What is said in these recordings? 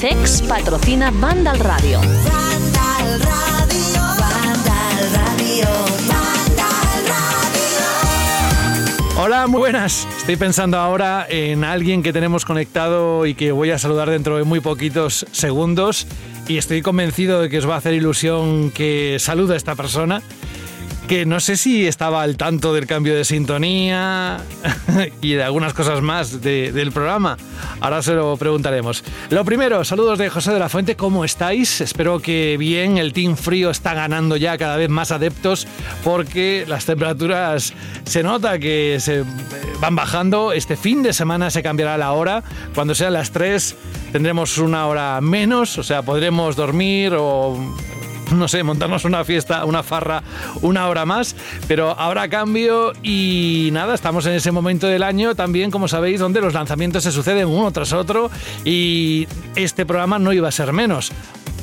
CEX patrocina Vandal Radio. Vandal Radio, Vandal Radio, Vandal Radio. Hola, muy buenas. Estoy pensando ahora en alguien que tenemos conectado y que voy a saludar dentro de muy poquitos segundos. Y estoy convencido de que os va a hacer ilusión que salude a esta persona que no sé si estaba al tanto del cambio de sintonía y de algunas cosas más de- del programa. Ahora se lo preguntaremos. Lo primero, saludos de José de la Fuente, ¿cómo estáis? Espero que bien, el Team Frío está ganando ya cada vez más adeptos porque las temperaturas se nota que se eh, van bajando. Este fin de semana se cambiará la hora. Cuando sean las 3 tendremos una hora menos, o sea, podremos dormir o no sé, montarnos una fiesta, una farra, una hora más, pero habrá cambio y nada, estamos en ese momento del año también, como sabéis, donde los lanzamientos se suceden uno tras otro y este programa no iba a ser menos.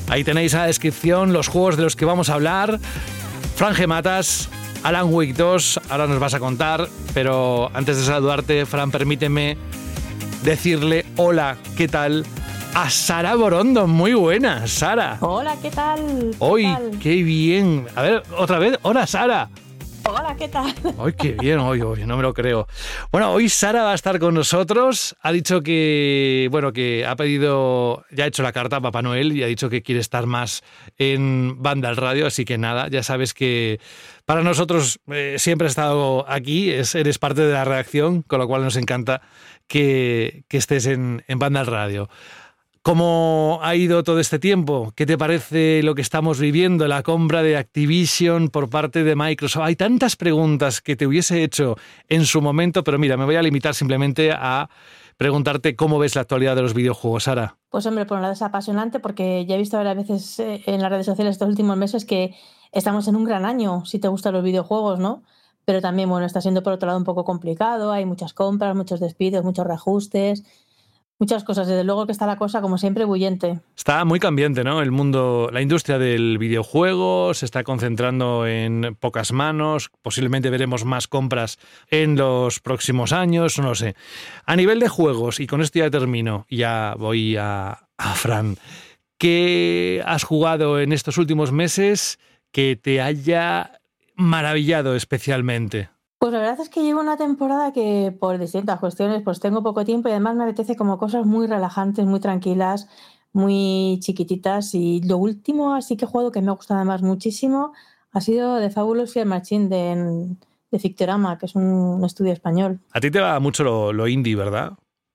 Ahí tenéis a la descripción los juegos de los que vamos a hablar. Fran Matas, Alan Wake 2, ahora nos vas a contar, pero antes de saludarte, Fran, permíteme decirle hola, ¿qué tal? A Sara Borondo, muy buena, Sara. Hola, ¿qué tal? ¿Qué Hoy, tal? qué bien. A ver, otra vez. Hola, Sara. Hola, ¿qué tal? Hoy, qué bien, hoy, hoy, no me lo creo. Bueno, hoy Sara va a estar con nosotros. Ha dicho que, bueno, que ha pedido, ya ha hecho la carta a Papá Noel y ha dicho que quiere estar más en Banda al Radio. Así que nada, ya sabes que para nosotros eh, siempre has estado aquí, es, eres parte de la redacción, con lo cual nos encanta que, que estés en, en Banda al Radio. ¿Cómo ha ido todo este tiempo? ¿Qué te parece lo que estamos viviendo, la compra de Activision por parte de Microsoft? Hay tantas preguntas que te hubiese hecho en su momento, pero mira, me voy a limitar simplemente a preguntarte cómo ves la actualidad de los videojuegos, Sara. Pues hombre, por un lado es apasionante porque ya he visto varias veces eh, en las redes sociales estos últimos meses que estamos en un gran año, si te gustan los videojuegos, ¿no? Pero también, bueno, está siendo por otro lado un poco complicado, hay muchas compras, muchos despidos, muchos reajustes, muchas cosas. Desde luego que está la cosa, como siempre, bullente. Está muy cambiante, ¿no? El mundo, la industria del videojuego se está concentrando en pocas manos. Posiblemente veremos más compras en los próximos años, no lo sé. A nivel de juegos, y con esto ya termino, ya voy a, a Fran. ¿Qué has jugado en estos últimos meses que te haya maravillado especialmente? Pues la verdad es que llevo una temporada que por distintas cuestiones pues tengo poco tiempo y además me apetece como cosas muy relajantes, muy tranquilas, muy chiquititas y lo último así que he jugado que me ha gustado además muchísimo ha sido The Fabulous Fear Machine de, de Fictorama, que es un estudio español. A ti te va mucho lo, lo indie, ¿verdad?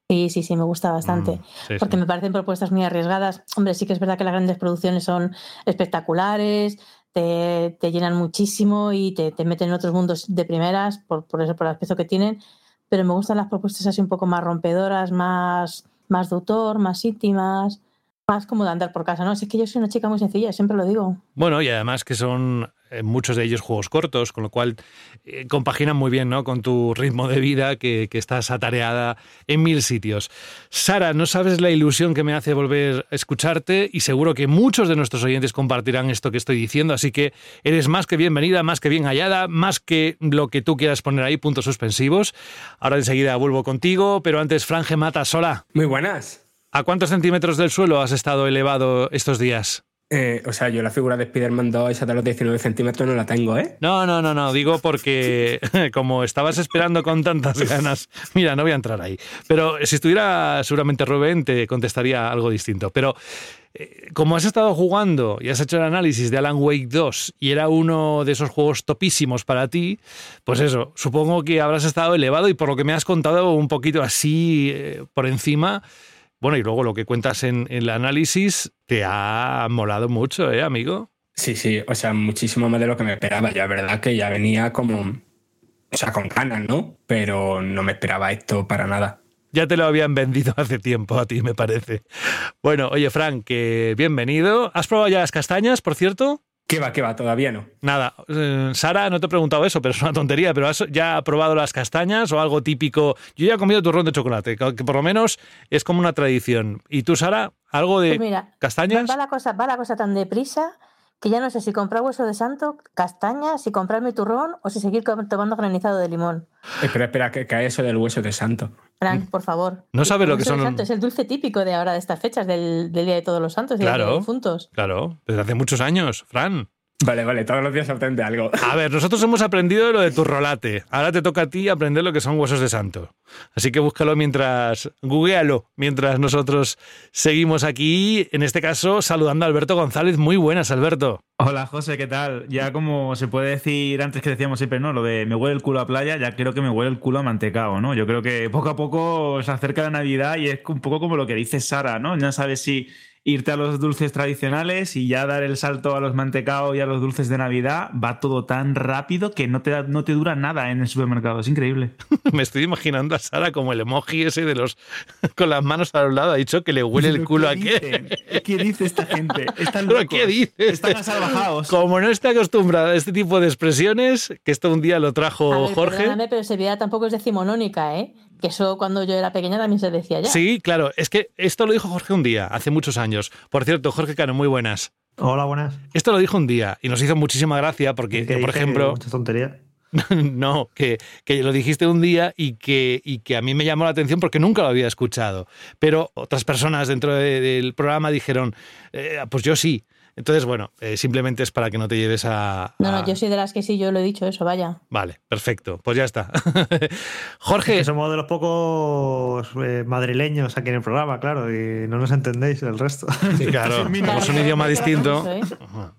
Sí, sí, sí, me gusta bastante. Mm, sí, porque sí. me parecen propuestas muy arriesgadas. Hombre, sí que es verdad que las grandes producciones son espectaculares, te, llenan muchísimo y te, te meten en otros mundos de primeras por, por eso, por el aspecto que tienen. Pero me gustan las propuestas así un poco más rompedoras, más, más de más íntimas, más como de andar por casa, ¿no? Si es que yo soy una chica muy sencilla, siempre lo digo. Bueno, y además que son eh, muchos de ellos juegos cortos, con lo cual eh, compaginan muy bien ¿no? con tu ritmo de vida, que, que estás atareada en mil sitios. Sara, no sabes la ilusión que me hace volver a escucharte y seguro que muchos de nuestros oyentes compartirán esto que estoy diciendo, así que eres más que bienvenida, más que bien hallada, más que lo que tú quieras poner ahí, puntos suspensivos. Ahora enseguida vuelvo contigo, pero antes, Franje Mata sola. Muy buenas. ¿A cuántos centímetros del suelo has estado elevado estos días? Eh, o sea, yo la figura de Spider-Man 2, esa de los 19 centímetros, no la tengo, ¿eh? No, no, no, no, digo porque como estabas esperando con tantas ganas, mira, no voy a entrar ahí, pero si estuviera seguramente Rubén te contestaría algo distinto, pero eh, como has estado jugando y has hecho el análisis de Alan Wake 2 y era uno de esos juegos topísimos para ti, pues eso, supongo que habrás estado elevado y por lo que me has contado un poquito así eh, por encima, bueno, y luego lo que cuentas en, en el análisis te ha molado mucho, ¿eh, amigo? Sí, sí, o sea, muchísimo más de lo que me esperaba. Ya, verdad que ya venía como. O sea, con ganas, ¿no? Pero no me esperaba esto para nada. Ya te lo habían vendido hace tiempo a ti, me parece. Bueno, oye, Frank, que bienvenido. ¿Has probado ya las castañas, por cierto? ¿Qué va, qué va? Todavía no. Nada, eh, Sara, no te he preguntado eso, pero es una tontería, pero ¿has ya probado las castañas o algo típico? Yo ya he comido turrón de chocolate, que por lo menos es como una tradición. ¿Y tú, Sara, algo de Pues mira, castañas? Va la, cosa, va la cosa tan deprisa que ya no sé si comprar hueso de santo, castañas, si comprar mi turrón o si seguir tomando granizado de limón. Espera, espera, que cae eso del hueso de santo. Fran, por favor. No sabes lo que son- es el dulce típico de ahora, de estas fechas, del, del Día de Todos los Santos del Día de Claro. los Difuntos. Claro, desde hace muchos años, Fran. Vale, vale, todos los días aprende algo. A ver, nosotros hemos aprendido lo de turrolate. Ahora te toca a ti aprender lo que son huesos de santo. Así que búscalo mientras, googlealo, mientras nosotros seguimos aquí, en este caso saludando a Alberto González. Muy buenas, Alberto. Hola José, ¿qué tal? Ya como se puede decir antes que decíamos siempre, ¿no? Lo de me huele el culo a playa, ya creo que me huele el culo a mantecao, ¿no? Yo creo que poco a poco se acerca la Navidad y es un poco como lo que dice Sara, ¿no? Ya sabes si irte a los dulces tradicionales y ya dar el salto a los mantecao y a los dulces de Navidad, va todo tan rápido que no te, da- no te dura nada en el supermercado. Es increíble. Me estoy imaginando a Sara como el emoji ese de los con las manos a los lados. Ha dicho que le huele el ¿Pero culo a qué qué. ¿Qué dice esta gente? Están ¿Pero locos. qué dices? Están asalvajados. Como no está acostumbrada a este tipo de expresiones, que esto un día lo A trajo ver, Jorge. perdóname, pero Sevilla tampoco es decimonónica, ¿eh? Que eso cuando yo era pequeña también se decía ya. Sí, claro, es que esto lo dijo Jorge un día, hace muchos años. Por cierto, Jorge Cano, muy buenas. Hola, buenas. Esto lo dijo un día y nos hizo muchísima gracia porque, ¿Qué yo, por ejemplo, Mucha tontería. no, que, que lo dijiste un día y que, y que a mí me llamó la atención porque nunca lo había escuchado. Pero otras personas dentro de- del programa dijeron, eh, pues yo sí. Entonces, bueno, eh, simplemente es para que no te lleves a, No, a- no, yo soy de las que sí, yo lo he dicho eso, vaya. Vale, perfecto. Pues ya está. Es Jorge, que somos de los pocos eh, madrileños aquí en el programa, claro, y no nos entendéis el resto. claro, mínimo. como es un Claro, idioma distinto.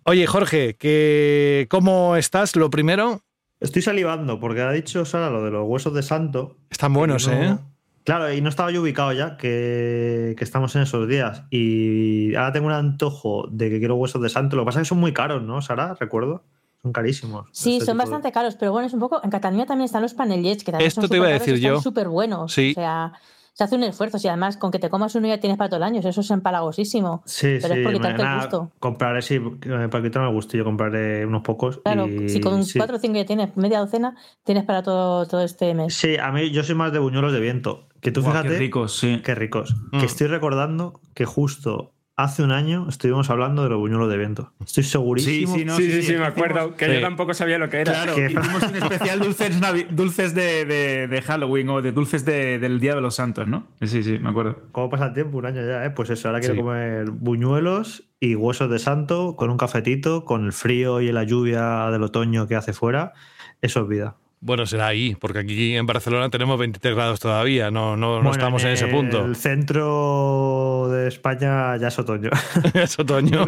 Oye, Jorge, que, ¿cómo estás? Lo primero, Estoy salivando porque ha dicho Sara lo de los huesos de santo. están buenos, No- ¿eh? Claro, y no estaba yo ubicado ya que, que estamos en esos días. Y ahora tengo un antojo de que quiero huesos de santo. Lo que pasa es que son muy caros, ¿no, Sara? Recuerdo. Son carísimos. Sí, Este son de- bastante caros, pero bueno, es un poco. En Cataluña también están los panellets, que también Esto son te iba a decir yo. súper buenos. Sí. O sea, se hace un esfuerzo. Y además, con que te comas uno ya tienes para todo el año. Eso es empalagosísimo. Sí, Pero sí. es por quitarte el nada, gusto. Compraré, sí, eh, para quitarme el gusto. Yo compraré unos pocos. Claro, y si con sí. cuatro o cinco ya tienes media docena, tienes para todo, todo este mes. Sí, a mí yo soy más de buñuelos de viento. Que tú fíjate. qué ricos, sí. Qué ricos. Mm. Que estoy recordando que justo hace un año estuvimos hablando de los buñuelos de viento. Estoy segurísimo. Sí, sí, no, sí, sí, sí, me acuerdo. hicimos- Que Sí. yo tampoco sabía lo que era. Claro, Que- hicimos un especial dulces, dulces de, de- de Halloween o de dulces de- del Día de los Santos, ¿no? Sí, sí, me acuerdo. ¿Cómo pasa el tiempo? Un año ya, ¿eh? Pues eso, ahora quiero Sí. comer buñuelos y huesos de santo con un cafetito, con el frío y la lluvia del otoño que hace fuera. Eso es vida. Bueno, será ahí, porque aquí en Barcelona tenemos 23 grados todavía, no, no, no estamos en, ese punto. El centro de España ya es otoño. es otoño.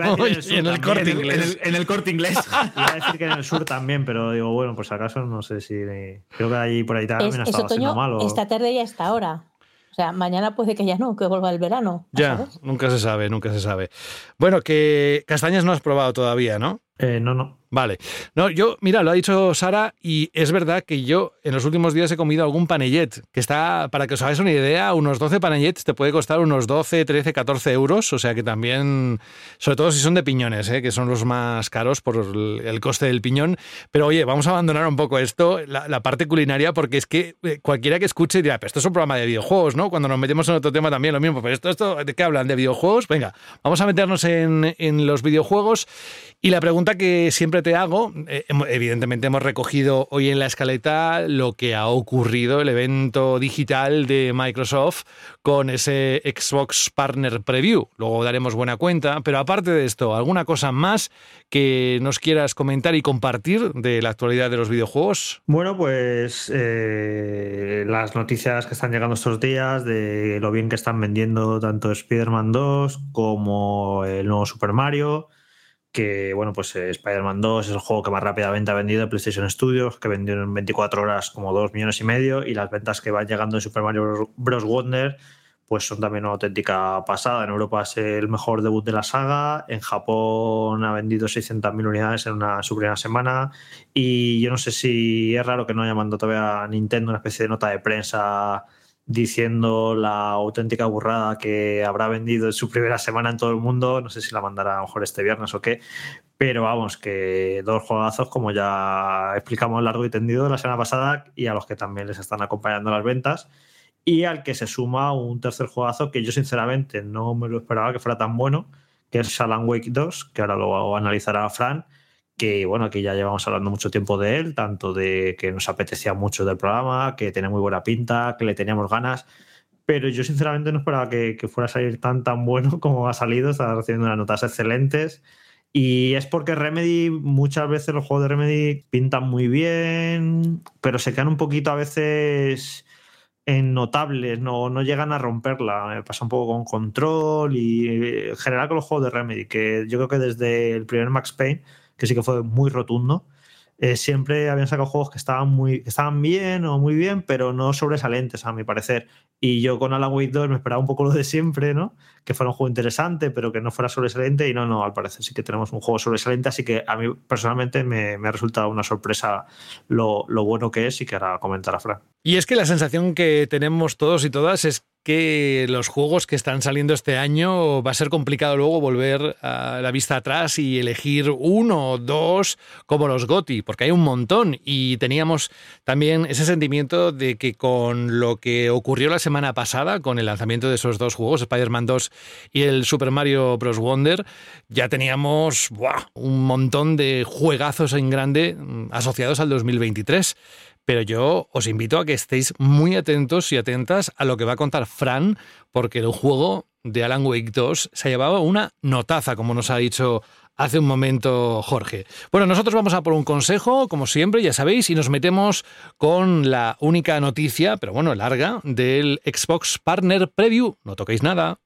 Y en el corte inglés. en el corte inglés. Iba a decir que en el sur también, pero digo, bueno, pues acaso no sé si. Creo que allí por ahí es, también ha es estado siendo otoño malo. esta tarde y esta hora. O sea, mañana puede que ya no, que vuelva el verano. ¿a Ya, nunca se sabe, nunca se sabe. Bueno, que castañas no has probado todavía, ¿no? Eh, no, no. Vale. No, yo, mira, lo ha dicho Sara y es verdad que yo en los últimos días he comido algún panellet, que está, para que os hagáis una idea, unos 12 panellets te puede costar unos 12, 13, 14 euros, o sea que también, sobre todo si son de piñones, ¿eh? que son los más caros por el, coste del piñón. Pero oye, vamos a abandonar un poco esto, la, la parte culinaria, porque es que eh, cualquiera que escuche dirá, pero esto es un programa de videojuegos, ¿no? Cuando nos metemos en otro tema también lo mismo, pero esto, esto ¿de qué hablan? ¿De videojuegos? Venga, vamos a meternos en, en los videojuegos. Y la pregunta que siempre te hago, eh, evidentemente hemos recogido hoy en la escaleta lo que ha ocurrido, el evento digital de Microsoft con ese Xbox Partner Preview. Luego daremos buena cuenta, pero aparte de esto, ¿alguna cosa más que nos quieras comentar y compartir de la actualidad de los videojuegos? Bueno, pues eh, las noticias que están llegando estos días de lo bien que están vendiendo tanto Spider-Man 2 como el nuevo Super Mario. Que bueno, pues eh, Spider-Man 2 es el juego que más rápidamente ha vendido en PlayStation Studios, que vendió en 24 horas como 2 millones y medio. Y las ventas que van llegando en Super Mario Bros. Wonder, pues son también una auténtica pasada. En Europa es el mejor debut de la saga. En Japón ha vendido 600.000 unidades en una su primera semana. Y yo no sé si es raro que no haya mandado todavía a Nintendo una especie de nota de prensa diciendo la auténtica burrada que habrá vendido en su primera semana en todo el mundo. No sé si la mandará a lo mejor este viernes o qué. Pero vamos, que dos juegazos, como ya explicamos largo y tendido la semana pasada, y a los que también les están acompañando las ventas. Y al que se suma un tercer juegazo que yo sinceramente no me lo esperaba que fuera tan bueno, que es Alan Wake 2, que ahora lo analizará Fran, que bueno, aquí ya llevamos hablando mucho tiempo de él, tanto de que nos apetecía mucho del programa, que tenía muy buena pinta, que le teníamos ganas, pero yo sinceramente no esperaba que, que fuera a salir tan tan bueno como ha salido, está recibiendo unas notas excelentes. Y es porque Remedy, muchas veces los juegos de Remedy pintan muy bien, pero se quedan un poquito a veces en notables, no, no llegan a romperla. Me pasa un poco con Control y eh, en general con los juegos de Remedy, que yo creo que desde el primer Max Payne, que sí que fue muy rotundo, eh, siempre habían sacado juegos que estaban, muy, estaban bien o muy bien, pero no sobresalientes, a mi parecer. Y yo con Alan Wake 2 me esperaba un poco lo de siempre, ¿no? Que fuera un juego interesante, pero que no fuera sobresaliente. Y no, no, al parecer sí que tenemos un juego sobresaliente. Así que a mí personalmente me, me ha resultado una sorpresa lo, lo bueno que es y que ahora comentará Fran. Y es que la sensación que tenemos todos y todas es que los juegos que están saliendo este año va a ser complicado luego volver a la vista atrás y elegir uno o dos como los GOTI, porque hay un montón y teníamos también ese sentimiento de que con lo que ocurrió la semana pasada con el lanzamiento de esos dos juegos, Spider-Man 2 y el Super Mario Bros. Wonder, ya teníamos un montón de juegazos en grande mm, asociados al 2023. Pero yo os invito a que estéis muy atentos y atentas a lo que va a contar Fran, porque el juego de Alan Wake 2 se ha llevado una notaza, como nos ha dicho hace un momento Jorge. Bueno, nosotros vamos a por un consejo, como siempre, ya sabéis, y nos metemos con la única noticia, pero bueno, larga, del Xbox Partner Preview. No toquéis nada.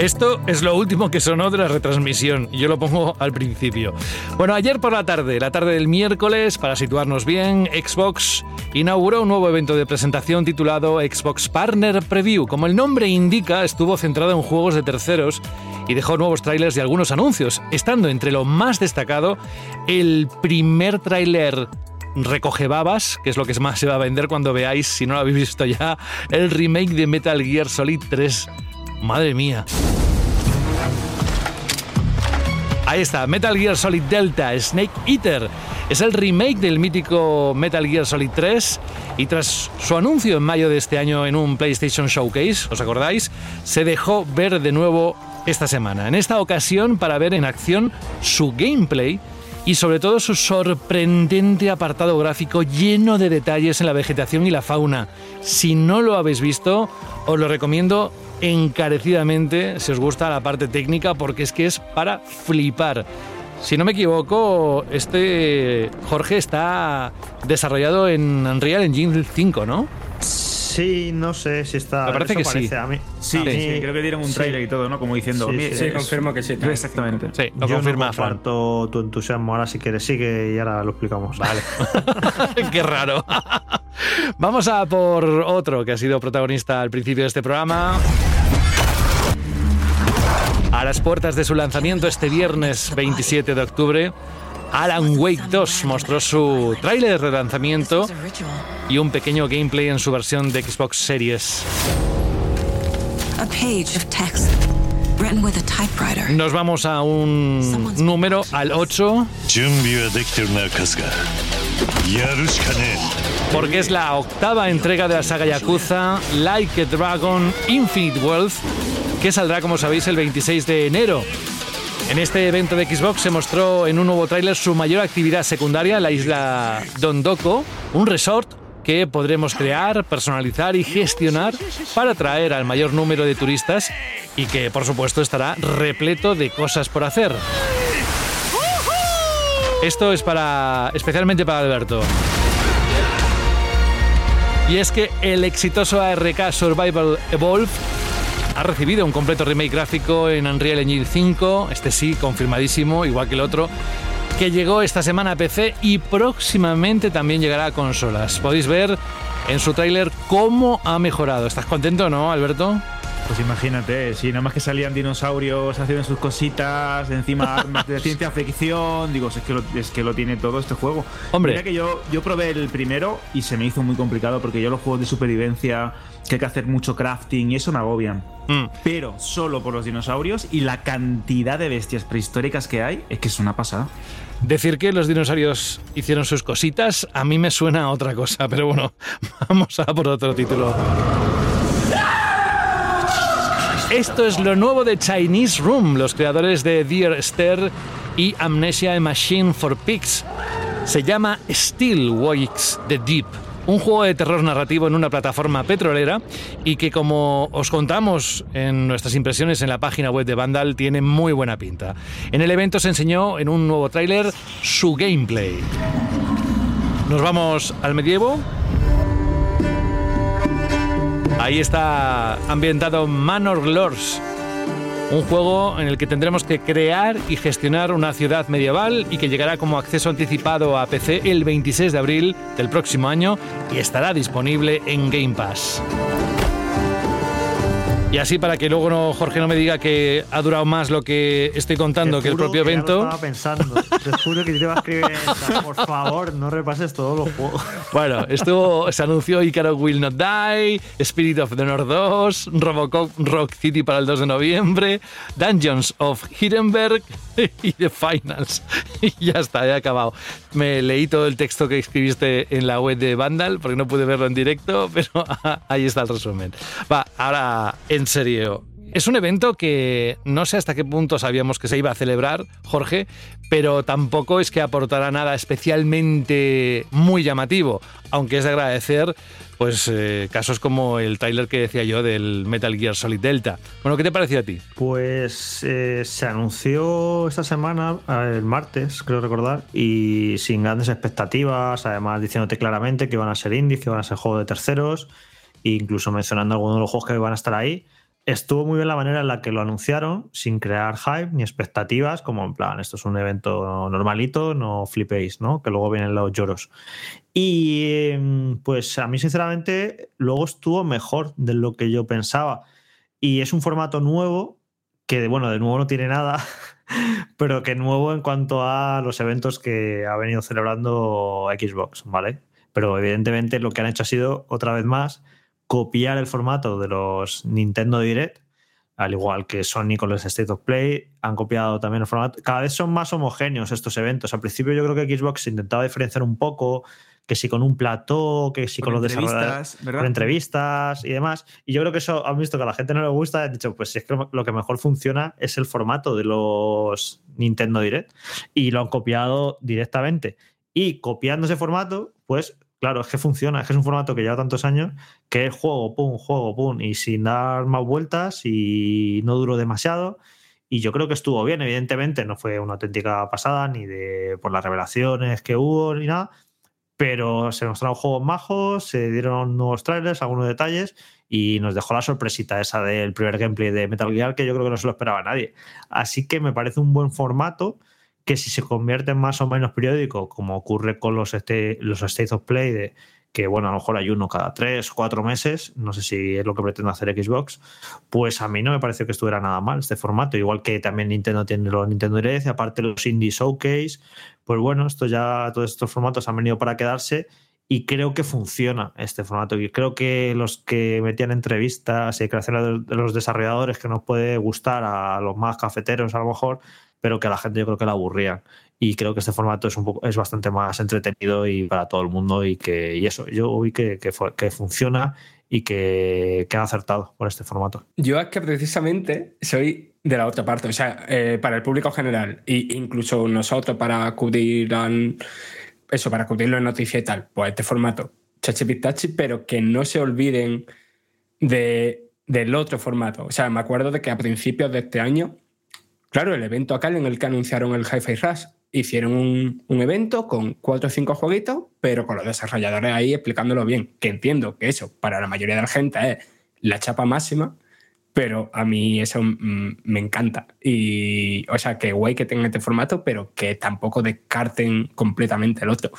Esto es lo último que sonó de la retransmisión. Yo lo pongo al principio. Bueno, ayer por la tarde, la tarde del miércoles, para situarnos bien, Xbox inauguró un nuevo evento de presentación titulado Xbox Partner Preview. Como el nombre indica, estuvo centrado en juegos de terceros y dejó nuevos trailers y algunos anuncios, estando entre lo más destacado el primer tráiler recoge babas, que es lo que más se va a vender cuando veáis, si no lo habéis visto ya, el remake de Metal Gear Solid 3. Madre mía. Ahí está, Metal Gear Solid Delta, Snake Eater. Es el remake del mítico Metal Gear Solid 3 y tras su anuncio en mayo de este año en un PlayStation Showcase, ¿os acordáis? Se dejó ver de nuevo esta semana. En esta ocasión para ver en acción su gameplay y sobre todo su sorprendente apartado gráfico lleno de detalles en la vegetación y la fauna. Si no lo habéis visto, os lo recomiendo encarecidamente si os gusta la parte técnica porque es que es para flipar. Si no me equivoco, este Jorge está desarrollado en Unreal Engine 5, ¿no? No sé si está. Me parece que sí. parece A mí, Sí, a mí- sí, creo que dieron un sí. trailer y todo, ¿no? Como diciendo, Sí, "Mira, sí, confirmo que sí. Exactamente. Sí, lo Yo confirma no Fran. tu entusiasmo. Ahora, si quieres, sigue y ahora lo explicamos. Vale. Qué raro. Vamos a por otro que ha sido protagonista al principio de este programa. A las puertas de su lanzamiento este viernes 27 de octubre, Alan Wake 2 mostró su tráiler de lanzamiento y un pequeño gameplay en su versión de Xbox Series. Nos vamos a un número, al 8. Porque es la octava entrega de la saga Yakuza, Like a Dragon Infinite Wealth, que saldrá, como sabéis, el 26 de enero. En este evento de Xbox se mostró en un nuevo tráiler su mayor actividad secundaria, la isla Dondoko, un resort que podremos crear, personalizar y gestionar para atraer al mayor número de turistas y que por supuesto estará repleto de cosas por hacer. Esto es para especialmente para Alberto. Y es que el exitoso ARK Survival Evolve ha recibido un completo remake gráfico en Unreal Engine 5, este sí, confirmadísimo, igual que el otro, que llegó esta semana a PC y próximamente también llegará a consolas. Podéis ver en su tráiler cómo ha mejorado. ¿Estás contento, no, Alberto? Pues imagínate, si nada más que salían dinosaurios haciendo sus cositas, encima armas de ciencia ficción, digo, es que, lo, es que lo tiene todo este juego. Hombre. Mira que yo, yo probé el primero y se me hizo muy complicado porque yo los juegos de supervivencia, que hay que hacer mucho crafting y eso me agobian. Mm. Pero solo por los dinosaurios y la cantidad de bestias prehistóricas que hay, es que es una pasada. Decir que los dinosaurios hicieron sus cositas, a mí me suena a otra cosa, pero bueno, vamos a por otro título. Esto es lo nuevo de Chinese Room, los creadores de Dear Esther y Amnesia Machine for Pigs. Se llama Still Wakes the Deep, un juego de terror narrativo en una plataforma petrolera y que como os contamos en nuestras impresiones en la página web de Vandal tiene muy buena pinta. En el evento se enseñó en un nuevo tráiler su gameplay. Nos vamos al medievo. Ahí está ambientado Manor Lords, un juego en el que tendremos que crear y gestionar una ciudad medieval y que llegará como acceso anticipado a PC el 26 de abril del próximo año y estará disponible en Game Pass. Y así para que luego no, Jorge no me diga que ha durado más lo que estoy contando Te que el propio que ya lo evento. estaba pensando. Te juro que te iba a escribir. esta. Por favor, no repases todos los juegos. Bueno, estuvo, se anunció Icaro Will Not Die, Spirit of the North 2, Robocop Rock City para el 2 de noviembre, Dungeons of Hindenburg y The Finals. Y ya está, ya he acabado. Me leí todo el texto que escribiste en la web de Vandal porque no pude verlo en directo, pero ahí está el resumen. Va, ahora en serio. Es un evento que no sé hasta qué punto sabíamos que se iba a celebrar, Jorge, pero tampoco es que aportará nada especialmente muy llamativo, aunque es de agradecer pues eh, casos como el trailer que decía yo del Metal Gear Solid Delta. Bueno, ¿qué te pareció a ti? Pues eh, se anunció esta semana, eh, el martes, creo recordar, y sin grandes expectativas, además diciéndote claramente que van a ser indies, que van a ser juegos de terceros, incluso mencionando algunos de los juegos que van a estar ahí. Estuvo muy bien la manera en la que lo anunciaron, sin crear hype ni expectativas, como en plan, esto es un evento normalito, no flipéis, ¿no? Que luego vienen los lloros. Y eh, pues a mí, sinceramente, luego estuvo mejor de lo que yo pensaba. Y es un formato nuevo, que bueno, de nuevo no tiene nada, pero que nuevo en cuanto a los eventos que ha venido celebrando Xbox, ¿vale? Pero evidentemente lo que han hecho ha sido, otra vez más, copiar el formato de los Nintendo Direct, al igual que Sony con los State of Play, han copiado también el formato. Cada vez son más homogéneos estos eventos. Al principio yo creo que Xbox intentaba diferenciar un poco, que si con un plató, que si con, Con los desarrolladores, con entrevistas y demás. Y yo creo que eso han visto que a la gente no le gusta, han dicho, pues es que lo que mejor funciona es el formato de los Nintendo Direct. Y lo han copiado directamente. Y copiando ese formato, pues claro, es que funciona, es que es un formato que lleva tantos años que es juego, pum, juego, pum, y sin dar más vueltas y no duró demasiado. Y yo creo que estuvo bien, evidentemente, no fue una auténtica pasada, ni de por las revelaciones que hubo, ni nada, pero se mostraron juegos majos, se dieron nuevos trailers, algunos detalles, y nos dejó la sorpresita esa del primer gameplay de Metal Gear, que yo creo que no se lo esperaba nadie. Así que me parece un buen formato que si se convierte en más o menos periódico, como ocurre con los, este, los States of Play, que bueno, a lo mejor hay uno cada tres o cuatro meses, no sé si es lo que pretende hacer Xbox, pues a mí no me pareció que estuviera nada mal este formato, igual que también Nintendo tiene los Nintendo Direct, aparte los Indie Showcase, pues bueno, esto ya, todos estos formatos han venido para quedarse y creo que funciona este formato. Y creo que los que metían entrevistas y creaciones de los desarrolladores que nos puede gustar a los más cafeteros a lo mejor, pero que a la gente yo creo que la aburrían. Y creo que este formato es un poco, es bastante más entretenido y para todo el mundo y que y eso, yo vi que, que, que funciona y que, que han acertado con este formato. Yo es que precisamente soy de la otra parte, o sea, eh, para el público general e incluso nosotros para acudir a eso, para acudirlo en noticias y tal, pues este formato chachi pistachi, pero que no se olviden de, del otro formato. O sea, me acuerdo de que a principios de este año, claro, el evento acá en el que anunciaron el Hi-Fi Rush, hicieron un, evento con cuatro o cinco jueguitos, pero con los desarrolladores ahí explicándolo bien. Que entiendo que eso para la mayoría de la gente es la chapa máxima, pero a mí eso mm, me encanta. Y, o sea, que guay que tengan este formato, pero que tampoco descarten completamente el otro.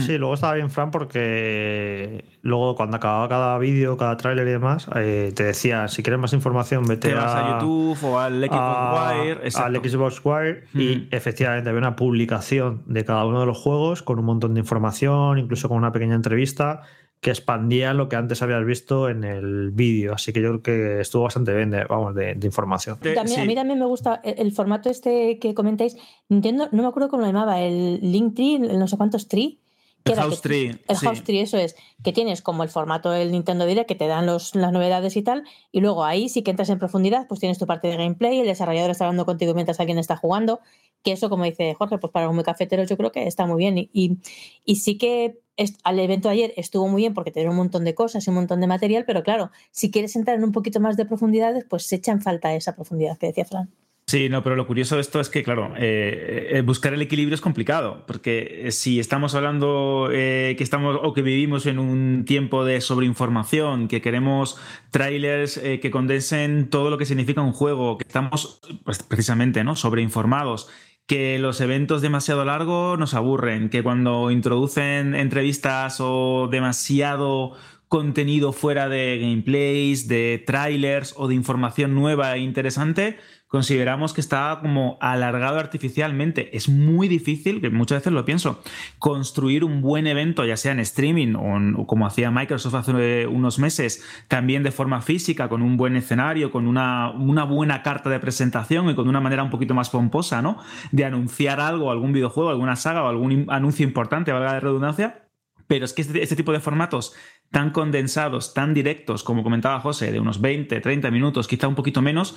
Sí, luego estaba bien, Fran, porque luego cuando acababa cada vídeo, cada tráiler y demás, eh, te decía, si quieres más información, vete Te vas a YouTube o al Xbox a- Wire. al exacto. Xbox Wire y efectivamente había una publicación de cada uno de los juegos con un montón de información, incluso con una pequeña entrevista que expandía lo que antes habías visto en el vídeo. Así que yo creo que estuvo bastante bien de, vamos, de, de información. También, A mí también me gusta el, el formato este que comentáis. Nintendo, no me acuerdo cómo lo llamaba, el Link Tree, el no sé cuántos Tree. El House que- Tree, El sí. House Tree, eso es. Que tienes como el formato del Nintendo Direct, que te dan los, las novedades y tal. Y luego ahí sí que entras en profundidad, pues tienes tu parte de gameplay, el desarrollador está hablando contigo mientras alguien está jugando. Que eso, como dice Jorge, pues para los muy cafeteros yo creo que está muy bien. Y, y, y sí que est- al evento de ayer estuvo muy bien porque te dieron un montón de cosas y un montón de material, pero claro, si quieres entrar en un poquito más de profundidades, pues se echa en falta esa profundidad que decía Fran. Sí, no, pero lo curioso de esto es que, claro, eh, eh, buscar el equilibrio es complicado, porque eh, si estamos hablando eh, que estamos o que vivimos en un tiempo de sobreinformación, que queremos trailers eh, que condensen todo lo que significa un juego, que estamos pues, precisamente ¿no? sobreinformados, que los eventos demasiado largos nos aburren, que cuando introducen entrevistas o demasiado contenido fuera de gameplays, de trailers o de información nueva e interesante, consideramos que está como alargado artificialmente. Es muy difícil, que muchas veces lo pienso, construir un buen evento, ya sea en streaming o, como hacía Microsoft hace unos meses, también de forma física, con un buen escenario, con una, una buena carta de presentación y con una manera un poquito más pomposa, ¿no? De anunciar algo, algún videojuego, alguna saga o algún anuncio importante, valga la redundancia. Pero es que este, este tipo de formatos tan condensados, tan directos, como comentaba José, de unos 20, 30 minutos, quizá un poquito menos,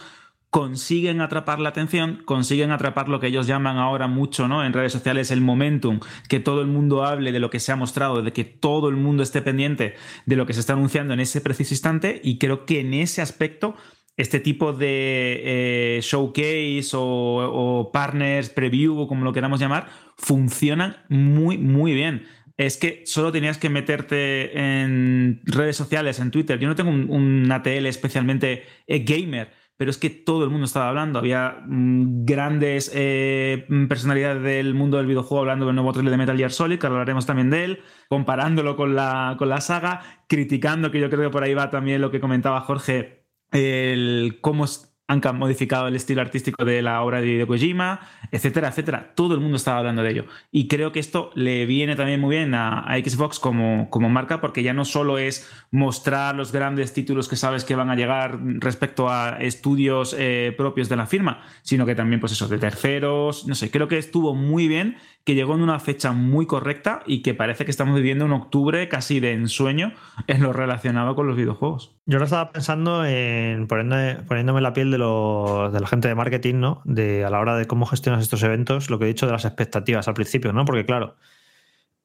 consiguen atrapar la atención, consiguen atrapar lo que ellos llaman ahora mucho ¿no? en redes sociales el momentum, que todo el mundo hable de lo que se ha mostrado, de que todo el mundo esté pendiente de lo que se está anunciando en ese preciso instante y creo que en ese aspecto este tipo de eh, showcase o, o partners, preview o como lo queramos llamar, funcionan muy, muy bien. Es que solo tenías que meterte en redes sociales, en Twitter. Yo no tengo un, un ATL especialmente eh, gamer, pero es que todo el mundo estaba hablando. Había mm, grandes eh, personalidades del mundo del videojuego hablando del nuevo trailer de Metal Gear Solid, que hablaremos también de él, comparándolo con la, con la saga, criticando, que yo creo que por ahí va también lo que comentaba Jorge, el cómo han ca- modificado el estilo artístico de la obra de Kojima, etcétera, etcétera. Todo el mundo estaba hablando de ello. Y creo que esto le viene también muy bien a, Xbox como, como marca, porque ya no solo es mostrar los grandes títulos que sabes que van a llegar respecto a estudios eh, propios de la firma, sino que también, pues eso, de terceros. No sé, creo que estuvo muy bien, que llegó en una fecha muy correcta y que parece que estamos viviendo un octubre casi de ensueño en lo relacionado con los videojuegos. Yo ahora estaba pensando en poniéndome, poniéndome la piel de, los, de la gente de marketing, ¿no? De a la hora de cómo gestionas estos eventos, lo que he dicho de las expectativas al principio, ¿no? Porque claro,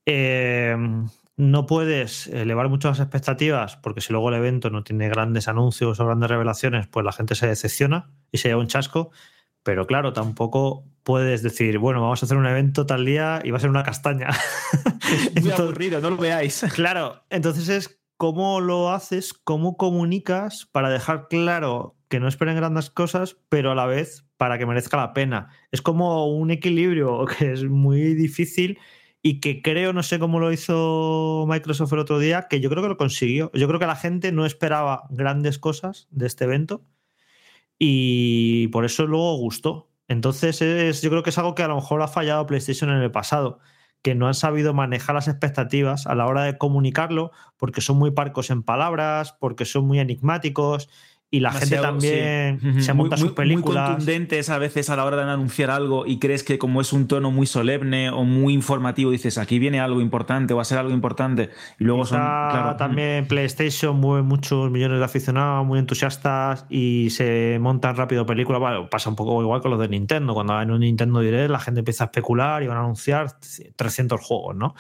eh, no puedes elevar mucho las expectativas porque si luego el evento no tiene grandes anuncios o grandes revelaciones, pues la gente se decepciona y se lleva un chasco. Pero claro, tampoco puedes decir, bueno, vamos a hacer un evento tal día y va a ser una castaña. Es muy aburrido, no lo veáis. Claro, entonces es cómo lo haces, cómo comunicas para dejar claro que no esperen grandes cosas, pero a la vez para que merezca la pena. Es como un equilibrio que es muy difícil y que creo, no sé cómo lo hizo Microsoft el otro día, que yo creo que lo consiguió. Yo creo que la gente no esperaba grandes cosas de este evento y por eso luego gustó. Entonces es, yo creo que es algo que a lo mejor ha fallado PlayStation en el pasado, que no han sabido manejar las expectativas a la hora de comunicarlo, porque son muy parcos en palabras, porque son muy enigmáticos y la gente también sí. Se monta muy, sus películas. Muy contundentes a veces a la hora de anunciar algo y crees que como es un tono muy solemne o muy informativo, dices aquí viene algo importante o va a ser algo importante y luego son. Quizá Claro, también PlayStation mueve muchos millones de aficionados muy entusiastas y se montan rápido películas. Bueno, pasa un poco igual con los de Nintendo. Cuando en un Nintendo Direct la gente empieza a especular y van a anunciar 300 juegos, ¿no?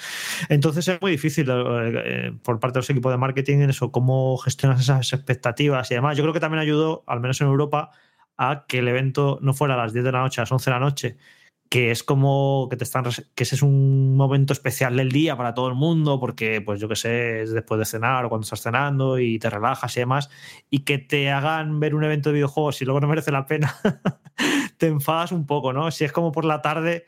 Entonces es muy difícil eh, eh, por parte de los equipos de marketing en eso, cómo gestionas esas expectativas y demás. Yo creo que también ayudó, al menos en Europa, a que el evento no fuera a las 10 de la noche, a las 11 de la noche, que es como que te están que ese es un momento especial del día para todo el mundo porque pues yo que sé es después de cenar o cuando estás cenando y te relajas y demás y que te hagan ver un evento de videojuegos y luego no merece la pena te enfadas un poco no si es como por la tarde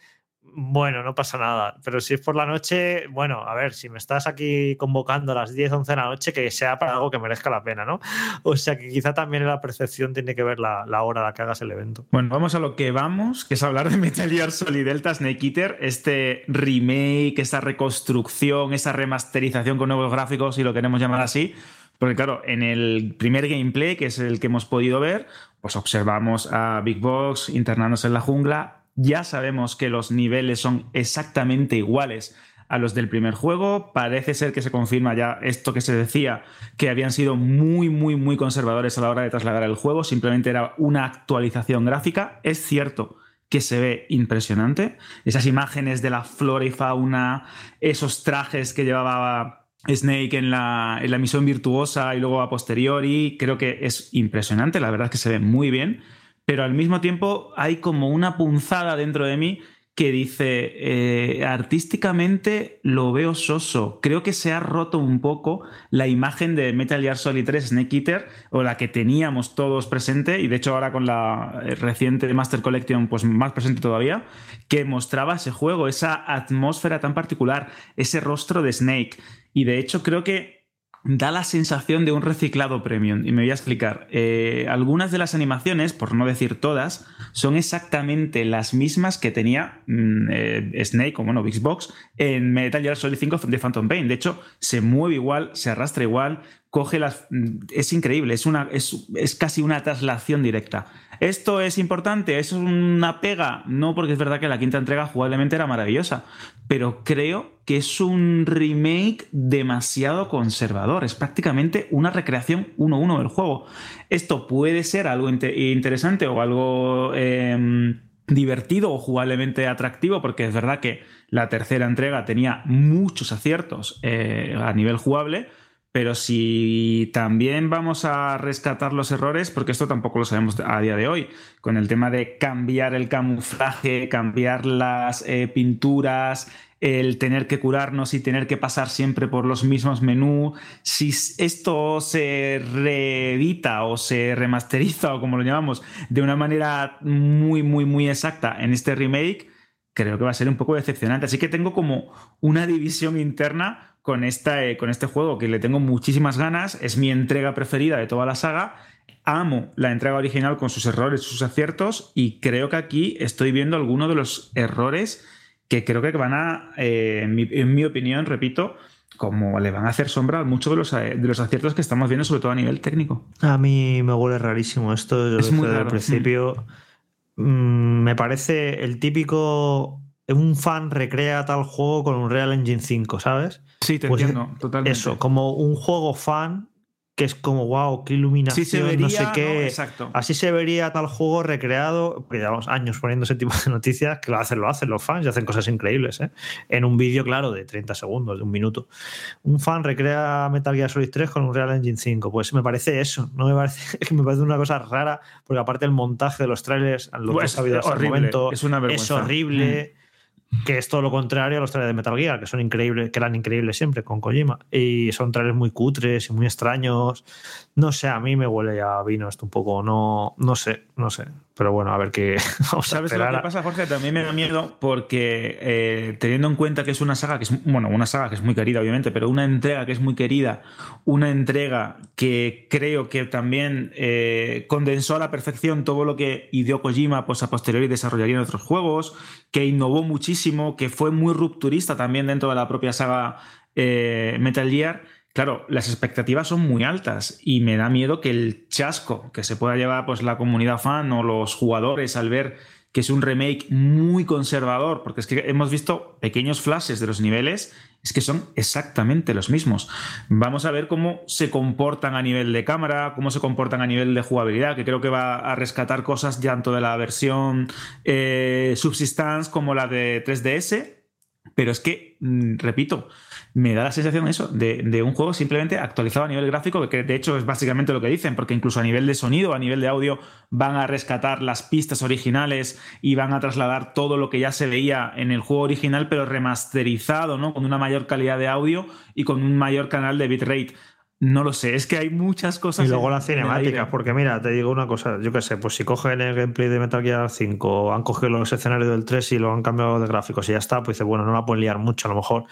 bueno, no pasa nada. Pero si es por la noche, bueno, a ver, si me estás aquí convocando a las 10, 11 de la noche, que sea para algo que merezca la pena, ¿no? O sea que quizá también la percepción tiene que ver la, hora a la que hagas el evento. Bueno, vamos a lo que vamos, que es hablar de Metal Gear Solid Delta Snake Eater, este remake, esa reconstrucción, esa remasterización con nuevos gráficos, si lo queremos llamar así. Porque claro, en el primer gameplay, que es el que hemos podido ver, pues observamos a Big Box internándose en la jungla. Ya sabemos que los niveles son exactamente iguales a los del primer juego. Parece ser que se confirma ya esto que se decía, que habían sido muy, muy, muy conservadores a la hora de trasladar el juego. Simplemente era una actualización gráfica. Es cierto que se ve impresionante. Esas imágenes de la flora y fauna, esos trajes que llevaba Snake en la, en la misión virtuosa y luego a posteriori, creo que es impresionante. La verdad es que se ve muy bien. Pero al mismo tiempo hay como una punzada dentro de mí que dice, eh, artísticamente lo veo soso. Creo que se ha roto un poco la imagen de Metal Gear Solid 3 Snake Eater, o la que teníamos todos presente, y de hecho ahora con la eh, reciente Master Collection, pues más presente todavía, que mostraba ese juego, esa atmósfera tan particular, ese rostro de Snake. Y de hecho creo que da la sensación de un reciclado premium. Y me voy a explicar. Eh, algunas de las animaciones, por no decir todas, son exactamente las mismas que tenía mm, eh, Snake, o bueno, Xbox, en Metal Gear Solid 5 de Phantom Pain. De hecho, se mueve igual, se arrastra igual, coge las. mm, Es increíble, es, una, es, es casi una traslación directa. ¿Esto es importante? ¿Es una pega? No, porque es verdad que la quinta entrega jugablemente era maravillosa, pero creo que es un remake demasiado conservador. Es prácticamente una recreación 1-1 del juego. Esto puede ser algo inte- interesante o algo eh, divertido o jugablemente atractivo, porque es verdad que la tercera entrega tenía muchos aciertos eh, a nivel jugable. Pero si también vamos a rescatar los errores, porque esto tampoco lo sabemos a día de hoy, con el tema de cambiar el camuflaje, cambiar las eh, pinturas, el tener que curarnos y tener que pasar siempre por los mismos menús, si esto se reedita o se remasteriza o como lo llamamos de una manera muy, muy, muy exacta en este remake, creo que va a ser un poco decepcionante. Así que tengo como una división interna con, esta, eh, con este juego que le tengo muchísimas ganas. Es mi entrega preferida de toda la saga. Amo la entrega original con sus errores, sus aciertos y creo que aquí estoy viendo algunos de los errores que creo que van a, eh, en, mi, en mi opinión, repito, como le van a hacer sombra a muchos de los, eh, de los aciertos que estamos viendo, sobre todo a nivel técnico. A mí me huele rarísimo esto. Yo Es muy desde el raro. principio. Mm, me parece el típico. Un fan recrea tal juego con un Real Engine 5, ¿sabes? Sí, te Pues entiendo, totalmente. Eso, como un juego fan que es como, wow, qué iluminación, Sí se no sé qué. ¿no? Exacto. Así se vería tal juego recreado, porque llevamos años poniendo ese tipo de noticias, que lo hacen, lo hacen los fans y hacen cosas increíbles, ¿eh? En un vídeo, claro, de 30 segundos, de un minuto. Un fan recrea Metal Gear Solid 3 con un Real Engine 5. Pues me parece eso, no me parece, que me parece una cosa rara, porque aparte el montaje de los trailers, lo que Pues, ha habido hasta el momento, es una vergüenza. horrible. Que es todo lo contrario a los trailers de Metal Gear, que son increíbles, que eran increíbles siempre con Kojima. Y son trailers muy cutres y muy extraños. No sé, a mí me huele a vino esto un poco. No, no sé, no sé. Pero bueno, a ver qué. Vamos a ¿Sabes lo que pasa, Jorge? También me da miedo porque eh, teniendo en cuenta que es una saga que es, bueno, una saga que es muy querida, obviamente, pero una entrega que es muy querida, una entrega que creo que también eh, condensó a la perfección todo lo que Hideo Kojima pues, a posteriori desarrollaría en otros juegos, que innovó muchísimo, que fue muy rupturista también dentro de la propia saga eh, Metal Gear. Claro, las expectativas son muy altas y me da miedo que el chasco que se pueda llevar pues, la comunidad fan o los jugadores al ver que es un remake muy conservador, porque es que hemos visto pequeños flashes de los niveles, es que son exactamente los mismos. Vamos a ver cómo se comportan a nivel de cámara, cómo se comportan a nivel de jugabilidad, que creo que va a rescatar cosas tanto de la versión eh, Subsistance como la de 3DS. Pero es que, mm, repito, me da la sensación eso, de, de, un juego simplemente actualizado a nivel gráfico, que de hecho es básicamente lo que dicen, porque incluso a nivel de sonido, a nivel de audio, van a rescatar las pistas originales y van a trasladar todo lo que ya se veía en el juego original, pero remasterizado, ¿no? Con una mayor calidad de audio y con un mayor canal de bitrate. No lo sé, es que hay muchas cosas. Y luego las cinemáticas, porque mira, te digo una cosa, yo qué sé, pues si cogen el gameplay de Metal Gear 5, han cogido los escenarios del 3 y lo han cambiado de gráficos y ya está, pues dice, bueno, no la pueden liar mucho a lo mejor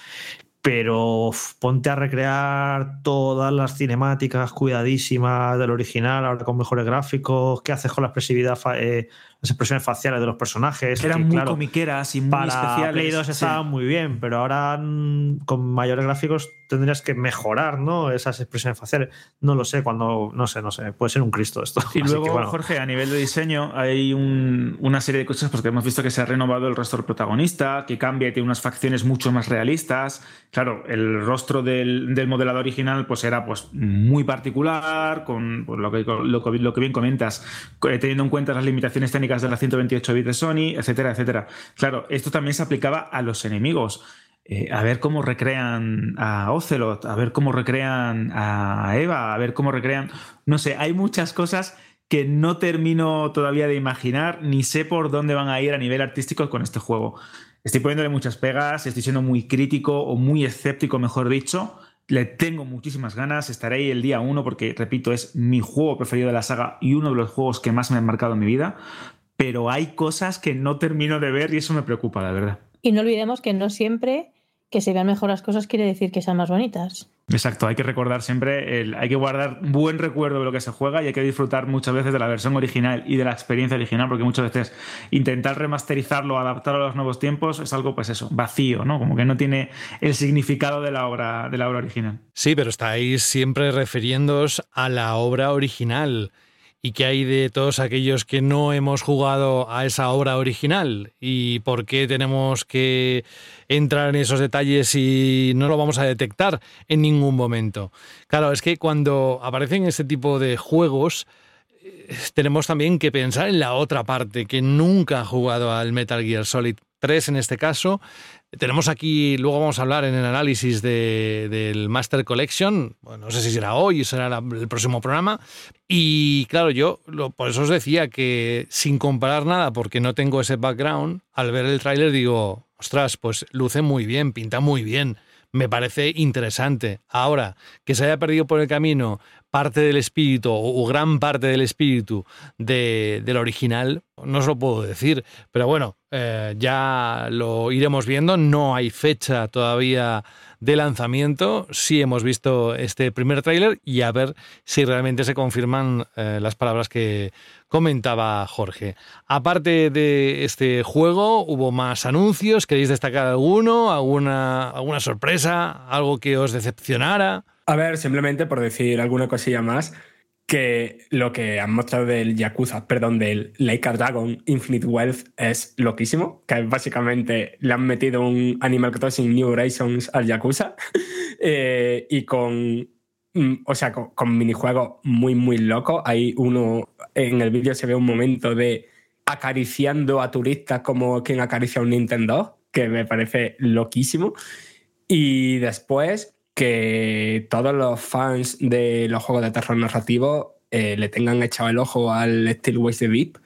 pero ponte a recrear todas las cinemáticas cuidadísimas del original, ahora con mejores gráficos, qué haces con la expresividad, eh, las expresiones faciales de los personajes. Que eran muy claro, comiqueras y muy para especiales. Play 2 estaban Sí. muy bien, pero ahora mm, con mayores gráficos tendrías que mejorar ¿no? esas expresiones faciales. No lo sé, cuando, no sé, no sé, puede ser un Cristo esto. Y Así luego, que, bueno. Jorge, a nivel de diseño, hay un- una serie de cosas porque hemos visto que se ha renovado el rostro del protagonista, que cambia y tiene unas facciones mucho más realistas. Claro, el rostro del, del modelado original pues era pues muy particular, con pues, lo, que, lo, que- lo que bien comentas, teniendo en cuenta las limitaciones técnicas de la 128 bits de Sony, etcétera, etcétera. Claro, esto también se aplicaba a los enemigos. Eh, a ver cómo recrean a Ocelot, a ver cómo recrean a Eva, a ver cómo recrean. No sé, hay muchas cosas que no termino todavía de imaginar, ni sé por dónde van a ir a nivel artístico con este juego. Estoy poniéndole muchas pegas, estoy siendo muy crítico o muy escéptico, mejor dicho. Le tengo muchísimas ganas, estaré ahí el día uno porque, repito, es mi juego preferido de la saga y uno de los juegos que más me han marcado en mi vida. Pero hay cosas que no termino de ver y eso me preocupa, la verdad. Y no olvidemos que no siempre que se vean mejor las cosas quiere decir que sean más bonitas. Exacto, hay que recordar siempre, el- hay que guardar buen recuerdo de lo que se juega y hay que disfrutar muchas veces de la versión original y de la experiencia original, porque muchas veces intentar remasterizarlo, adaptarlo a los nuevos tiempos es algo, pues eso, vacío, ¿no? Como que no tiene el significado de la obra, de la obra original. Sí, pero estáis siempre refiriéndoos a la obra original. ¿Y qué hay de todos aquellos que no hemos jugado a esa obra original? ¿Y por qué tenemos que entrar en esos detalles y no lo vamos a detectar en ningún momento? Claro, es que cuando aparecen este tipo de juegos, eh, tenemos también que pensar en la otra parte, que nunca ha jugado al Metal Gear Solid 3 en este caso. Tenemos aquí, luego vamos a hablar en el análisis de- del Master Collection, no sé si será hoy o será el próximo programa. Y claro, yo lo- por eso os decía que sin comparar nada, porque no tengo ese background, al ver el tráiler digo, ostras, pues luce muy bien, pinta muy bien, me parece interesante. Ahora, que se haya perdido por el camino parte del espíritu o, gran parte del espíritu de- del original, no os lo puedo decir, pero bueno, eh, ya lo iremos viendo, no hay fecha todavía de lanzamiento, sí hemos visto este primer tráiler y a ver si realmente se confirman eh, las palabras que comentaba Jorge. Aparte de este juego, hubo más anuncios, ¿queréis destacar alguno? ¿Alguna, alguna sorpresa? ¿Algo que os decepcionara? A ver, simplemente por decir alguna cosilla más, que lo que han mostrado del Yakuza, perdón, del Laika Dragon Infinite Wealth es loquísimo, que básicamente le han metido un Animal Crossing New Horizons al Yakuza eh, y con, mm, o sea, con, con minijuegos muy, muy locos. Hay uno, en el vídeo se ve un momento de acariciando a turistas como quien acaricia a un Nintendo, que me parece loquísimo. Y después que todos los fans de los juegos de terror narrativo eh, le tengan echado el ojo al Steel Waste de VIP,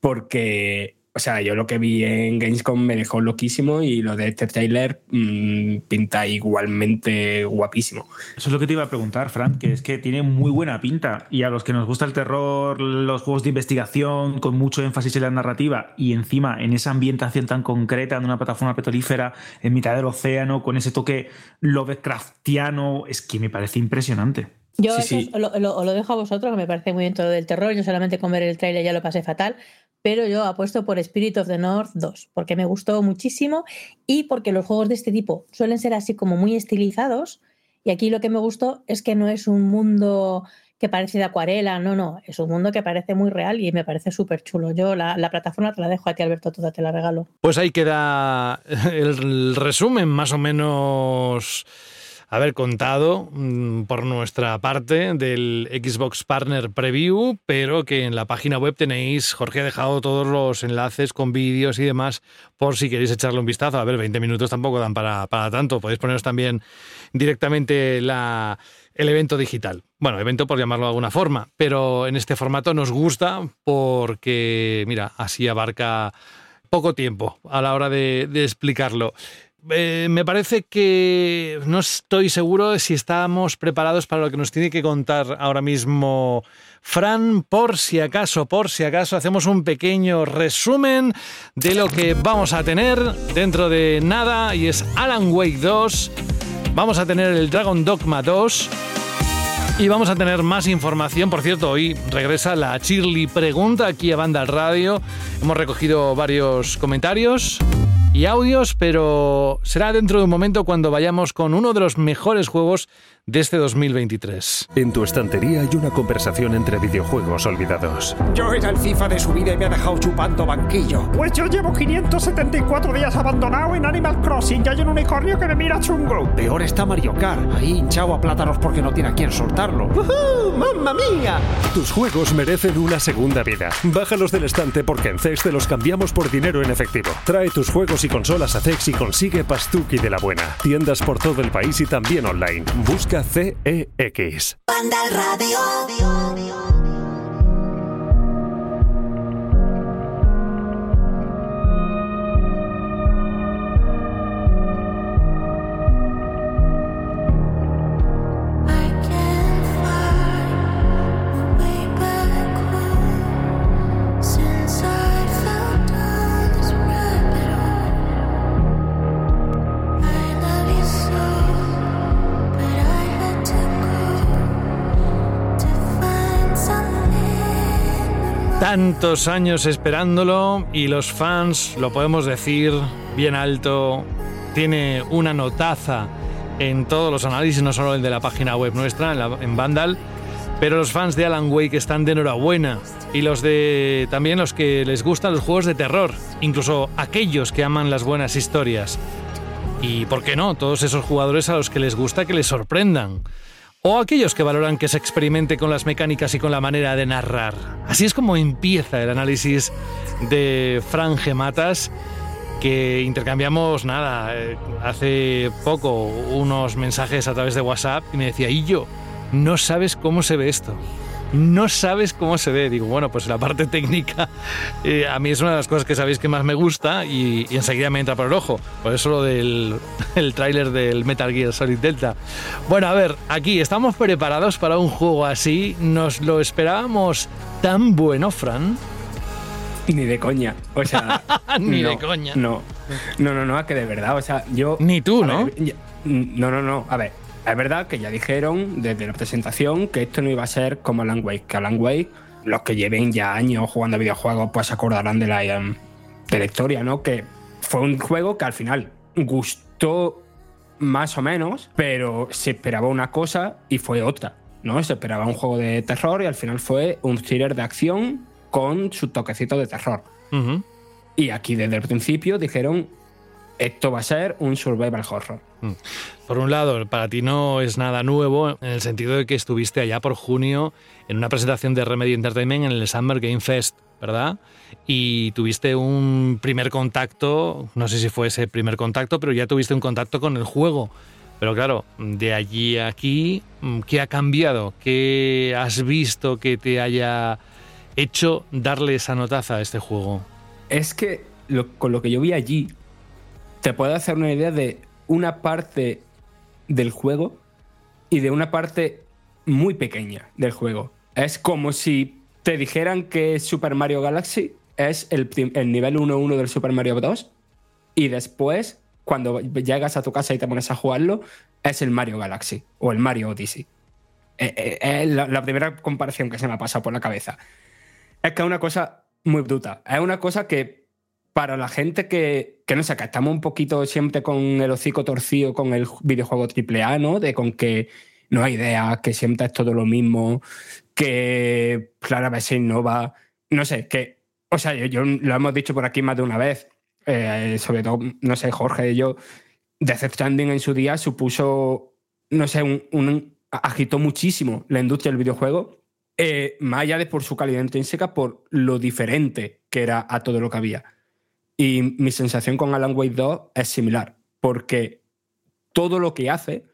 porque, o sea, yo lo que vi en Gamescom me dejó loquísimo y lo de este trailer mm, pinta igualmente guapísimo. Eso es lo que te iba a preguntar, Fran, que es que tiene muy buena pinta. Y a los que nos gusta el terror, los juegos de investigación, con mucho énfasis en la narrativa, y encima en esa ambientación tan concreta en una plataforma petrolífera en mitad del océano, con ese toque Lovecraftiano, es que me parece impresionante. Yo eso os Lo, lo- os lo dejo a vosotros, que me parece muy bien todo del terror. Yo solamente con ver el tráiler ya lo pasé fatal, pero yo apuesto por Spirit of the North 2, porque me gustó muchísimo y porque los juegos de este tipo suelen ser así como muy estilizados Y aquí lo que me gustó es que no es un mundo que parece de acuarela, no, no, es un mundo que parece muy real y me parece súper chulo. Yo la, la plataforma te la dejo a ti, Alberto, toda te la regalo. Pues ahí queda el resumen más o menos haber contado mm, por nuestra parte del Xbox Partner Preview, pero que en la página web tenéis, Jorge ha dejado todos los enlaces con vídeos y demás por si queréis echarle un vistazo. A ver, 20 minutos tampoco dan para, para tanto. Podéis poneros también directamente la, el evento digital. Bueno, evento por llamarlo de alguna forma, pero en este formato nos gusta porque, mira, así abarca poco tiempo a la hora de, de explicarlo. Eh, me parece que no estoy seguro de si estamos preparados para lo que nos tiene que contar ahora mismo Fran. Por si acaso, por si acaso, hacemos un pequeño resumen de lo que vamos a tener dentro de nada y es Alan Wake 2. Vamos a tener el Dragon Dogma 2. Y vamos a tener más información. Por cierto, hoy regresa la Shirley Pregunta aquí a Banda Radio. Hemos recogido varios comentarios y audios, pero será dentro de un momento cuando vayamos con uno de los mejores juegos de este 2023. En tu estantería hay una conversación entre videojuegos olvidados. Yo era el FIFA de su vida y me ha dejado chupando banquillo. Pues yo llevo 574 días abandonado en Animal Crossing y hay un unicornio que me mira chungo. Peor está Mario Kart, ahí hinchado a plátanos porque no tiene a quién soltarlo. ¡Uhú! ¡Mamma mía! Tus juegos merecen una segunda vida. Bájalos del estante porque en CEX te los cambiamos por dinero en efectivo. Trae tus juegos y consolas a CEX y consigue Pastuki de la buena. Tiendas por todo el país y también online. Busca CEX. Banda radio. Tantos años esperándolo y los fans, lo podemos decir bien alto, tiene una notaza en todos los análisis, no solo el de la página web nuestra, en, la- Vandal, pero los fans de Alan Wake están de enhorabuena y los de también los que les gustan los juegos de terror, incluso aquellos que aman las buenas historias. Y por qué no, todos esos jugadores a los que les gusta que les sorprendan. O aquellos que valoran que se experimente con las mecánicas y con la manera de narrar. Así es como empieza el análisis de Fran Gematas, que intercambiamos nada, eh, hace poco unos mensajes a través de WhatsApp y me decía, y yo, no sabes cómo se ve esto. No sabes cómo se ve. Digo, bueno, pues la parte técnica eh, a mí es una de las cosas que sabéis que más me gusta y, y enseguida me entra por el ojo. Por eso lo del el tráiler del Metal Gear Solid Delta. Bueno, a ver, aquí estamos preparados para un juego así. ¿Nos lo esperábamos tan bueno, Fran? Ni de coña. O sea. Ni no, de coña. No. No, no, no, que de verdad. O sea, yo. Ni tú, ¿no? ver, no, no, no. A ver, es verdad que ya dijeron desde la presentación que esto no iba a ser como Alan Wake. Que Alan Wake, los que lleven ya años jugando a videojuegos, pues se acordarán de la, em, de la historia, ¿no? Que fue un juego que al final gustó más o menos, pero se esperaba una cosa y fue otra. ¿no? Se esperaba un juego de terror y al final fue un thriller de acción con su toquecito de terror. Y aquí desde el principio dijeron, esto va a ser un survival horror. Mm. Por un lado, para ti no es nada nuevo en el sentido de que estuviste allá por junio en una presentación de Remedy Entertainment en el Summer Game Fest, ¿verdad? Y tuviste un primer contacto, no sé si fue ese primer contacto, pero ya tuviste un contacto con el juego. Pero claro, de allí a aquí, mm, ¿qué ha cambiado? ¿Qué has visto que te haya hecho darle esa notaza a este juego? Es que lo- con lo que yo vi allí, te puedo hacer una idea de una parte del juego y de una parte muy pequeña del juego. Es como si te dijeran que Super Mario Galaxy es el, nivel 1-1 del Super Mario 2 y después, cuando llegas a tu casa y te pones a jugarlo, es el Mario Galaxy o el Mario Odyssey. Eh, eh, Es la, la primera comparación que se me ha pasado por la cabeza. Es que es una cosa muy bruta. Es una cosa que para la gente que, que no sé, que estamos un poquito siempre con el hocico torcido con el videojuego AAA, ¿no? De con que no hay idea, que siempre es todo lo mismo, que rara vez se innova. No sé, que. O sea, yo, yo lo hemos dicho por aquí más de una vez. eh, sobre todo, no sé, Jorge y yo. Death Stranding en su día supuso, no sé, un- agitó muchísimo la industria del videojuego. eh, más allá de por su calidad intrínseca, por lo diferente que era a todo lo que había. Y mi sensación con Alan Wake 2 es similar, porque todo lo que hace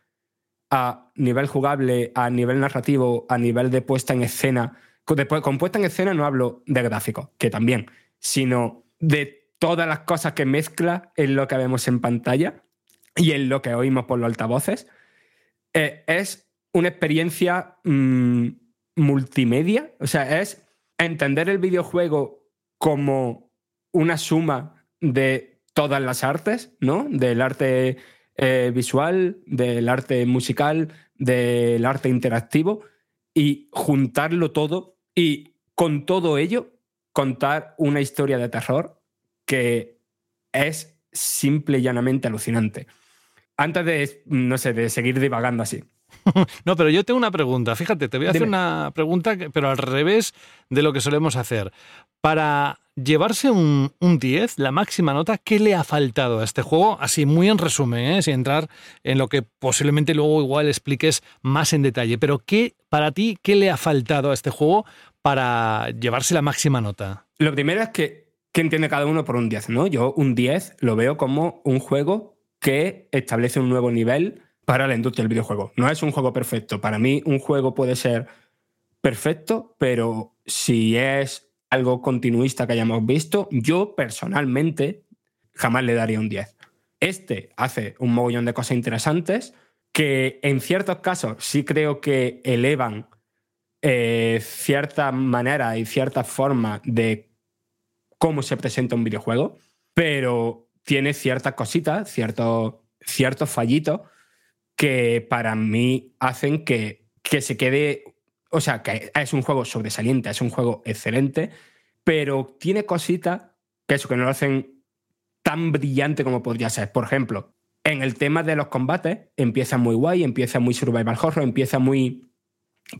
a nivel jugable, a nivel narrativo, a nivel de puesta en escena, con, de- con puesta en escena no hablo de gráficos, que también, sino de todas las cosas que mezcla en lo que vemos en pantalla y en lo que oímos por los altavoces, eh, es una experiencia mm, multimedia, o sea, es entender el videojuego como una suma de todas las artes, ¿no? Del arte eh, visual, del arte musical, del arte interactivo, y juntarlo todo y con todo ello contar una historia de terror que es simple y llanamente alucinante. Antes de, no sé, de seguir divagando así. No, pero yo tengo una pregunta. Fíjate, te voy a hacer Dime. una pregunta, pero al revés de lo que solemos hacer. Para llevarse un, un 10, la máxima nota, ¿qué le ha faltado a este juego? Así, muy en resumen, ¿eh? sin entrar en lo que posiblemente luego igual expliques más en detalle. Pero ¿qué, para ti, qué le ha faltado a este juego para llevarse la máxima nota? Lo primero es que, ¿qué entiende cada uno por un 10? ¿no? Yo un 10 lo veo como un juego que establece un nuevo nivel para la industria del videojuego. No es un juego perfecto. Para mí un juego puede ser perfecto, pero si es algo continuista que hayamos visto, yo personalmente jamás le daría un 10. Este hace un mogollón de cosas interesantes que en ciertos casos sí creo que elevan eh, cierta manera y cierta forma de cómo se presenta un videojuego, pero tiene ciertas cositas, ciertos, ciertos fallitos que para mí hacen que, que se quede, o sea, que es un juego sobresaliente, es un juego excelente, pero tiene cositas que eso, que no lo hacen tan brillante como podría ser. Por ejemplo, en el tema de los combates, empieza muy guay, empieza muy survival horror, empieza muy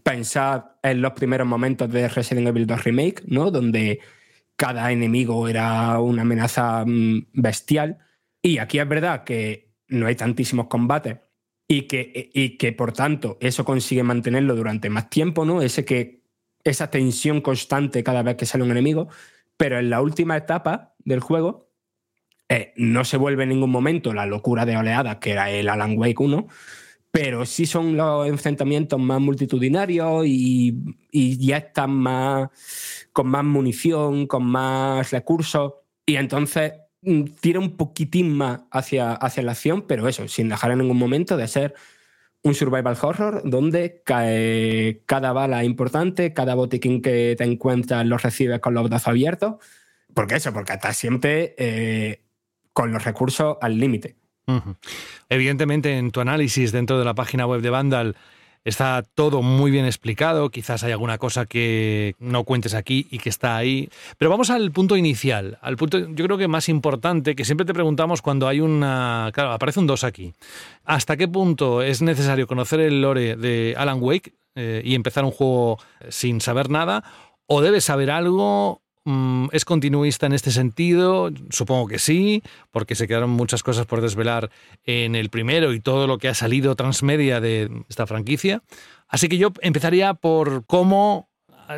pensar en los primeros momentos de Resident Evil 2 Remake, ¿no? Donde cada enemigo era una amenaza mm, bestial. Y aquí es verdad que no hay tantísimos combates y que, y que por tanto eso consigue mantenerlo durante más tiempo, ¿no? Ese que, esa tensión constante cada vez que sale un enemigo. Pero en la última etapa del juego eh, no se vuelve en ningún momento la locura de oleadas que era el Alan Wake 1, pero sí son los enfrentamientos más multitudinarios y, y ya están más con más munición, con más recursos, y entonces tira un poquitín más hacia, hacia la acción, pero eso, sin dejar en ningún momento de ser un survival horror donde cae cada bala importante, cada botiquín que te encuentras lo recibes con los brazos abiertos. ¿Por qué eso? Porque estás siempre eh, con los recursos al límite. Evidentemente, en tu análisis dentro de la página web de Vandal está todo muy bien explicado. Quizás hay alguna cosa que no cuentes aquí y que está ahí. Pero vamos al punto inicial, al punto, yo creo que más importante, que siempre te preguntamos cuando hay una. Claro, aparece un 2 aquí. ¿Hasta qué punto es necesario conocer el lore de Alan Wake eh, y empezar un juego sin saber nada? ¿O debes saber algo? Mm, ¿Es continuista en este sentido? Supongo que sí, porque se quedaron muchas cosas por desvelar en el primero y todo lo que ha salido transmedia de esta franquicia. Así que yo empezaría por cómo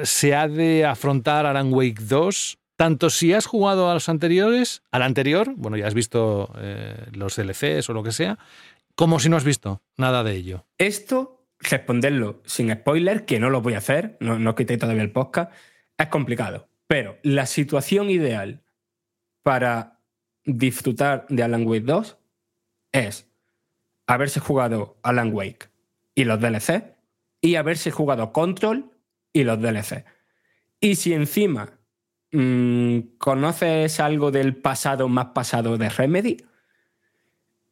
se ha de afrontar Alan Wake 2. Tanto si has jugado a los anteriores, al anterior, bueno, ya has visto eh, los DLCs o lo que sea, como si no has visto nada de ello. Esto, responderlo sin spoiler, que no lo voy a hacer, no, no quité todavía el podcast, es complicado. Pero la situación ideal para disfrutar de Alan Wake 2 es haberse jugado Alan Wake y los DLC y haberse jugado Control y los DLC. Y si encima mmm, conoces algo del pasado más pasado de Remedy,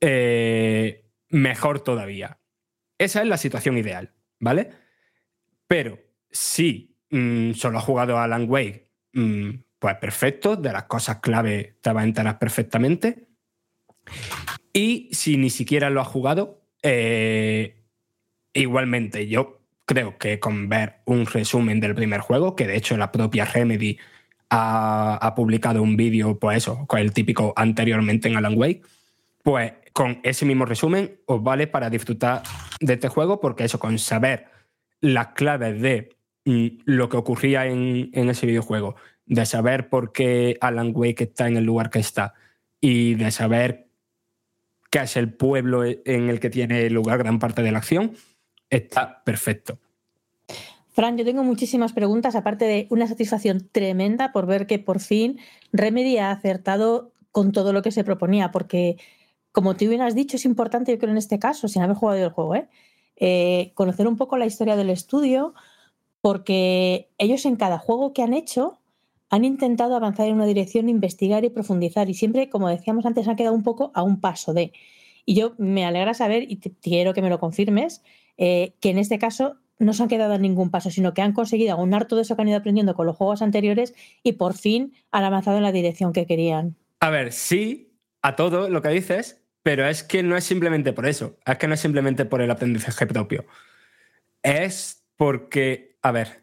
eh, mejor todavía. Esa es la situación ideal, ¿vale? Pero si mmm, solo has jugado Alan Wake, pues perfecto, de las cosas clave te vas a enterar perfectamente. Y si ni siquiera lo has jugado, eh, igualmente yo creo que con ver un resumen del primer juego, que de hecho la propia Remedy ha, publicado un vídeo, pues eso, con el típico anteriormente en Alan Wake, pues con ese mismo resumen os vale para disfrutar de este juego, porque eso, con saber las claves de mm, lo que ocurría en, ese videojuego, de saber por qué Alan Wake está en el lugar que está y de saber qué es el pueblo en el que tiene lugar gran parte de la acción, está perfecto. Fran, yo tengo muchísimas preguntas, aparte de una satisfacción tremenda por ver que por fin Remedy ha acertado con todo lo que se proponía, porque como tú bien has dicho, es importante, yo creo, en este caso, sin haber jugado el juego, ¿eh? Eh, conocer un poco la historia del estudio, porque ellos en cada juego que han hecho han intentado avanzar en una dirección, investigar y profundizar, y siempre, como decíamos antes, han quedado un poco a un paso de. Y yo me alegra saber, y te, quiero que me lo confirmes, eh, que en este caso no se han quedado en ningún paso, sino que han conseguido aunar todo eso que han ido aprendiendo con los juegos anteriores y por fin han avanzado en la dirección que querían. A ver, sí, a todo lo que dices, pero es que no es simplemente por eso, es que no es simplemente por el aprendizaje propio. Es porque, a ver,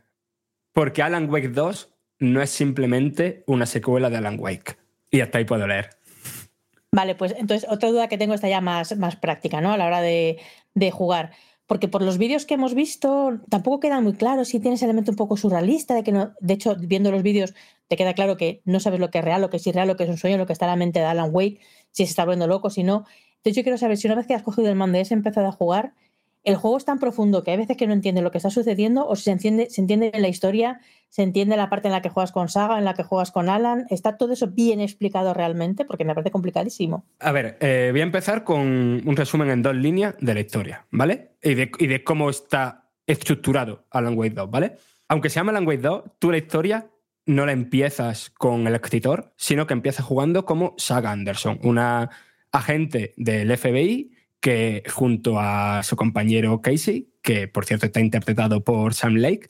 porque Alan Wake 2 no es simplemente una secuela de Alan Wake. Y hasta ahí puedo leer. Vale, pues entonces otra duda que tengo está ya más, más práctica, ¿no? A la hora de, de jugar. Porque por los vídeos que hemos visto tampoco queda muy claro si tienes elemento un poco surrealista, de que no, de hecho, viendo los vídeos te queda claro que no sabes lo que es real, lo que es irreal, lo que es un sueño, lo que está en la mente de Alan Wake, si se está volviendo loco, si no. Entonces yo quiero saber si una vez que has cogido el mando y has empezado a jugar, el juego es tan profundo que hay veces que no entiende lo que está sucediendo o si se entiende, se entiende la historia, se entiende la parte en la que juegas con Saga, en la que juegas con Alan. ¿Está todo eso bien explicado realmente? Porque me parece complicadísimo. A ver, eh, voy a empezar con un resumen en dos líneas de la historia, ¿vale? Y de, y de cómo está estructurado Alan Wake 2, ¿vale? Aunque se llama Alan Wake 2, tú la historia no la empiezas con el escritor, sino que empiezas jugando como Saga Anderson, una agente del FBI que junto a su compañero Casey, que por cierto está interpretado por Sam Lake,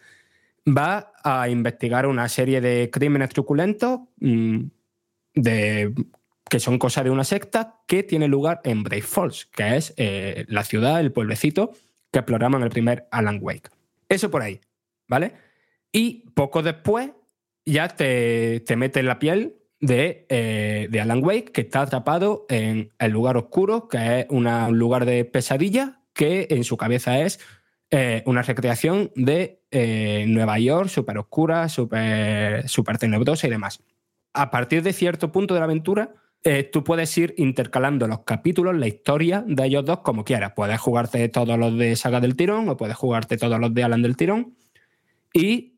va a investigar una serie de crímenes truculentos mmm, de, que son cosa de una secta que tiene lugar en Brave Falls, que es eh, la ciudad, el pueblecito que exploramos en el primer Alan Wake. Eso por ahí, ¿vale? Y poco después ya te, te mete en la piel de, eh, de, Alan Wake, que está atrapado en el lugar oscuro, que es un lugar de pesadilla, que en su cabeza es eh, una recreación de eh, Nueva York, súper oscura, súper super tenebrosa y demás. A partir de cierto punto de la aventura, tú puedes ir intercalando los capítulos, la historia de ellos dos como quieras. Puedes jugarte todos los de Saga del Tirón o puedes jugarte todos los de Alan del Tirón. Y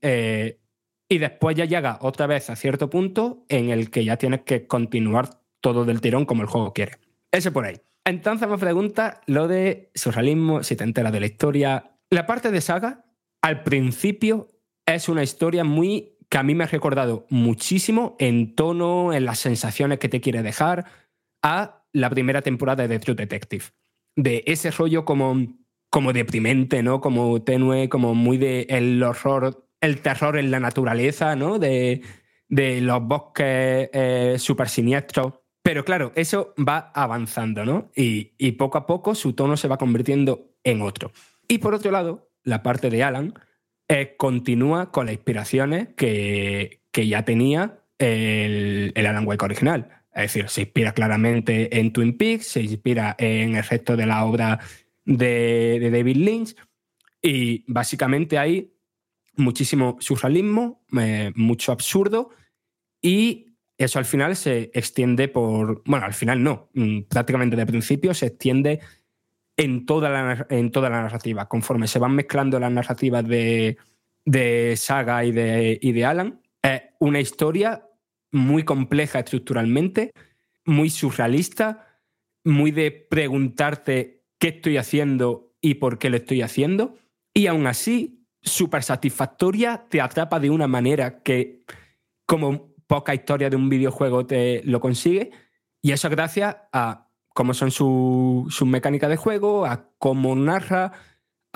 y después ya llega otra vez a cierto punto en el que ya tienes que continuar todo del tirón como el juego quiere. Eso por ahí. Entonces me pregunta lo de surrealismo, si te enteras de la historia. La parte de saga, al principio, es una historia muy que a mí me ha recordado muchísimo en tono, en las sensaciones que te quiere dejar, a la primera temporada de True Detective. De ese rollo como, como deprimente, ¿no? Como tenue, como muy de el horror el terror en la naturaleza, ¿no? De, de los bosques eh, súper siniestros. Pero claro, eso va avanzando, ¿no? Y, y, poco a poco su tono se va convirtiendo en otro. Y por otro lado, la parte de Alan eh, continúa con las inspiraciones que, que ya tenía el, el, Alan Wake original. Es decir, se inspira claramente en Twin Peaks, se inspira en el resto de la obra de, de David Lynch. Y básicamente ahí muchísimo surrealismo, eh, mucho absurdo y eso al final se extiende por, bueno, al final no, mm, prácticamente de principio se extiende en toda la, en toda la narrativa. Conforme se van mezclando las narrativas de, de Saga y de, y de Alan, es una historia muy compleja estructuralmente, muy surrealista, muy de preguntarte qué estoy haciendo y por qué lo estoy haciendo. Y aún así, súper satisfactoria, te atrapa de una manera que como poca historia de un videojuego te lo consigue. Y eso gracias a cómo son sus su mecánicas de juego, a cómo narra,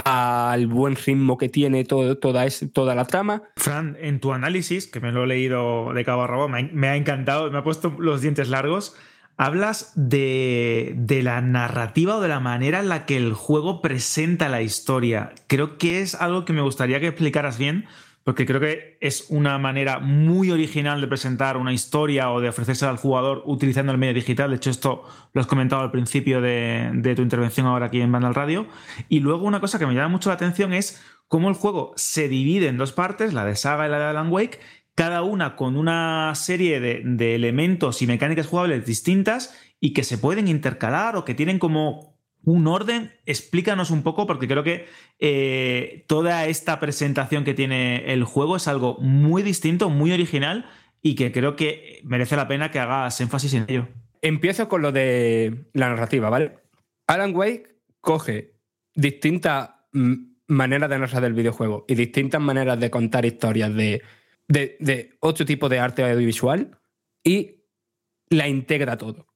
al buen ritmo que tiene todo, toda, es- toda la trama. Fran, en tu análisis, que me lo he leído de cabo a rabo, me ha, me ha encantado, me ha puesto los dientes largos. Hablas de, de la narrativa o de la manera en la que el juego presenta la historia. Creo que es algo que me gustaría que explicaras bien, porque creo que es una manera muy original de presentar una historia o de ofrecerse al jugador utilizando el medio digital. De hecho, esto lo has comentado al principio de, de tu intervención ahora aquí en Vandal Radio. Y luego una cosa que me llama mucho la atención es cómo el juego se divide en dos partes, la de Saga y la de Alan Wake, cada una con una serie de, elementos y mecánicas jugables distintas y que se pueden intercalar o que tienen como un orden. Explícanos un poco, porque creo que eh, toda esta presentación que tiene el juego es algo muy distinto, muy original y que creo que merece la pena que hagas énfasis en ello. Empiezo con lo de la narrativa, ¿vale? Alan Wake coge distintas maneras de narrar el videojuego y distintas maneras de contar historias de, de, otro tipo de arte audiovisual y la integra todo.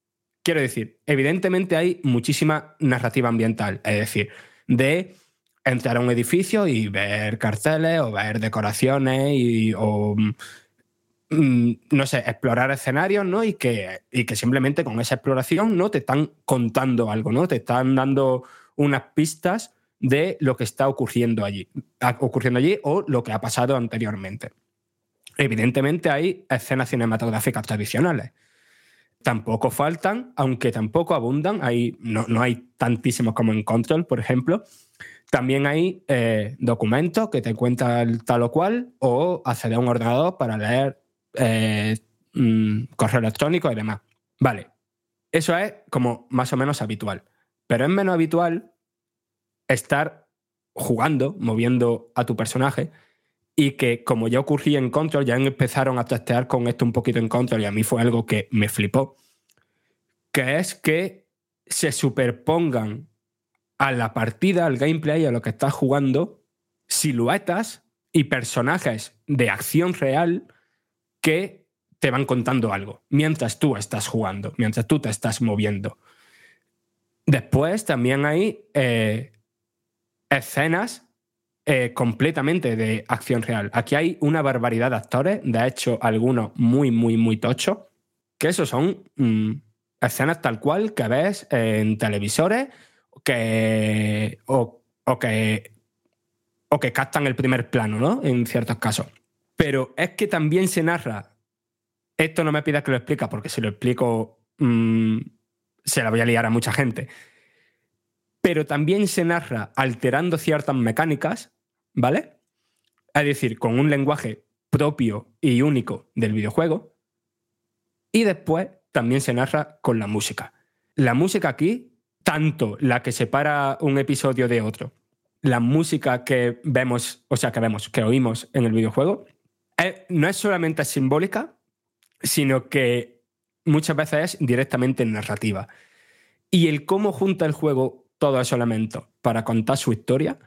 Quiero decir, evidentemente hay muchísima narrativa ambiental, es decir, de entrar a un edificio y ver carteles o ver decoraciones y, o mm, no sé, explorar escenarios, ¿no? Y que, y que simplemente con esa exploración, ¿no? Te están contando algo, ¿no? Te están dando unas pistas de lo que está ocurriendo allí, ocurriendo allí o lo que ha pasado anteriormente. Evidentemente hay escenas cinematográficas tradicionales. Tampoco faltan, aunque tampoco abundan, hay, no, no hay tantísimos como en Control, por ejemplo. También hay eh, documentos que te cuentan tal o cual, o acceder a un ordenador para leer eh, mm, correo electrónico y demás. Vale, eso es como más o menos habitual. Pero es menos habitual estar jugando, moviendo a tu personaje, y que como ya ocurría en Control, ya empezaron a testear con esto un poquito en Control, y a mí fue algo que me flipó, que es que se superpongan a la partida, al gameplay, a lo que estás jugando, siluetas y personajes de acción real que te van contando algo mientras tú estás jugando, mientras tú te estás moviendo. Después también hay eh, escenas eh, completamente de acción real. Aquí hay una barbaridad de actores, de hecho algunos muy, muy, muy tochos, que esos son mm, escenas tal cual que ves en televisores que, o, o que, o que captan el primer plano, ¿no? En ciertos casos. Pero es que también se narra, esto no me pidas que lo explique porque si lo explico mm, se la voy a liar a mucha gente, pero también se narra alterando ciertas mecánicas, ¿vale? Es decir, con un lenguaje propio y único del videojuego. Y después también se narra con la música. La música aquí, tanto la que separa un episodio de otro, la música que vemos, o sea, que vemos, que oímos en el videojuego, no es solamente simbólica, sino que muchas veces es directamente narrativa. Y el cómo junta el juego todos esos elementos para contar su historia,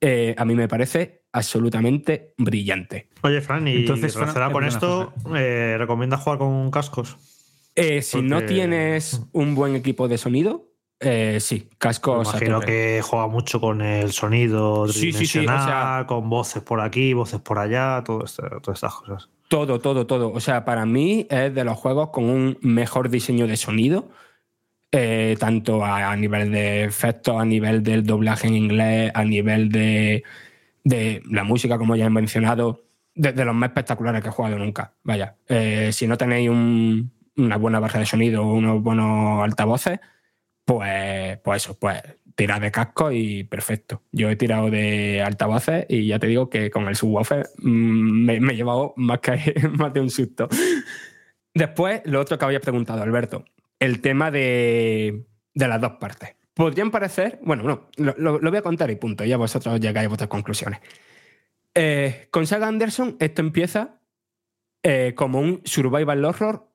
eh, a mí me parece absolutamente brillante. Oye, Fran, y Entonces, Fran, relacionado con esto, eh, ¿recomiendas jugar con cascos? Eh, si no tienes un buen equipo de sonido, eh, sí, cascos. Imagino que juega mucho con el sonido Sí, sí, sí, o tridimensional, con voces por aquí, voces por allá, todo esto- todas estas cosas. Todo, todo, todo. O sea, para mí es de los juegos con un mejor diseño de sonido, eh, tanto a, nivel de efectos, a nivel del doblaje en inglés, a nivel de, la música, como ya he mencionado, de, los más espectaculares que he jugado nunca. Vaya, eh, si no tenéis un- una buena barra de sonido o unos buenos altavoces, pues, pues eso, pues tirad de casco y perfecto. Yo he tirado de altavoces y ya te digo que con el subwoofer mm, me, me he llevado más, que, más de un susto. Después, lo otro que había preguntado, Alberto, el tema de, de las dos partes. Podrían parecer, bueno, no, lo, lo- voy a contar y punto, ya vosotros llegáis a vuestras conclusiones. Eh, con Saga Anderson, esto empieza eh, como un survival horror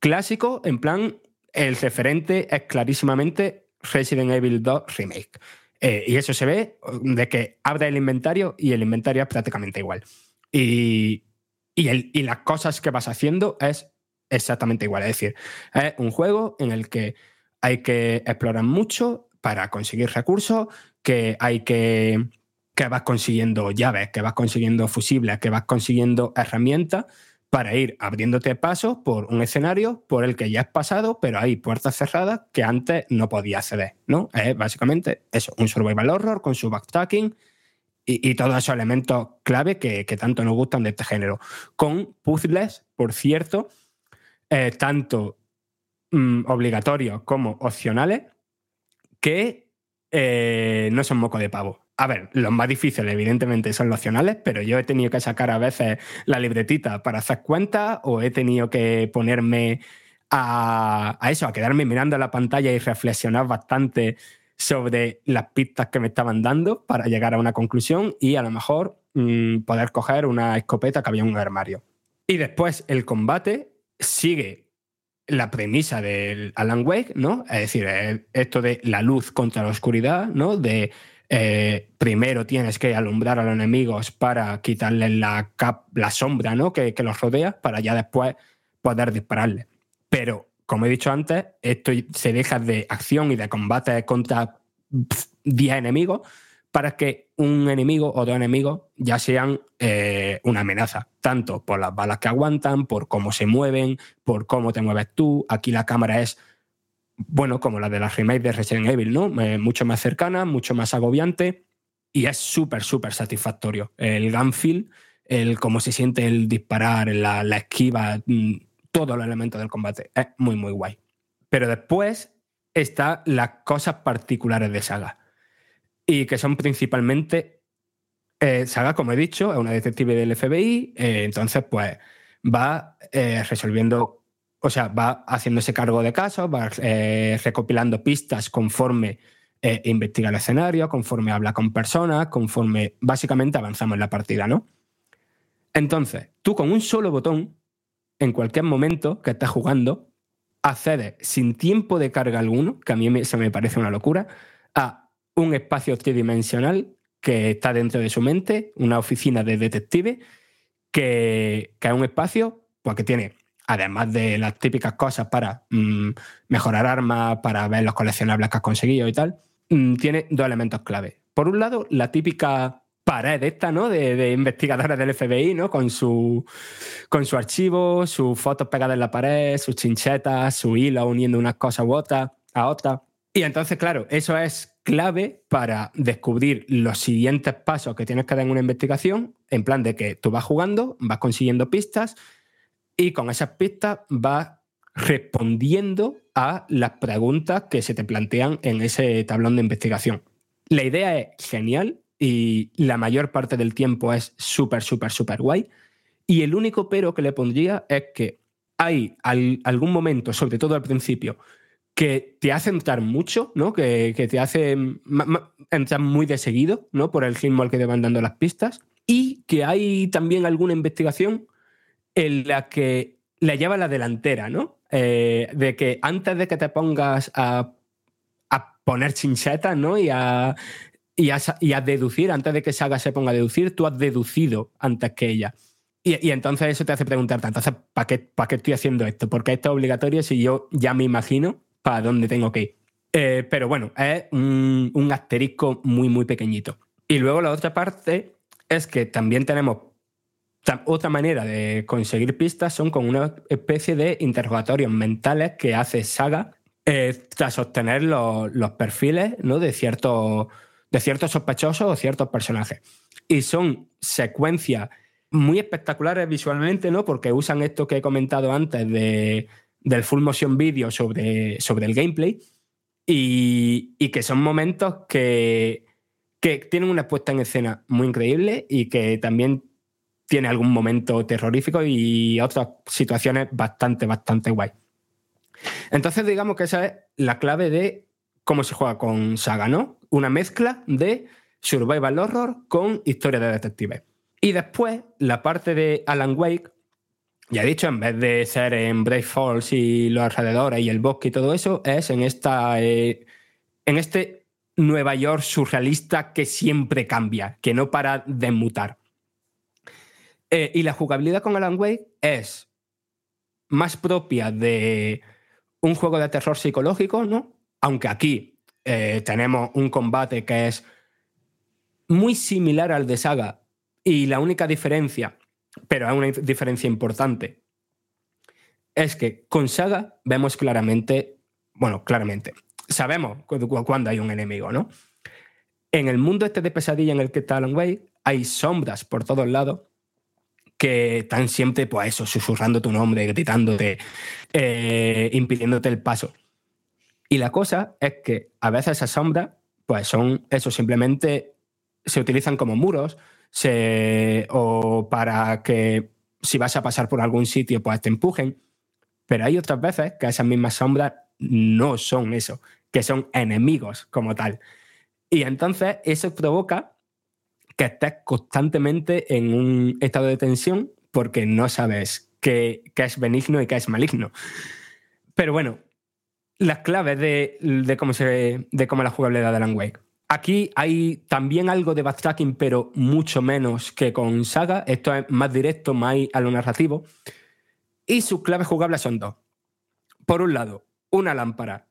clásico, en plan, el referente es clarísimamente Resident Evil 2 Remake. Eh, y eso se ve de que abre el inventario y el inventario es prácticamente igual. Y, y, el- y las cosas que vas haciendo es exactamente igual. Es decir, es un juego en el que hay que explorar mucho para conseguir recursos, que hay que que vas consiguiendo llaves, que vas consiguiendo fusibles, que vas consiguiendo herramientas para ir abriéndote paso por un escenario por el que ya has pasado, pero hay puertas cerradas que antes no podías acceder, ¿no? Es básicamente eso, un survival horror con su backtracking y, y todos esos elementos clave que, que tanto nos gustan de este género. Con puzzles, por cierto, eh, tanto mm, obligatorios como opcionales, que eh, no son moco de pavo. A ver, los más difíciles, evidentemente, son los opcionales, pero yo he tenido que sacar a veces la libretita para hacer cuentas o he tenido que ponerme a, eso, a quedarme mirando la pantalla y reflexionar bastante sobre las pistas que me estaban dando para llegar a una conclusión y a lo mejor mmm, poder coger una escopeta que había en un armario. Y después el combate sigue la premisa del Alan Wake, ¿no? Es decir, esto de la luz contra la oscuridad, ¿no? De eh, primero tienes que alumbrar a los enemigos para quitarles la, cap, la sombra ¿no? que, que, los rodea, para ya después poder dispararles. Pero, como he dicho antes, esto se deja de acción y de combate contra 10 enemigos para que un enemigo o dos enemigos ya sean eh, una amenaza, tanto por las balas que aguantan, por cómo se mueven, por cómo te mueves tú. Aquí la cámara es bueno, como la de las remakes de Resident Evil, ¿no? Eh, mucho más cercana, mucho más agobiante y es súper, súper satisfactorio. El gunfield, el cómo se siente el disparar, la, la esquiva, mm, todos los elementos del combate. Es muy, muy guay. Pero después están las cosas particulares de Saga y que son principalmente eh, Saga, como he dicho, es una detective del FBI, eh, entonces pues va eh, resolviendo o sea, va haciéndose cargo de casos, va eh, recopilando pistas conforme investiga el escenario, conforme habla con personas, conforme básicamente avanzamos en la partida, ¿no? Entonces, tú con un solo botón, en cualquier momento que estés jugando, accedes sin tiempo de carga alguno, que a mí se me parece una locura, a un espacio tridimensional que está dentro de su mente, una oficina de detective, que, que es un espacio pues, que tiene además de las típicas cosas para mmm, mejorar armas, para ver los coleccionables que has conseguido y tal, mmm, tiene dos elementos clave. Por un lado, la típica pared esta, ¿no? De, de investigadores del FBI, ¿no? Con su, con su archivo, sus fotos pegadas en la pared, sus chinchetas, su hilo uniendo unas cosas u otras a otras. Y entonces, claro, eso es clave para descubrir los siguientes pasos que tienes que dar en una investigación, en plan de que tú vas jugando, vas consiguiendo pistas y con esas pistas vas respondiendo a las preguntas que se te plantean en ese tablón de investigación. La idea es genial y la mayor parte del tiempo es súper, súper, súper guay. Y el único pero que le pondría es que hay al, algún momento, sobre todo al principio, que te hace entrar mucho, ¿no? Que, que te hace entrar muy de seguido, ¿no? Por el ritmo al que te van dando las pistas. Y que hay también alguna investigación en la que le lleva la delantera, ¿no? Eh, de que antes de que te pongas a, a poner chinchetas, ¿no? Y a, y, a, deducir, antes de que Saga se ponga a deducir, tú has deducido antes que ella. Y, entonces eso te hace preguntarte, entonces, ¿para qué, ¿para qué estoy haciendo esto? Porque esto es obligatorio si yo ya me imagino para dónde tengo que ir. Eh, pero bueno, es un, asterisco muy, muy pequeñito. Y luego la otra parte es que también tenemos otra manera de conseguir pistas son con una especie de interrogatorios mentales que hace Saga eh, tras obtener los, los perfiles ¿no? de, cierto, de ciertos sospechosos o ciertos personajes. Y son secuencias muy espectaculares visualmente, ¿no? porque usan esto que he comentado antes de, del full motion video sobre, sobre el gameplay y, y que son momentos que, que tienen una puesta en escena muy increíble y que también tiene algún momento terrorífico y otras situaciones bastante, bastante guay. Entonces, digamos que esa es la clave de cómo se juega con Saga, ¿no? Una mezcla de survival horror con historia de detectives. Y después, la parte de Alan Wake, ya he dicho, en vez de ser en Brave Falls y los alrededores y el bosque y todo eso, es en esta. Eh, en este Nueva York surrealista que siempre cambia, que no para de mutar. Eh, y la jugabilidad con Alan Wake es más propia de un juego de terror psicológico, ¿no? Aunque aquí eh, tenemos un combate que es muy similar al de Saga y la única diferencia, pero es una diferencia importante, es que con Saga vemos claramente, bueno, claramente, sabemos cu- cu- cuándo hay un enemigo, ¿no? En el mundo este de pesadilla en el que está Alan Wake, hay sombras por todos lados que están siempre, pues eso, susurrando tu nombre, gritándote, eh, impidiéndote el paso. Y la cosa es que a veces esas sombras, pues son eso, simplemente se utilizan como muros se, o para que si vas a pasar por algún sitio, pues te empujen. Pero hay otras veces que esas mismas sombras no son eso, que son enemigos como tal. Y entonces eso provoca que estés constantemente en un estado de tensión porque no sabes qué, qué es benigno y qué es maligno. Pero bueno, las claves de, de cómo, se, de cómo la jugabilidad de Alan Wake. Aquí hay también algo de backtracking, pero mucho menos que con Saga. Esto es más directo, más a lo narrativo. Y sus claves jugables son dos. Por un lado, una lámpara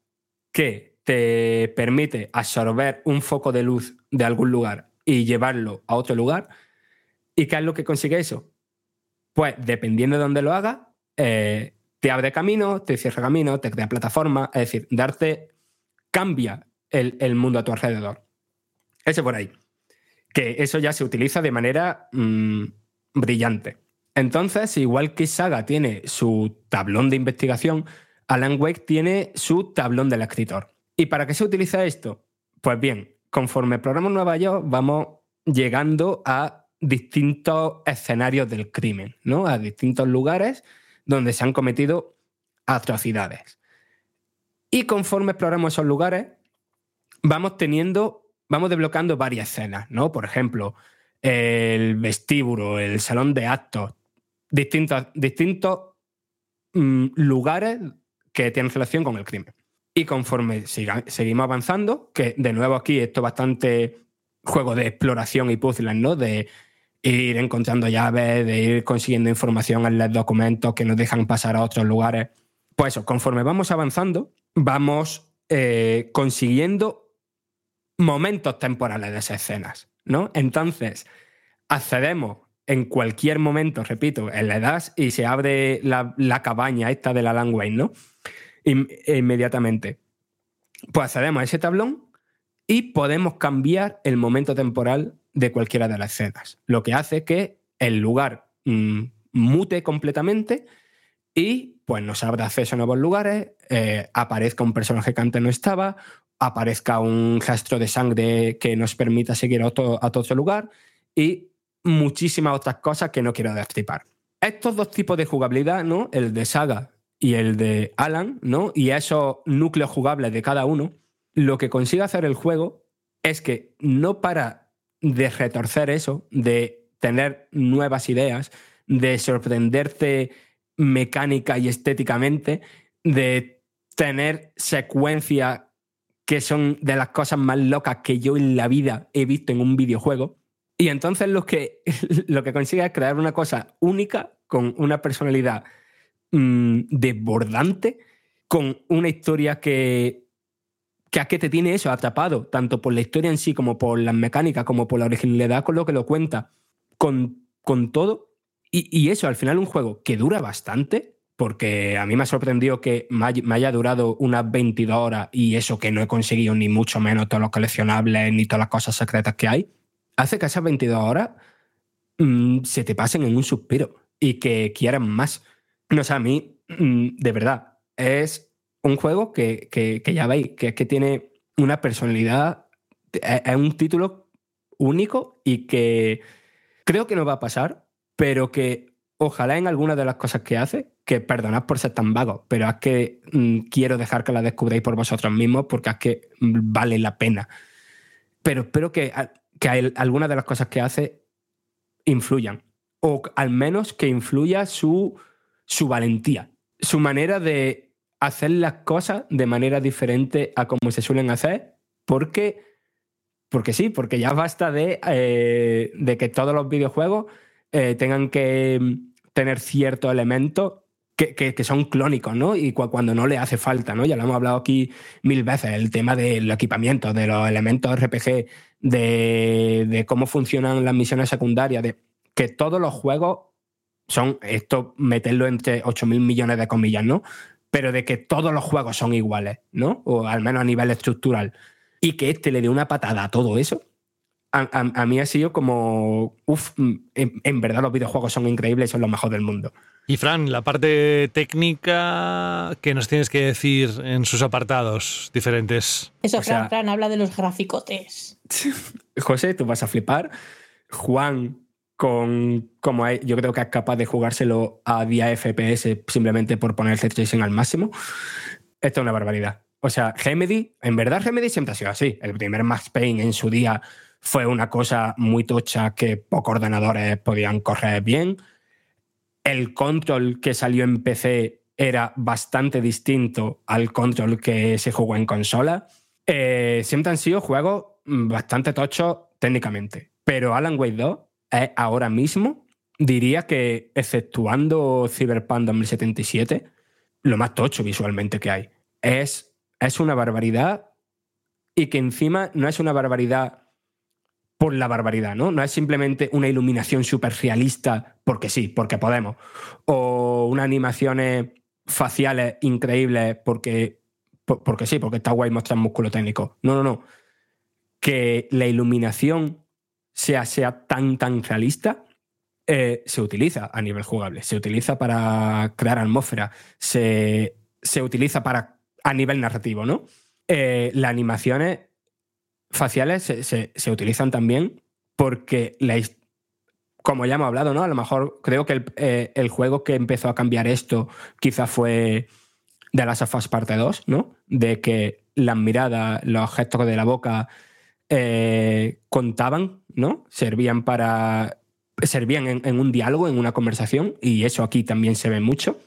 que te permite absorber un foco de luz de algún lugar y llevarlo a otro lugar. ¿Y qué es lo que consigue eso? Pues dependiendo de dónde lo hagas, eh, te abre camino, te cierra camino, te crea plataforma, es decir, darte, cambia el, el mundo a tu alrededor. Eso por ahí. Que eso ya se utiliza de manera mm, brillante. Entonces, igual que Saga tiene su tablón de investigación, Alan Wake tiene su tablón del escritor. ¿Y para qué se utiliza esto? Pues bien, conforme exploramos Nueva York, vamos llegando a distintos escenarios del crimen, ¿no? A distintos lugares donde se han cometido atrocidades. Y conforme exploramos esos lugares, vamos teniendo, vamos desbloqueando varias escenas, ¿no? Por ejemplo, el vestíbulo, el salón de actos, distintos, distintos mm, lugares que tienen relación con el crimen. Y conforme seguimos avanzando, que de nuevo aquí esto es bastante juego de exploración y puzzles, ¿no? De ir encontrando llaves, de ir consiguiendo información en los documentos que nos dejan pasar a otros lugares. Pues eso, conforme vamos avanzando, vamos eh, consiguiendo momentos temporales de esas escenas, ¿no? Entonces, accedemos en cualquier momento, repito, en la edad y se abre la, la cabaña esta de la Langway, ¿no? Im- inmediatamente. Pues accedemos a ese tablón y podemos cambiar el momento temporal de cualquiera de las escenas, lo que hace que el lugar mm, mute completamente y pues nos abra acceso a nuevos lugares, eh, aparezca un personaje que antes no estaba, aparezca un rastro de sangre que nos permita seguir a otro, a otro lugar y muchísimas otras cosas que no quiero destripar. Estos dos tipos de jugabilidad, ¿no? El de Saga y el de Alan, ¿no? Y esos núcleos jugables de cada uno, lo que consigue hacer el juego es que no para de retorcer eso, de tener nuevas ideas, de sorprenderte mecánica y estéticamente, de tener secuencias que son de las cosas más locas que yo en la vida he visto en un videojuego. Y entonces lo que, lo que consigue es crear una cosa única, con una personalidad mm, desbordante, con una historia que, que es que te tiene eso atrapado, tanto por la historia en sí como por las mecánicas, como por la originalidad con lo que lo cuenta, con, con todo. Y, y eso, al final un juego que dura bastante, porque a mí me ha sorprendido que me hay- me haya durado unas 22 horas y eso que no he conseguido ni mucho menos todos los coleccionables ni todas las cosas secretas que hay, hace que esas 22 horas mm, se te pasen en un suspiro y que quieran más. No sé, a mí, mm, de verdad, es un juego que, que- que ya veis, que es que tiene una personalidad, es es un título único y que creo que no va a pasar, pero que ojalá en alguna de las cosas que hace, que perdonad por ser tan vago, pero es que mm, quiero dejar que la descubráis por vosotros mismos porque es que mm, vale la pena. Pero espero que, que al- algunas de las cosas que hace influyan, o al menos que influya su, su valentía, su manera de hacer las cosas de manera diferente a como se suelen hacer, porque, porque sí, porque ya basta de, eh, de que todos los videojuegos eh, tengan que mm, tener ciertos elementos que, que- son clónicos, ¿no? Y cu- cuando no le hace falta, ¿no? Ya lo hemos hablado aquí mil veces, el tema del equipamiento, de los elementos RPG, de, de cómo funcionan las misiones secundarias, de que todos los juegos son, esto meterlo entre 8.000 millones de comillas, ¿no? Pero de que todos los juegos son iguales, ¿no? O al menos a nivel estructural. Y que este le dé una patada a todo eso, a, a- a mí ha sido como, uff, en, en verdad los videojuegos son increíbles y son lo mejor del mundo. Y Fran, la parte técnica que nos tienes que decir en sus apartados diferentes. Eso, O sea- Fran, Fran, habla de los graficotes. José, tú vas a flipar. Juan, con como yo creo que es capaz de jugárselo a 10 FPS simplemente por poner el tracing al máximo. Esto es una barbaridad. O sea, Remedy, en verdad Remedy siempre ha sido así. El primer Max Payne en su día fue una cosa muy tocha que pocos ordenadores podían correr bien. El control que salió en PC era bastante distinto al control que se jugó en consola. Eh, siempre han sido juegos mm, bastante tochos técnicamente. Pero Alan Wake 2 es ahora mismo, diría que exceptuando Cyberpunk 2077, lo más tocho visualmente que hay. Es, es una barbaridad y que encima no es una barbaridad por la barbaridad, ¿no? No es simplemente una iluminación súper realista porque sí, porque podemos. O unas animaciones faciales increíbles porque, por- porque sí, porque está guay mostrar músculo técnico. No, no, no. Que la iluminación sea, sea tan, tan realista, eh, se utiliza a nivel jugable. Se utiliza para crear atmósfera. Se, se utiliza para a nivel narrativo, ¿no? Eh, las animaciones faciales se, se- utilizan también porque la como ya hemos hablado, ¿no? A lo mejor creo que el, eh, el juego que empezó a cambiar esto quizá fue de las of Us parte 2, ¿no? De que las miradas, los gestos de la boca eh, contaban, ¿no? Servían para. servían en un diálogo, en una conversación, y eso aquí también se ve mucho.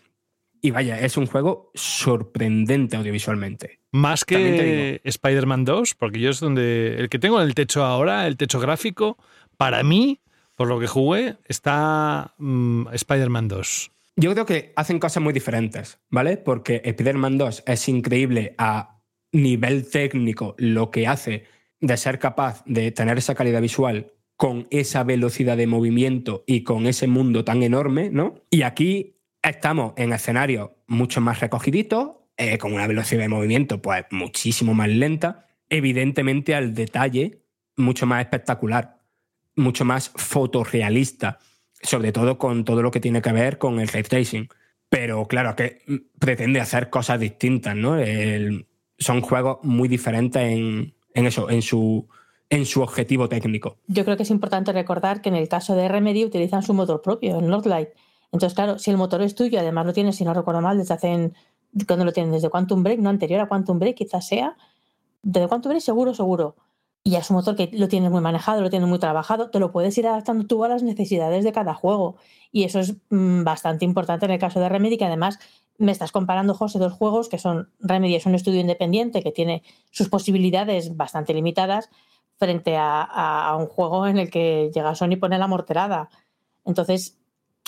Y vaya, es un juego sorprendente audiovisualmente. Más que Spider-Man 2, porque yo es donde. El que tengo en el techo ahora, el techo gráfico, para mí, por lo que jugué, está mm, Spider-Man 2. Yo creo que hacen cosas muy diferentes, ¿vale? Porque Spider-Man 2 es increíble a nivel técnico lo que hace de ser capaz de tener esa calidad visual con esa velocidad de movimiento y con ese mundo tan enorme, ¿no? Y aquí estamos en escenarios mucho más recogiditos, eh, con una velocidad de movimiento pues muchísimo más lenta, evidentemente al detalle mucho más espectacular, mucho más fotorrealista, sobre todo con todo lo que tiene que ver con el ray tracing. Pero claro, que mm, pretende hacer cosas distintas, ¿no? Son juegos muy diferentes en, en eso, en su, en su objetivo técnico. Yo creo que es importante recordar que en el caso de Remedy utilizan su motor propio, el Northlight. Entonces, claro, si el motor es tuyo, además lo tienes, si no recuerdo mal, desde hace. cuando lo tienen? Desde Quantum Break, no anterior a Quantum Break, quizás sea. Desde Quantum Break, seguro, seguro. Y es un motor que lo tienes muy manejado, lo tienes muy trabajado, te lo puedes ir adaptando tú a las necesidades de cada juego. Y eso es mm, bastante importante en el caso de Remedy, que además me estás comparando, José, dos juegos que son Remedy es un estudio independiente que tiene sus posibilidades bastante limitadas frente a un juego en el que llega Sony y pone la morterada. Entonces,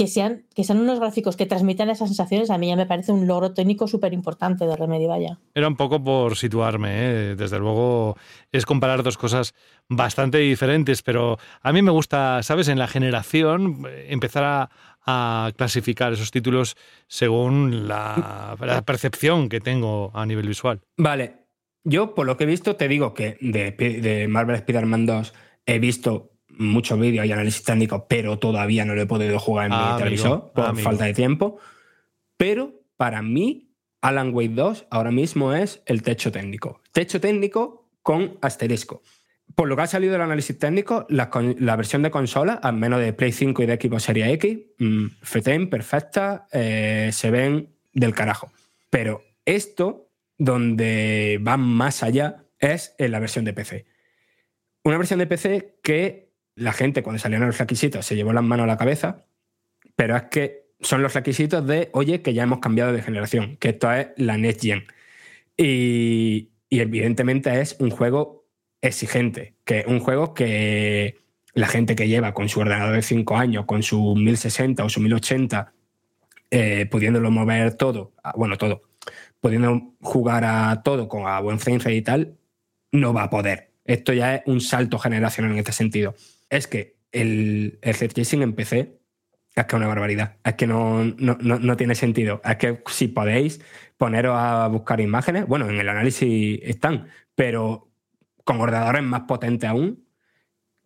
que sean, que sean unos gráficos que transmitan esas sensaciones, a mí ya me parece un logro técnico súper importante de Remedy, vaya. Era un poco por situarme, ¿eh? desde luego es comparar dos cosas bastante diferentes, pero a mí me gusta, ¿sabes? En la generación eh, empezar a, a clasificar esos títulos según la, la percepción que tengo a nivel visual. Vale, yo por lo que he visto te digo que de, de Marvel Spider-Man 2 he visto muchos vídeos y análisis técnicos, pero todavía no lo he podido jugar en Ah, mi amigo, televisor por ah, amigo. falta de tiempo. Pero para mí, Alan Wake 2 ahora mismo es el techo técnico. Techo técnico con asterisco. Por lo que ha salido del análisis técnico, la, versión de consola, al menos de Play 5 y de Xbox Series X, mm, frame perfecta, eh, se ven del carajo. Pero esto, donde van más allá, es en la versión de PC. Una versión de PC que la gente cuando salieron los requisitos se llevó las manos a la cabeza, pero es que son los requisitos de, oye, que ya hemos cambiado de generación, que esto es la Next Gen. Y, evidentemente es un juego exigente, que es un juego que la gente que lleva con su ordenador de 5 años, con su 1060 o su 1080, eh, pudiéndolo mover todo, bueno, todo, pudiendo jugar a todo con a buen frame rate y tal, no va a poder. Esto ya es un salto generacional en este sentido. Es que el, el ray tracing en PC es que es una barbaridad. Es que no, no, no- no tiene sentido. Es que si podéis poneros a buscar imágenes, bueno, en el análisis están, pero con ordenadores más potentes aún,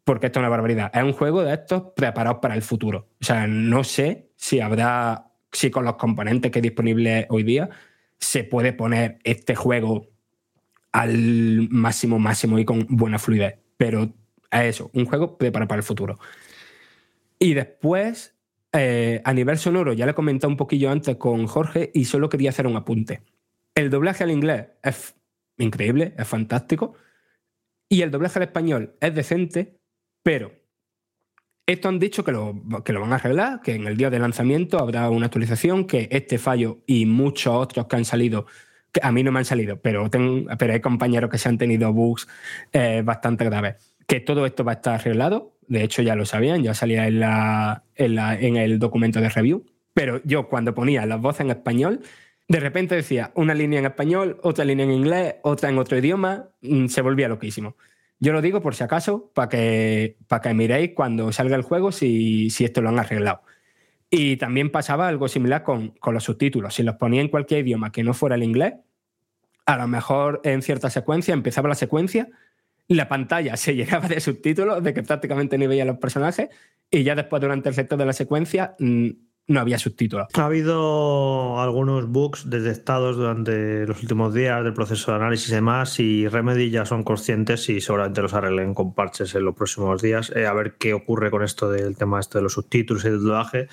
porque esto es una barbaridad. Es un juego de estos preparados para el futuro. O sea, no sé si habrá, si con los componentes que hay disponibles hoy día, se puede poner este juego al máximo, máximo y con buena fluidez. Pero es eso, un juego preparado para el futuro. Y después, eh, a nivel sonoro, ya le he comentado un poquillo antes con Jorge y solo quería hacer un apunte. El doblaje al inglés es increíble, es fantástico. Y el doblaje al español es decente, pero esto han dicho que lo, que lo van a arreglar, que en el día de lanzamiento habrá una actualización, que este fallo y muchos otros que han salido, que a mí no me han salido, pero, pero hay compañeros que se han tenido bugs eh, bastante graves, que todo esto va a estar arreglado. De hecho, ya lo sabían, ya salía en, la, en, la- en el documento de review. Pero yo cuando ponía las voces en español, de repente decía una línea en español, otra línea en inglés, otra en otro idioma, mm, se volvía loquísimo. Yo lo digo por si acaso, para que, para que miréis cuando salga el juego si, si esto lo han arreglado. Y también pasaba algo similar con, con los subtítulos. Si los ponía en cualquier idioma que no fuera el inglés, a lo mejor en cierta secuencia empezaba la secuencia, la pantalla se llenaba de subtítulos, de que prácticamente ni veía los personajes, y ya después durante el resto de la secuencia mm, no había subtítulos. Ha habido algunos bugs detectados durante los últimos días del proceso de análisis y demás, y Remedy ya son conscientes y seguramente los arreglen con parches en los próximos días. Eh, a ver qué ocurre con esto del tema este de los subtítulos y del doblaje.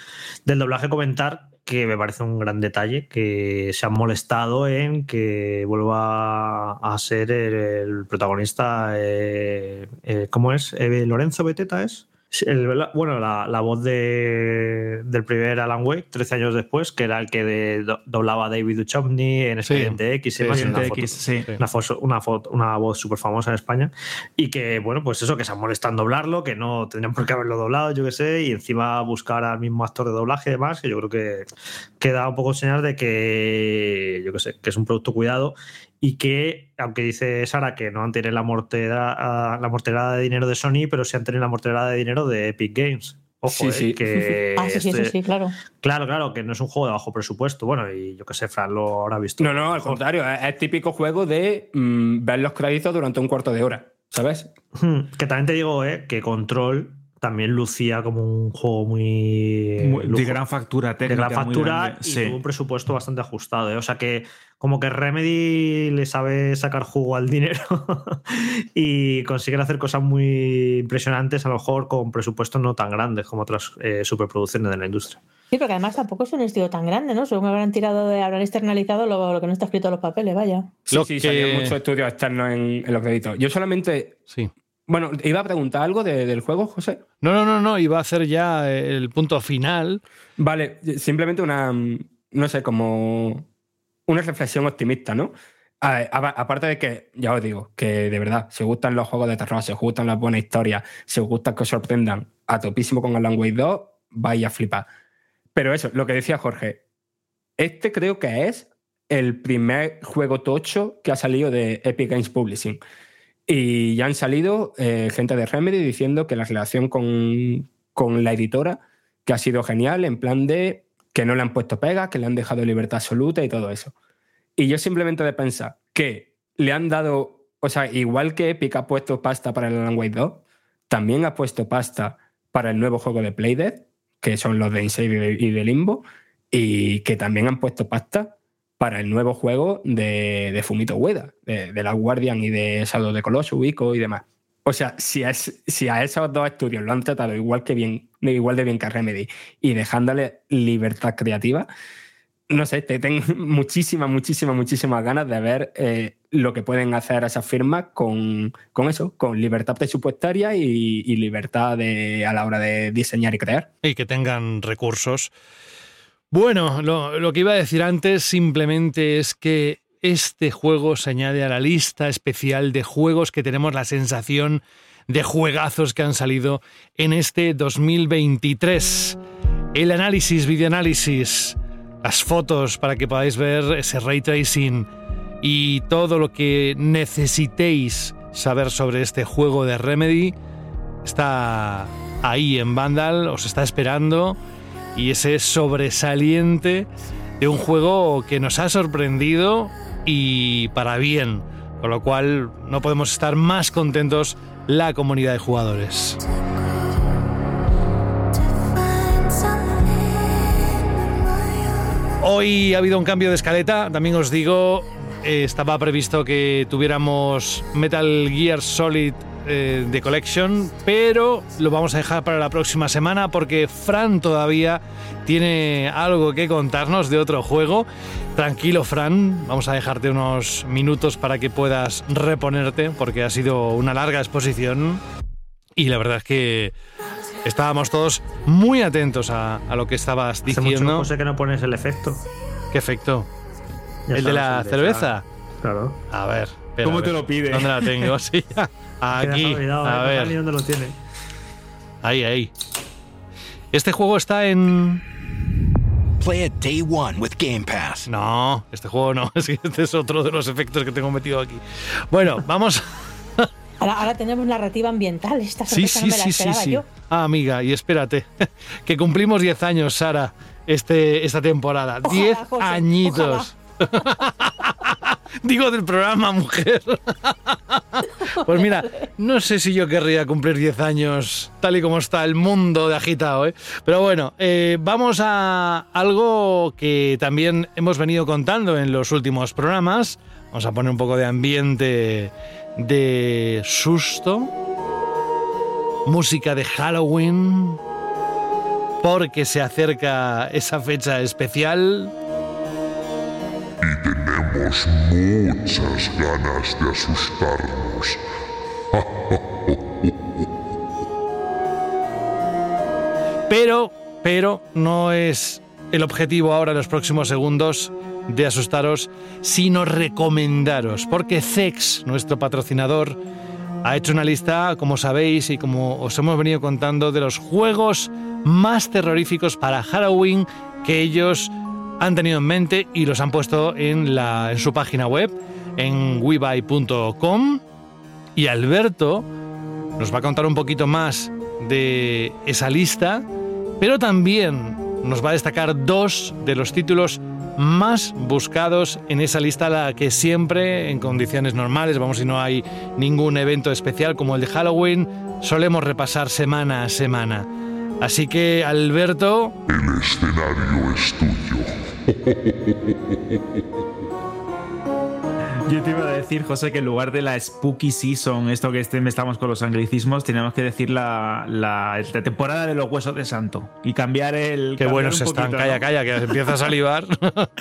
Del doblaje comentar que me parece un gran detalle que se han molestado en que vuelva a ser el, protagonista, eh, eh, ¿cómo es? Eh, ¿Lorenzo Beteta es? El- bueno, la, la voz de, del primer Alan Wake, 13 años después, que era el que de- doblaba a David Duchovny en Expediente X Sí, X, sí. una, foto- una, foto- una voz súper famosa en España. Y que, bueno, pues eso, que se en doblarlo, que no tendrían por qué haberlo doblado, yo qué sé, y encima buscar al mismo actor de doblaje y demás, que yo creo que queda un poco señal de que, yo qué sé, que es un producto cuidado y que, aunque dice Sara que no han tenido la mortera, la morterada de dinero de Sony, pero sí han tenido la morterada de dinero de Epic Games. Ojo, Sí, eh, sí. que Ah, sí, sí, este- sí, claro. Claro, claro, que no es un juego de bajo presupuesto. Bueno, y yo qué sé, Fran lo habrá visto. No, no, al contrario, es, es típico juego de mm, ver los créditos durante un cuarto de hora, ¿sabes? Hmm, Que también te digo, eh, que Control también lucía como un juego muy. Muy- de gran factura de técnica. gran muy factura y Sí. tuvo un presupuesto bastante ajustado. ¿eh? O sea que como que Remedy le sabe sacar jugo al dinero y consiguen hacer cosas muy impresionantes, a lo mejor con presupuestos no tan grandes como otras eh, superproducciones de la industria. Sí, porque además tampoco es un estudio tan grande, ¿no? Solo me habrán tirado de, habrán externalizado lo, lo que no está escrito en los papeles, vaya. Sí, Lo sí, que- muchos estudios externos en, en los créditos. Yo solamente. Sí. Bueno, iba a preguntar algo de- del juego, José. No, no, no, no, iba a hacer ya el punto final. Vale, simplemente una. mm, No sé, como. Una reflexión optimista, ¿no? A- Aparte de que, ya os digo, que de verdad, si os gustan los juegos de terror, si os gustan las buenas historias, si os gusta que os sorprendan a topísimo con Alan Wake 2, vais a flipar. Pero eso, lo que decía Jorge, este creo que es el primer juego tocho que ha salido de Epic Games Publishing. Y ya han salido eh, gente de Remedy diciendo que la relación con, con la editora, que ha sido genial, en plan de que no le han puesto pegas, que le han dejado libertad absoluta y todo eso. Y yo simplemente de pensar que le han dado, o sea, igual que Epic ha puesto pasta para el Alan Wake 2, también ha puesto pasta para el nuevo juego de Playdead, que son los de Inside y de, Limbo, y que también han puesto pasta para el nuevo juego de, Fumito Ueda, de, de la Guardian y de Shadow de Colossus, Ico y demás. O sea, si a, esos dos estudios lo han tratado igual, que bien, igual de bien que a Remedy y dejándole libertad creativa, no sé, te tengo muchísimas, muchísimas, muchísimas ganas de ver eh, lo que pueden hacer esas firmas con, con eso, con libertad presupuestaria y, y libertad de, a la hora de diseñar y crear. y que tengan recursos. Bueno, lo, que iba a decir antes simplemente es que este juego se añade a la lista especial de juegos que tenemos la sensación de juegazos que han salido en este 2023. El análisis, videoanálisis las fotos para que podáis ver ese ray tracing y todo lo que necesitéis saber sobre este juego de Remedy está ahí en Vandal, os está esperando y ese sobresaliente de un juego que nos ha sorprendido y para bien, con lo cual no podemos estar más contentos la comunidad de jugadores. Hoy ha habido un cambio de escaleta, también os digo, eh, estaba previsto que tuviéramos Metal Gear Solid eh, de Collection, pero lo vamos a dejar para la próxima semana porque Fran todavía tiene algo que contarnos de otro juego. Tranquilo, Fran, vamos a dejarte unos minutos para que puedas reponerte porque ha sido una larga exposición y la verdad es que estábamos todos muy atentos a, a lo que estabas Hace diciendo. mucho, José, que no pones el efecto. ¿Qué efecto? Ya ¿El de la cerveza? Claro. A ver. Espera, ¿Cómo a te lo pide? ¿Dónde la tengo? Sí, aquí. olvidado, A ¿eh? No ni ver. dónde lo tiene. Ahí, ahí. Este juego está en. Play it day one with Game Pass. No, este juego no. Es que este es otro de los efectos que tengo metido aquí. Bueno, vamos. Ahora, ahora tenemos narrativa ambiental. Esta Sí, sí, no me la sí, sí, esperaba sí. yo. Ah, amiga, y espérate. Que cumplimos 10 años, Sara, este, esta temporada. Ojalá, 10 José, añitos. Digo del programa, mujer. Pues mira, no sé si yo querría cumplir 10 años tal y como está el mundo de agitado, ¿eh? Pero bueno, eh, vamos a algo que también hemos venido contando en los últimos programas. Vamos a poner un poco de ambiente de susto. Música de Halloween. Porque se acerca esa fecha especial. Tenemos muchas ganas de asustarnos. Pero, pero no es el objetivo ahora en los próximos segundos de asustaros, sino recomendaros, porque Zex, nuestro patrocinador, ha hecho una lista, como sabéis y como os hemos venido contando, de los juegos más terroríficos para Halloween que ellos han tenido en mente y los han puesto en, la, en su página web, en webuy.com. Y Alberto nos va a contar un poquito más de esa lista, pero también nos va a destacar dos de los títulos más buscados en esa lista, la que siempre, en condiciones normales, vamos, si no hay ningún evento especial como el de Halloween, solemos repasar semana a semana. Así que, Alberto, El escenario es. Yo te iba a decir, José, que en lugar de la Spooky Season, esto que este- estamos con los anglicismos, tenemos que decir la, la- la temporada de los huesos de santo y cambiar el. qué buenos están, poquito, calla, ¿no? calla, que empieza a salivar.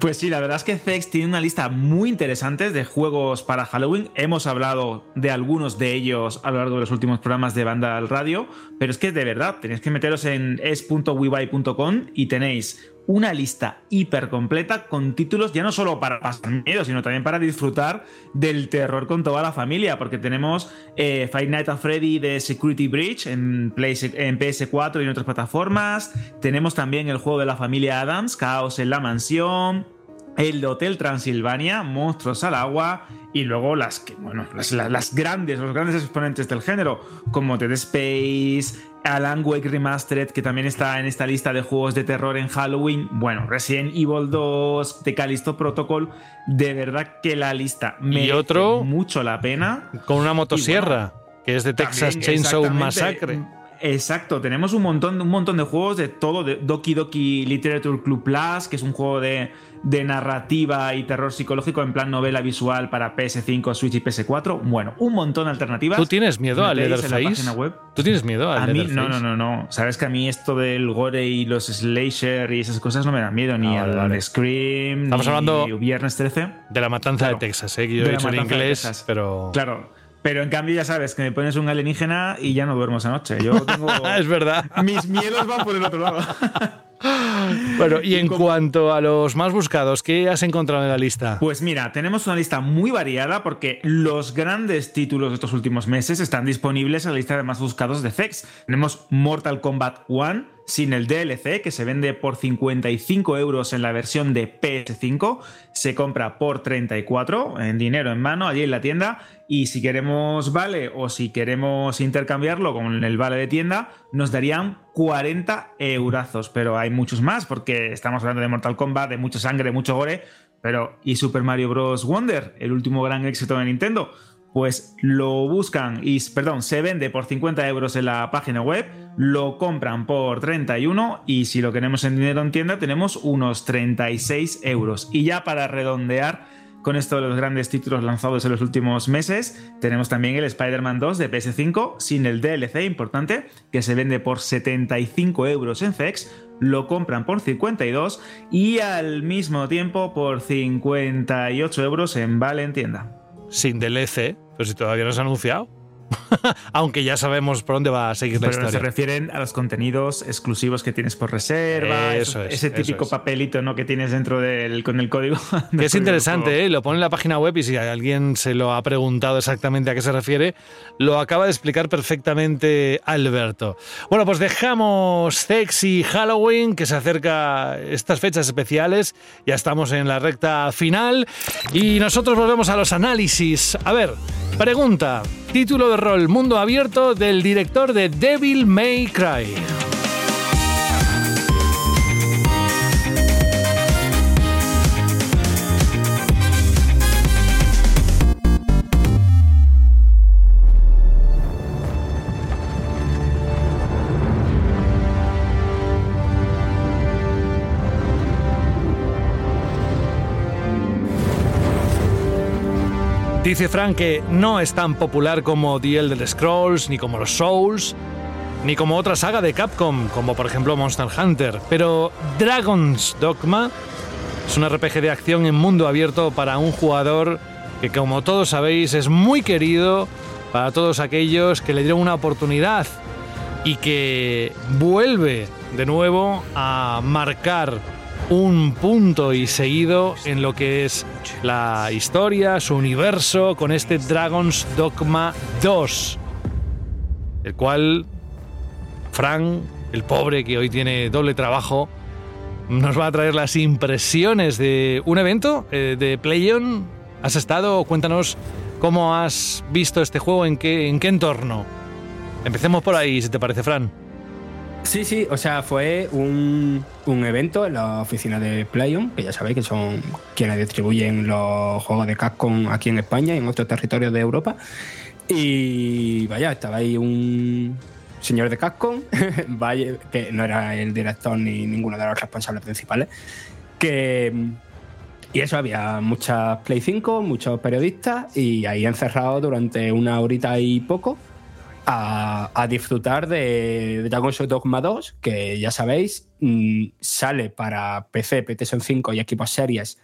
Pues sí, la verdad es que Zex tiene una lista muy interesante de juegos para Halloween. Hemos hablado de algunos de ellos a lo largo de los últimos programas de Banda al Radio, pero es que de verdad tenéis que meteros en es.webuy.com y tenéis una lista hiper completa con títulos ya no solo para pasar miedo, sino también para disfrutar del terror con toda la familia, porque tenemos eh, Five Nights at Freddy de Security Breach en, Play- en PS4 y en otras plataformas. Tenemos también el juego de la familia Adams, Caos en la Mansión. El Hotel Transilvania, Monstruos al Agua, y luego las que, bueno, las- las grandes, los grandes exponentes del género, como Dead Space, Alan Wake Remastered, que también está en esta lista de juegos de terror en Halloween. Bueno, Resident Evil 2, The Callisto Protocol. De verdad que la lista merece otro mucho la pena. con una motosierra, que es de Texas Chainsaw. Massacre. Exacto, tenemos un montón, un montón de juegos de todo, de Doki Doki Literature Club Plus, que es un juego de, de narrativa y terror psicológico en plan novela visual para PS5, Switch y PS4. Bueno, un montón de alternativas. ¿Tú tienes miedo al Leatherface? ¿Tú tienes miedo al A mí, no, no, no, no. Sabes que a mí esto del gore y los slasher y esas cosas no me dan miedo, ni Ah, al vale. Scream, Estamos ni hablando Viernes 13. De la matanza Claro. de Texas, ¿eh? que yo he dicho en inglés, pero... Claro. Pero en cambio ya sabes que me pones un alienígena y ya no duermo esa noche. Yo tengo... es verdad. Mis miedos van por el otro lado. Bueno, y en cuanto a los más buscados, ¿qué has encontrado en la lista? Pues mira, tenemos una lista muy variada porque los grandes títulos de estos últimos meses están disponibles en la lista de más buscados de FX. Tenemos Mortal Kombat 1, sin el DLC, que se vende por 55 euros en la versión de PS5. Se compra por 34 en dinero en mano allí en la tienda. Y si queremos vale o si queremos intercambiarlo con el vale de tienda, nos darían 40 eurazos. Pero hay muchos más porque estamos hablando de Mortal Kombat, de mucha sangre, mucho gore. Pero ¿y Super Mario Bros. Wonder, el último gran éxito de Nintendo? Pues lo buscan y, perdón, se vende por 50 euros en la página web, lo compran por 31 y si lo queremos en dinero en tienda tenemos unos 36 euros. Y ya para redondear con esto de los grandes títulos lanzados en los últimos meses, tenemos también el Spider-Man 2 de PS5 sin el DLC importante, que se vende por 75 euros en FEX, lo compran por 52 y al mismo tiempo por 58 euros en Vale en tienda. Sin DLC, pero si todavía no se ha anunciado. Aunque ya sabemos por dónde va a seguir la Pero historia. se refieren a los contenidos exclusivos que tienes por reserva, Eso es, ese eso típico es. papelito ¿no? que tienes dentro del con el código. Que es interesante, ¿eh? lo pone en la página web y si alguien se lo ha preguntado exactamente a qué se refiere, lo acaba de explicar perfectamente Alberto. Bueno, pues dejamos Sexy Halloween, que se acerca estas fechas especiales, ya estamos en la recta final y nosotros volvemos a los análisis. A ver, pregunta, título de rol Mundo Abierto del director de Devil May Cry. Dice Frank que no es tan popular como The Elder Scrolls, ni como los Souls, ni como otra saga de Capcom, como por ejemplo Monster Hunter. Pero Dragon's Dogma es un RPG de acción en mundo abierto para un jugador que, como todos sabéis, es muy querido para todos aquellos que le dieron una oportunidad y que vuelve de nuevo a marcar un punto y seguido en lo que es la historia, su universo, con este Dragon's Dogma 2, el cual Frank, el pobre que hoy tiene doble trabajo, nos va a traer las impresiones de un evento eh, de PlayOn. ¿Has estado? Cuéntanos cómo has visto este juego, en qué, en qué entorno. Empecemos por ahí, si te parece, Fran. Sí, sí, o sea, fue un, un evento en la oficina de PlayOn, que ya sabéis que son quienes distribuyen los juegos de Capcom aquí en España y en otros territorios de Europa. Y vaya, estaba ahí un señor de Capcom, que no era el director ni ninguno de los responsables principales, que... Y eso, había muchas Play 5, muchos periodistas y ahí encerrados durante una horita y poco a, disfrutar de Dragon's Dogma 2, que ya sabéis, mm, sale para PC, PlayStation 5 y equipos series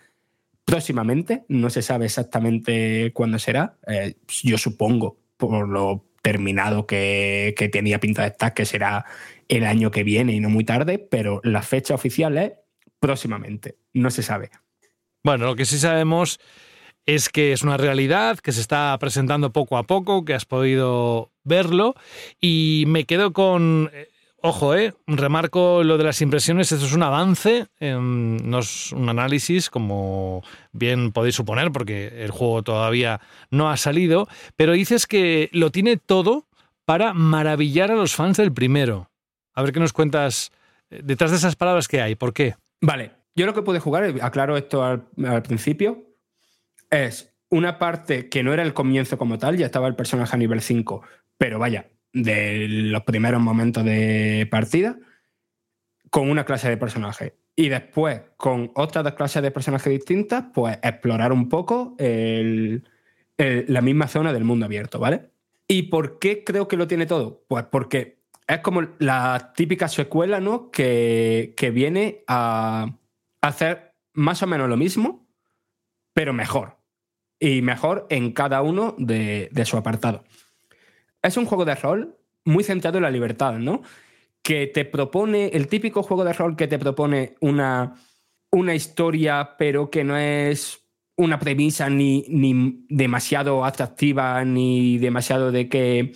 próximamente. No se sabe exactamente cuándo será. Eh, yo supongo, por lo terminado que, que tenía pinta de estar, que será el año que viene y no muy tarde, pero la fecha oficial es próximamente. No se sabe. Bueno, lo que sí sabemos es que es una realidad, que se está presentando poco a poco, que has podido verlo y me quedo con... eh, Ojo, eh, remarco lo de las impresiones, esto es un avance, eh, no es un análisis como bien podéis suponer, porque el juego todavía no ha salido, pero dices que lo tiene todo para maravillar a los fans del primero. A ver qué nos cuentas eh, detrás de esas palabras que hay, ¿por qué? Vale, yo lo que pude jugar, aclaro esto al principio, es una parte que no era el comienzo como tal, ya estaba el personaje a nivel 5, pero vaya, de los primeros momentos de partida, con una clase de personaje. Y después, con otras dos clases de personajes distintas, pues explorar un poco el- el- la misma zona del mundo abierto, ¿vale? ¿Y por qué creo que lo tiene todo? Pues porque es como la típica secuela, ¿no? Que, que viene a hacer más o menos lo mismo, pero mejor. Y mejor en cada uno de, de su apartado. Es un juego de rol muy centrado en la libertad, ¿no? Que te propone, el típico juego de rol que te propone una, una historia, pero que no es una premisa ni, ni demasiado atractiva, ni demasiado de que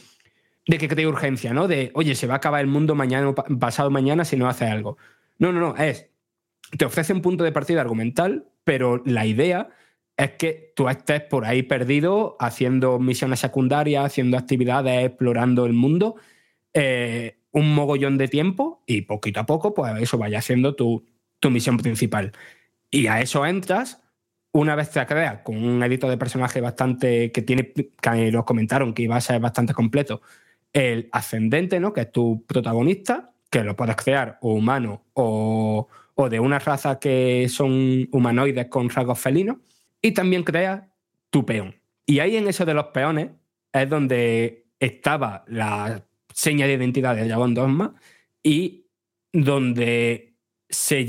de que cree urgencia, ¿no? De, oye, se va a acabar el mundo mañana pasado mañana si no hace algo. No, no, no, es, te ofrece un punto de partida argumental, pero la idea es que tú estés por ahí perdido haciendo misiones secundarias, haciendo actividades, explorando el mundo, eh, un mogollón de tiempo y poquito a poco, pues eso vaya siendo tu, tu misión principal. Y a eso entras una vez te creas con un editor de personaje bastante que tiene, que nos comentaron que iba a ser bastante completo, el ascendente, ¿no? Que es tu protagonista, que lo puedes crear o humano o, o de una raza que son humanoides con rasgos felinos, y también creas tu peón. Y ahí en eso de los peones es donde estaba la seña de identidad de Dragon Dogma y donde se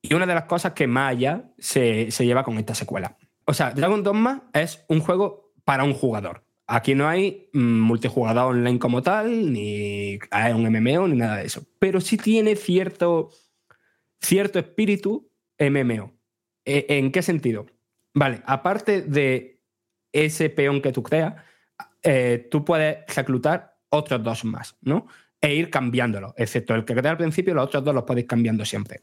y una de las cosas que más allá se, se lleva con esta secuela. O sea, Dragon Dogma es un juego para un jugador. Aquí no hay mm, multijugador online como tal, ni hay un MMO, ni nada de eso. Pero sí tiene cierto, cierto espíritu MMO. ¿E- ¿En qué sentido? Vale, aparte de ese peón que tú creas, eh, tú puedes reclutar otros dos más, ¿no? E ir cambiándolo, excepto el que crea al principio, los otros dos los podéis cambiando siempre.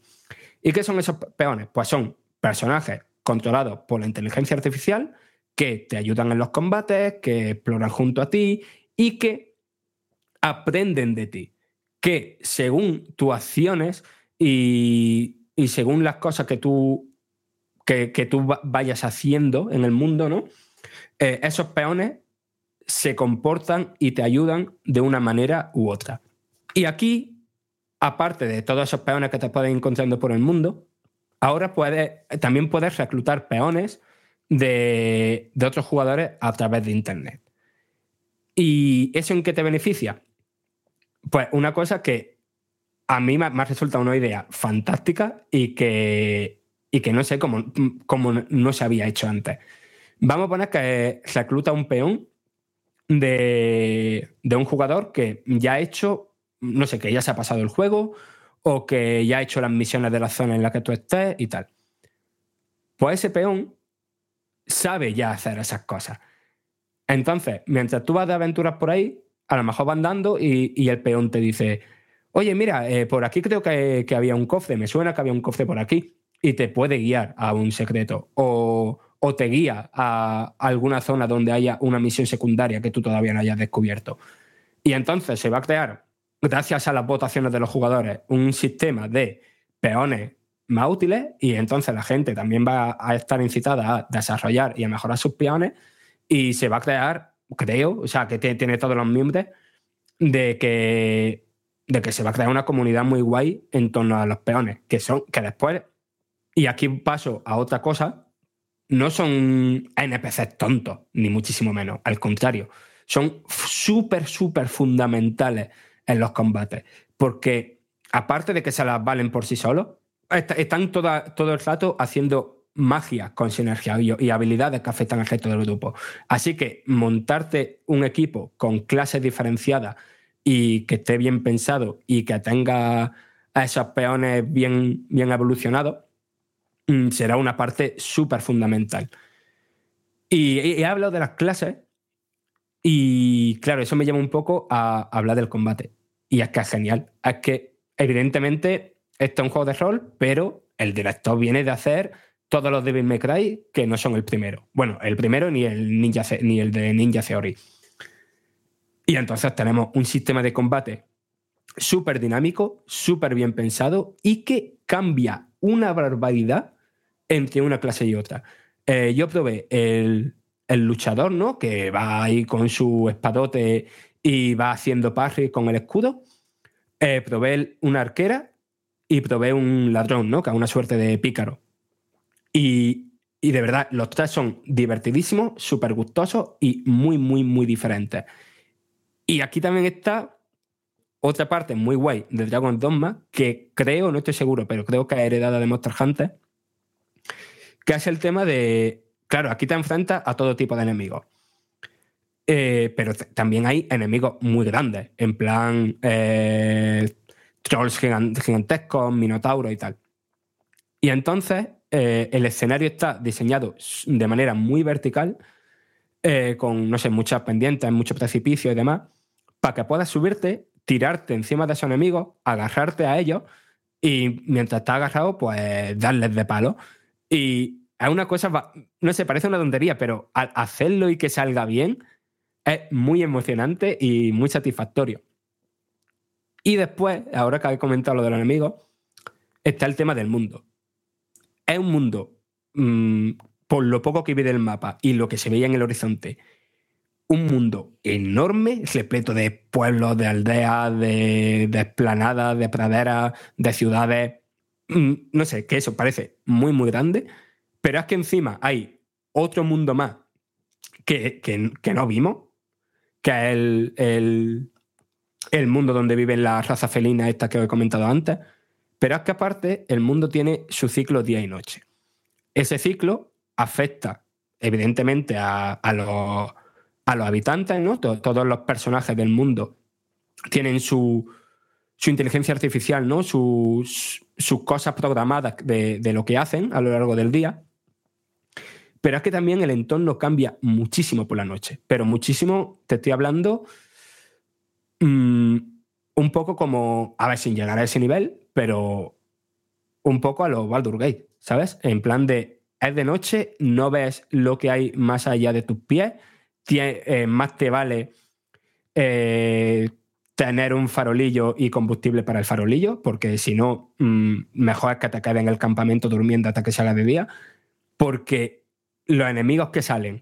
¿Y qué son esos peones? Pues son personajes controlados por la inteligencia artificial que te ayudan en los combates, que exploran junto a ti y que aprenden de ti. Que según tus acciones y, y según las cosas que tú, que, que tú va- vayas haciendo en el mundo, ¿no? Eh, esos peones se comportan y te ayudan de una manera u otra. Y aquí aparte de todos esos peones que te puedes ir encontrando por el mundo, ahora puedes, también puedes reclutar peones de, de otros jugadores a través de Internet. ¿Y eso en qué te beneficia? Pues una cosa que a mí me ha resultado una idea fantástica y que, y que no sé cómo, no se había hecho antes. Vamos a poner que recluta un peón de, de un jugador que ya ha hecho no sé, que ya se ha pasado el juego o que ya ha hecho las misiones de la zona en la que tú estés y tal. Pues ese peón sabe ya hacer esas cosas. Entonces, mientras tú vas de aventuras por ahí, a lo mejor van dando y, y el peón te dice, oye, mira, eh, por aquí creo que, que había un cofre, me suena que había un cofre por aquí, y te puede guiar a un secreto. O, o te guía a alguna zona donde haya una misión secundaria que tú todavía no hayas descubierto. Y entonces se va a crear gracias a las votaciones de los jugadores, un sistema de peones más útiles y entonces la gente también va a estar incitada a desarrollar y a mejorar sus peones y se va a crear, creo, o sea, que tiene, todos los miembros de que, de que se va a crear una comunidad muy guay en torno a los peones, que son, que después, y aquí paso a otra cosa, no son NPCs tontos, ni muchísimo menos, al contrario, son súper, súper fundamentales en los combates. Porque aparte de que se las valen por sí solos, est- están toda- todo el rato haciendo magia con sinergia y, habilidades que afectan al resto del grupo. Así que montarte un equipo con clases diferenciadas y que esté bien pensado y que tenga a esos peones bien, bien evolucionados, será una parte súper fundamental. Y he, hablado de las clases y claro, eso me lleva un poco a hablar del combate. Y es que es genial. Es que, evidentemente, esto es un juego de rol, pero el director viene de hacer todos los Devil May Cry que no son el primero. Bueno, el primero ni el, Ninja, ni el de Ninja Theory. Y entonces tenemos un sistema de combate súper dinámico, súper bien pensado y que cambia una barbaridad entre una clase y otra. Eh, yo probé el, el luchador, ¿no? Que va ahí con su espadote y va haciendo parry con el escudo. Eh, probé una arquera y probé un ladrón, ¿no? Que es una suerte de pícaro. Y, y de verdad, los tres son divertidísimos, súper gustosos y muy, muy, muy diferentes. Y aquí también está otra parte muy guay de Dragon Dogma, que creo, no estoy seguro, pero creo que es heredada de Monster Hunter, que es el tema de, claro, aquí te enfrentas a todo tipo de enemigos. Eh, pero también hay enemigos muy grandes, en plan eh, trolls gigan- gigantescos, minotauros y tal. Y entonces eh, el escenario está diseñado de manera muy vertical, con, no sé, muchas pendientes, muchos precipicios y demás, para que puedas subirte, tirarte encima de esos enemigos, agarrarte a ellos y mientras estás agarrado, pues darles de palo. Y es una cosa, no sé, parece una tontería, pero al hacerlo y que salga bien es muy emocionante y muy satisfactorio. Y después, ahora que he comentado lo de los enemigos, está el tema del mundo. Es un mundo, mm, por lo poco que vi del mapa y lo que se veía en el horizonte, un mundo enorme, repleto de pueblos, de aldeas, de, de esplanadas, de praderas, de ciudades. No sé, que eso parece muy, muy grande, pero es que encima hay otro mundo más que, que- que no vimos, que es el, el- el mundo donde viven las razas felinas estas que os he comentado antes, pero es que aparte el mundo tiene su ciclo día y noche. Ese ciclo afecta evidentemente a, a los, a los habitantes, ¿no? To- Todos los personajes del mundo tienen su, su inteligencia artificial, ¿no? Sus, sus cosas programadas de, de lo que hacen a lo largo del día. Pero es que también el entorno cambia muchísimo por la noche. Pero muchísimo, te estoy hablando mm, un poco como, a ver, sin llegar a ese nivel, pero un poco a los Baldur Gate, ¿sabes? En plan de, es de noche, no ves lo que hay más allá de tus pies, eh, más te vale eh, tener un farolillo y combustible para el farolillo, porque si no, mm, mejor es que te quedes en el campamento durmiendo hasta que salga de día, porque los enemigos que salen,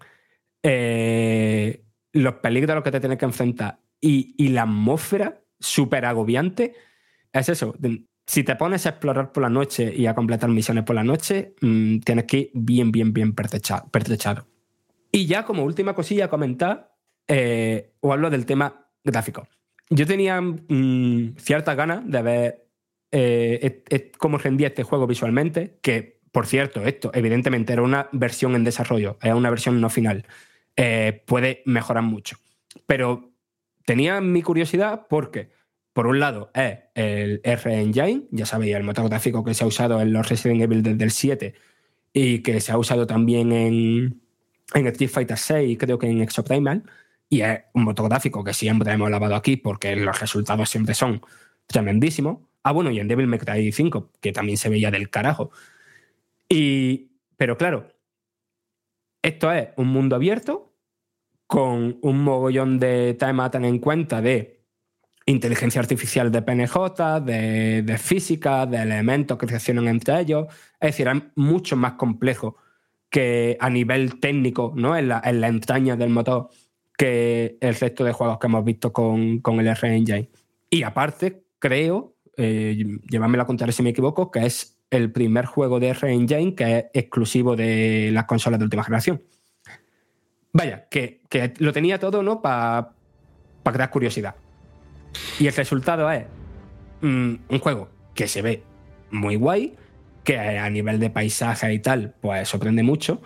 eh, los peligros a los que te tienes que enfrentar y, y la atmósfera súper agobiante, es eso. Si te pones a explorar por la noche y a completar misiones por la noche, mm, tienes que ir bien, bien, bien pertrecha- pertrechado. Y ya como última cosilla comentar, eh, os hablo del tema gráfico. Yo tenía mm, ciertas ganas de ver eh, cómo rendía este juego visualmente, que por cierto, esto evidentemente era una versión en desarrollo, era una versión no final. Eh, puede mejorar mucho. Pero tenía mi curiosidad porque, por un lado, es el R-Engine, ya sabéis, el motor gráfico que se ha usado en los Resident Evil desde el 7 y que se ha usado también en, en Street Fighter 6 creo que en Exoprimal, y es un motor gráfico que siempre hemos lavado aquí porque los resultados siempre son tremendísimos. Ah, bueno, y en Devil May Cry 5, que también se veía del carajo. Y, pero claro, esto es un mundo abierto con un mogollón de temas a tener en cuenta de inteligencia artificial de PNJ, de, de física, de elementos que reaccionan entre ellos. Es decir, es mucho más complejo que a nivel técnico, ¿no? En la, en la entraña del motor, que el resto de juegos que hemos visto con, con el R-Engine. Y aparte, creo, eh, llevadme la contraria si me equivoco, que es el primer juego de R-Engine que es exclusivo de las consolas de última generación. Vaya, que, que lo tenía todo, ¿no? Para crear curiosidad. Y el resultado es mm, un juego que se ve muy guay, que a nivel de paisaje y tal, pues sorprende mucho,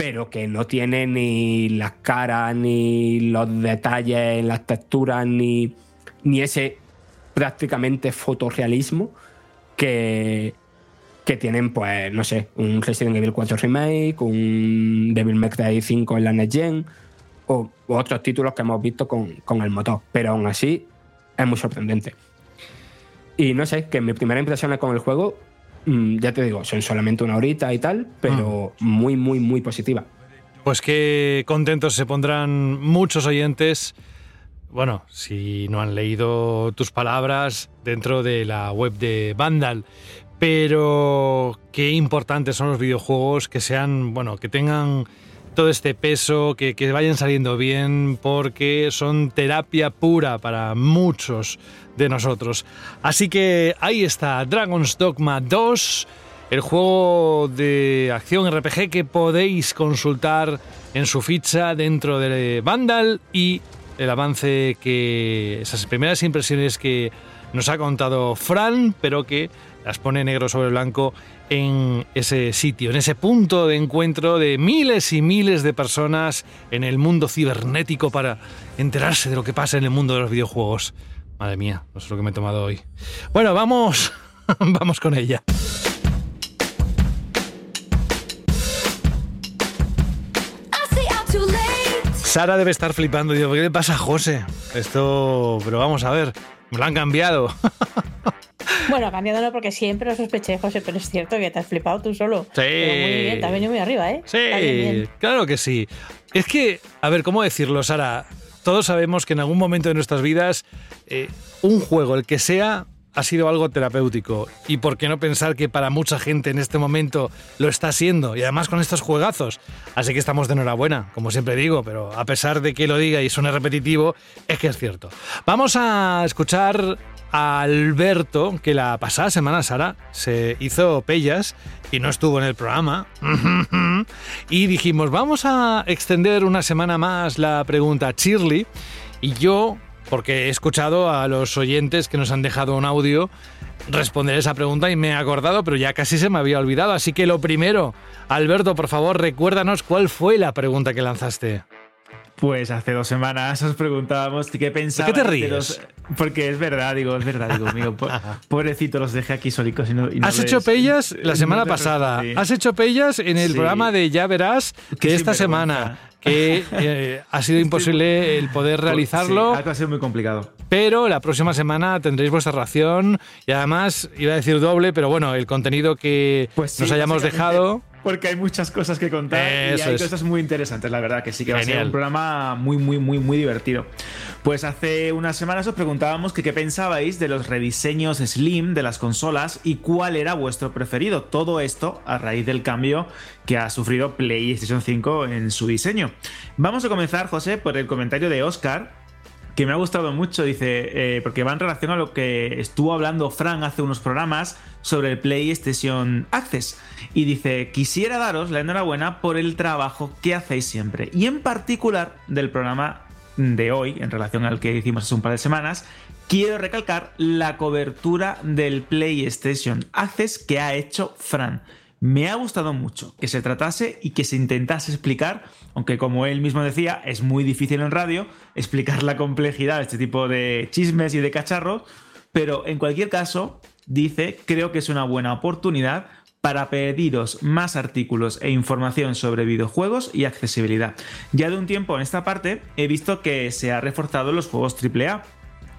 pero que no tiene ni las caras, ni los detalles las texturas, ni, ni ese prácticamente fotorrealismo que, que tienen, pues, no sé, un Resident Evil 4 Remake, un Devil May Cry 5 en la Next Gen, o, otros títulos que hemos visto con, con el motor. Pero aún así, es muy sorprendente. Y no sé, que mi primera impresión con el juego, ya te digo, son solamente una horita y tal, pero muy, muy, muy positiva. Pues qué contentos se pondrán muchos oyentes. Bueno, si no han leído tus palabras dentro de la web de Vandal. Pero qué importantes son los videojuegos que sean, bueno, que tengan todo este peso, que, que vayan saliendo bien, porque son terapia pura para muchos de nosotros. Así que ahí está, Dragon's Dogma 2, el juego de acción RPG que podéis consultar en su ficha dentro de Vandal y el avance que esas primeras impresiones que nos ha contado Fran, pero que las pone negro sobre blanco en ese sitio, en ese punto de encuentro de miles y miles de personas en el mundo cibernético para enterarse de lo que pasa en el mundo de los videojuegos. Madre mía, no sé lo que me he tomado hoy. Bueno, vamos, vamos con ella. Sara debe estar flipando. Digo, ¿qué le pasa a José? Esto, pero vamos a ver, me lo han cambiado. Bueno, ha cambiado no porque siempre lo sospeché, José, pero es cierto que te has flipado tú solo. Sí. Pero muy bien, te has venido muy arriba, ¿eh? Sí, claro que sí. Es que, a ver, ¿cómo decirlo, Sara? Todos sabemos que en algún momento de nuestras vidas eh, un juego, el que sea, ha sido algo terapéutico. Y por qué no pensar que para mucha gente en este momento lo está siendo. Y además con estos juegazos. Así que estamos de enhorabuena, como siempre digo, pero a pesar de que lo diga y suene repetitivo, es que es cierto. Vamos a escuchar a Alberto, que la pasada semana, Sara, se hizo pellas y no estuvo en el programa. Y dijimos, vamos a extender una semana más la pregunta a Shirley. Y yo, porque he escuchado a los oyentes que nos han dejado un audio responder esa pregunta y me he acordado, pero ya casi se me había olvidado. Así que lo primero, Alberto, por favor, recuérdanos cuál fue la pregunta que lanzaste. Pues hace dos semanas os preguntábamos qué pensabais. te de ríes? los- Porque es verdad, digo, es verdad, digo, po- pobrecito, los dejé aquí solicos y no. y no Has hecho pellas la semana te pasada. Has hecho pellas en el Sí. programa de Ya Verás que Qué esta semana que eh, ha sido imposible el poder realizarlo. Sí, ha sido muy complicado. Pero la próxima semana tendréis vuestra ración y además, iba a decir doble, pero bueno, el contenido que Pues nos hayamos dejado. Porque hay muchas cosas que contar y hay es. cosas muy interesantes, la verdad, que sí que va a ser un programa muy, muy, muy, muy divertido. Pues hace unas semanas os preguntábamos que qué pensabais de los rediseños Slim de las consolas y cuál era vuestro preferido. Todo esto a raíz del cambio que ha sufrido PlayStation 5 en su diseño. Vamos a comenzar, José, por el comentario de Oscar, que me ha gustado mucho, dice, eh, porque va en relación a lo que estuvo hablando Fran hace unos programas sobre el PlayStation Access. Y dice, quisiera daros la enhorabuena por el trabajo que hacéis siempre. Y en particular del programa de hoy, en relación al que hicimos hace un par de semanas, quiero recalcar la cobertura del PlayStation Access que ha hecho Fran. Me ha gustado mucho que se tratase y que se intentase explicar, aunque como él mismo decía, es muy difícil en radio explicar la complejidad de este tipo de chismes y de cacharros, pero en cualquier caso, dice, creo que es una buena oportunidad para pediros más artículos e información sobre videojuegos y accesibilidad. Ya de un tiempo en esta parte he visto que se ha reforzado los juegos AAA,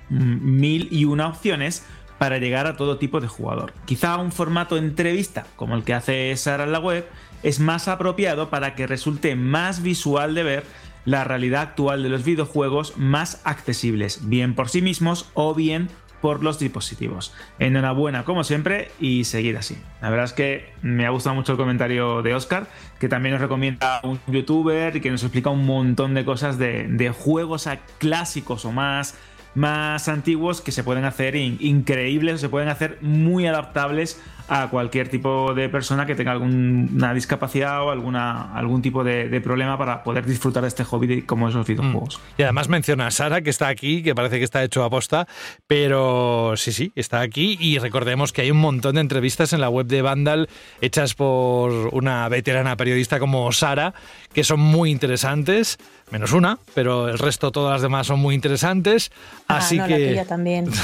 mm, mil y una opciones para llegar a todo tipo de jugador. Quizá un formato entrevista como el que hace Sara en la web es más apropiado para que resulte más visual de ver la realidad actual de los videojuegos más accesibles, bien por sí mismos o bien por los dispositivos. Enhorabuena como siempre y seguir así. La verdad es que me ha gustado mucho el comentario de Oscar, que también nos recomienda un youtuber y que nos explica un montón de cosas de, de juegos a clásicos o más más antiguos que se pueden hacer in- increíbles, se pueden hacer muy adaptables a cualquier tipo de persona que tenga alguna discapacidad o alguna, algún tipo de, de problema para poder disfrutar de este hobby de- como esos videojuegos. Y además menciona a Sara, que está aquí, que parece que está hecho a posta, pero sí, sí, está aquí. Y recordemos que hay un montón de entrevistas en la web de Vandal hechas por una veterana periodista como Sara, que son muy interesantes, menos una, pero el resto, todas las demás son muy interesantes. Ah, Así no, la que. tuya también.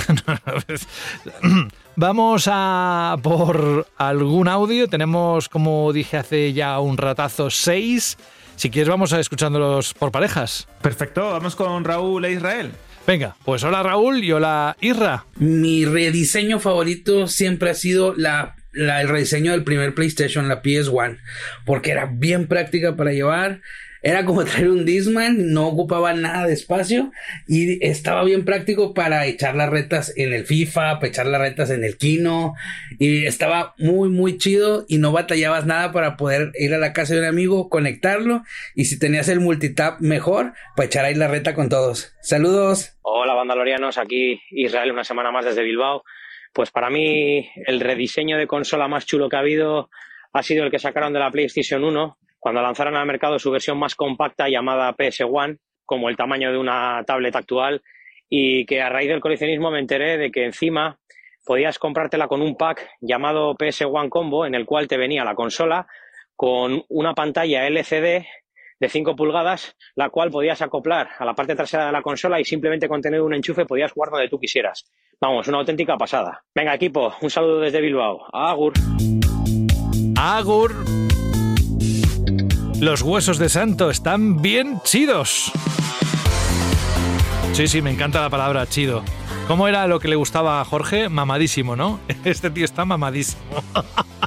Vamos a por algún audio. Tenemos, como dije hace ya un ratazo, seis. Si quieres, vamos a escuchándolos por parejas. Perfecto, vamos con Raúl e Israel. Venga, pues hola Raúl y hola Irra. Mi rediseño favorito siempre ha sido la, la- el rediseño del primer PlayStation, la PS1, porque era bien práctica para llevar. Era como traer un Disman, no ocupaba nada de espacio y estaba bien práctico para echar las retas en el FIFA, para echar las retas en el Kino y estaba muy muy chido y no batallabas nada para poder ir a la casa de un amigo, conectarlo y si tenías el multitap mejor, para echar ahí la reta con todos. Saludos. Hola, bandalorianos, aquí Israel una semana más desde Bilbao. Pues para mí el rediseño de consola más chulo que ha habido ha sido el que sacaron de la PlayStation 1 cuando lanzaron al mercado su versión más compacta llamada PS1, como el tamaño de una tablet actual, y que a raíz del coleccionismo me enteré de que encima podías comprártela con un pack llamado PS1 Combo, en el cual te venía la consola con una pantalla LCD de 5 pulgadas, la cual podías acoplar a la parte trasera de la consola y simplemente con tener un enchufe podías jugar donde tú quisieras. Vamos, una auténtica pasada. Venga, equipo, un saludo desde Bilbao. Agur. Agur. Los huesos de santo están bien chidos. Sí, sí, me encanta la palabra chido. ¿Cómo era lo que le gustaba a Jorge? Mamadísimo, ¿no? Este tío está mamadísimo.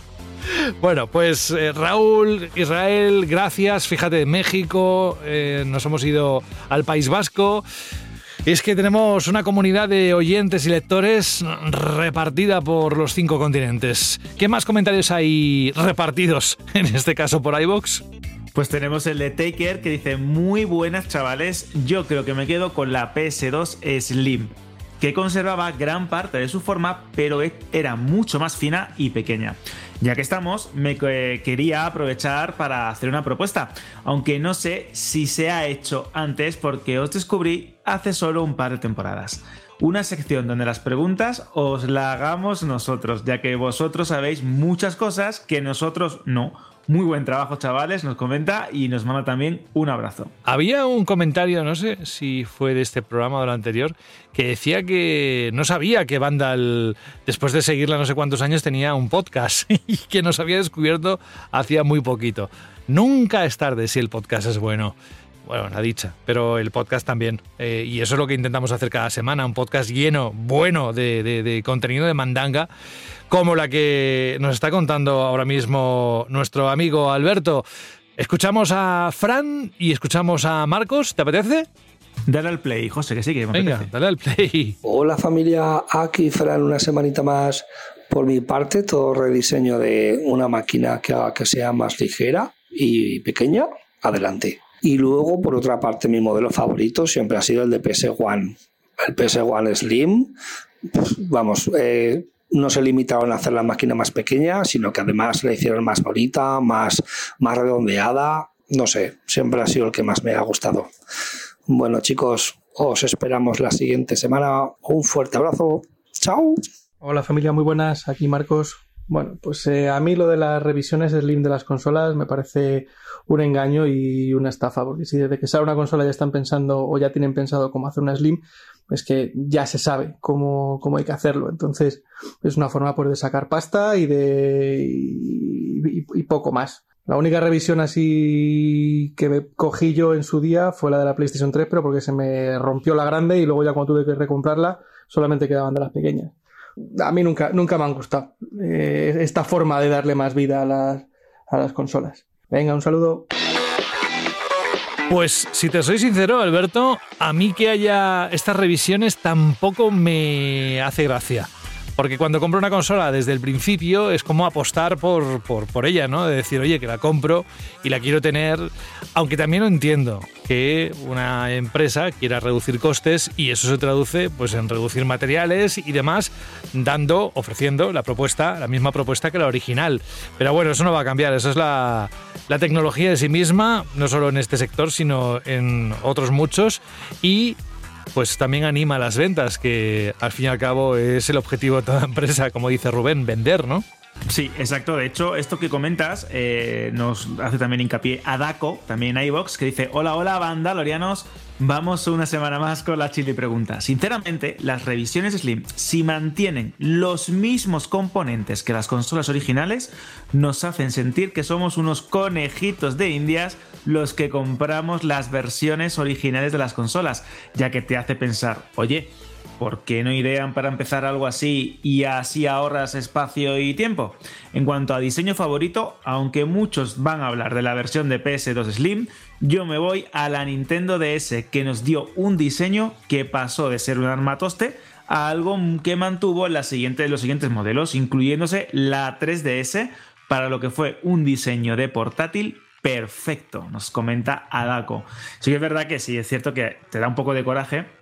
Bueno, pues eh, Raúl, Israel, gracias. Fíjate, México, eh, nos hemos ido al País Vasco. Es que tenemos una comunidad de oyentes y lectores repartida por los cinco continentes. ¿Qué más comentarios hay repartidos, en este caso por iVox? Pues tenemos el de Taker que dice, muy buenas chavales, yo creo que me quedo con la PS2 Slim, que conservaba gran parte de su forma, pero e-, era mucho más fina y pequeña. Ya que estamos, me quería aprovechar para hacer una propuesta, aunque no sé si se ha hecho antes porque os descubrí hace solo un par de temporadas. Una sección donde las preguntas os la hagamos nosotros, ya que vosotros sabéis muchas cosas que nosotros no. Muy buen trabajo, chavales, nos comenta y nos manda también un abrazo. Había un comentario, no sé si fue de este programa o del anterior, que decía que no sabía que Vandal, después de seguirla no sé cuántos años, tenía un podcast y que nos había descubierto hacía muy poquito. Nunca es tarde si el podcast es bueno bueno, la dicha, pero el podcast también. Eh, y eso es lo que intentamos hacer cada semana, un podcast lleno, bueno, de, de, de, contenido de mandanga, como la que nos está contando ahora mismo nuestro amigo Alberto. Escuchamos a Fran y escuchamos a Marcos, ¿te apetece? Dale al play, José, que sí que me Venga, apetece. dale al play. Hola familia, aquí Fran, una semanita más. Por mi parte, todo rediseño de una máquina que haga que sea más ligera y pequeña, adelante. Y luego, por otra parte, mi modelo favorito siempre ha sido el de PS One. El PS One Slim, pues, vamos, eh, no se limitaron a hacer la máquina más pequeña, sino que además la hicieron más bonita, más, más redondeada. No sé, siempre ha sido el que más me ha gustado. Bueno, chicos, os esperamos la siguiente semana. Un fuerte abrazo. Chao. Hola familia, muy buenas. Aquí Marcos. Bueno, pues eh, a mí lo de las revisiones Slim de las consolas me parece un engaño y una estafa, porque si desde que sale una consola ya están pensando o ya tienen pensado cómo hacer una Slim, es que ya se sabe cómo, cómo hay que hacerlo. Entonces, es una forma pues, de sacar pasta y de. Y, poco más. La única revisión así que me cogí yo en su día fue la de la PlayStation 3, pero porque se me rompió la grande y luego ya cuando tuve que recomprarla, solamente quedaban de las pequeñas. A mí nunca, nunca me han gustado eh, esta forma de darle más vida a las, a las consolas. Venga, un saludo. Pues si te soy sincero, Alberto, a mí que haya estas revisiones tampoco me hace gracia. Porque cuando compro una consola desde el principio es como apostar por, por, por, ella, ¿no? De decir, oye, que la compro y la quiero tener. Aunque también entiendo, que una empresa quiera reducir costes y eso se traduce pues, en reducir materiales y demás, dando, ofreciendo la propuesta, la misma propuesta que la original. Pero bueno, eso no va a cambiar, eso es la, la tecnología de sí misma, no solo en este sector, sino en otros muchos. Y pues también anima las ventas, que al fin y al cabo es el objetivo de toda empresa, como dice Rubén, vender, ¿no? Sí, exacto. De hecho, esto que comentas eh, nos hace también hincapié a Daco, también a iVox, que dice: Hola, hola, banda, Lorianos. Vamos una semana más con la chili pregunta. Sinceramente, las revisiones Slim, si mantienen los mismos componentes que las consolas originales, nos hacen sentir que somos unos conejitos de indias los que compramos las versiones originales de las consolas, ya que te hace pensar, oye, ¿por qué no idean para empezar algo así y así ahorras espacio y tiempo? En cuanto a diseño favorito, aunque muchos van a hablar de la versión de PS2 Slim, yo me voy a la Nintendo DS que nos dio un diseño que pasó de ser un armatoste a algo que mantuvo la los siguientes modelos, incluyéndose la 3DS para lo que fue un diseño de portátil perfecto, nos comenta Adako. Sí que es verdad que sí, es cierto que te da un poco de coraje,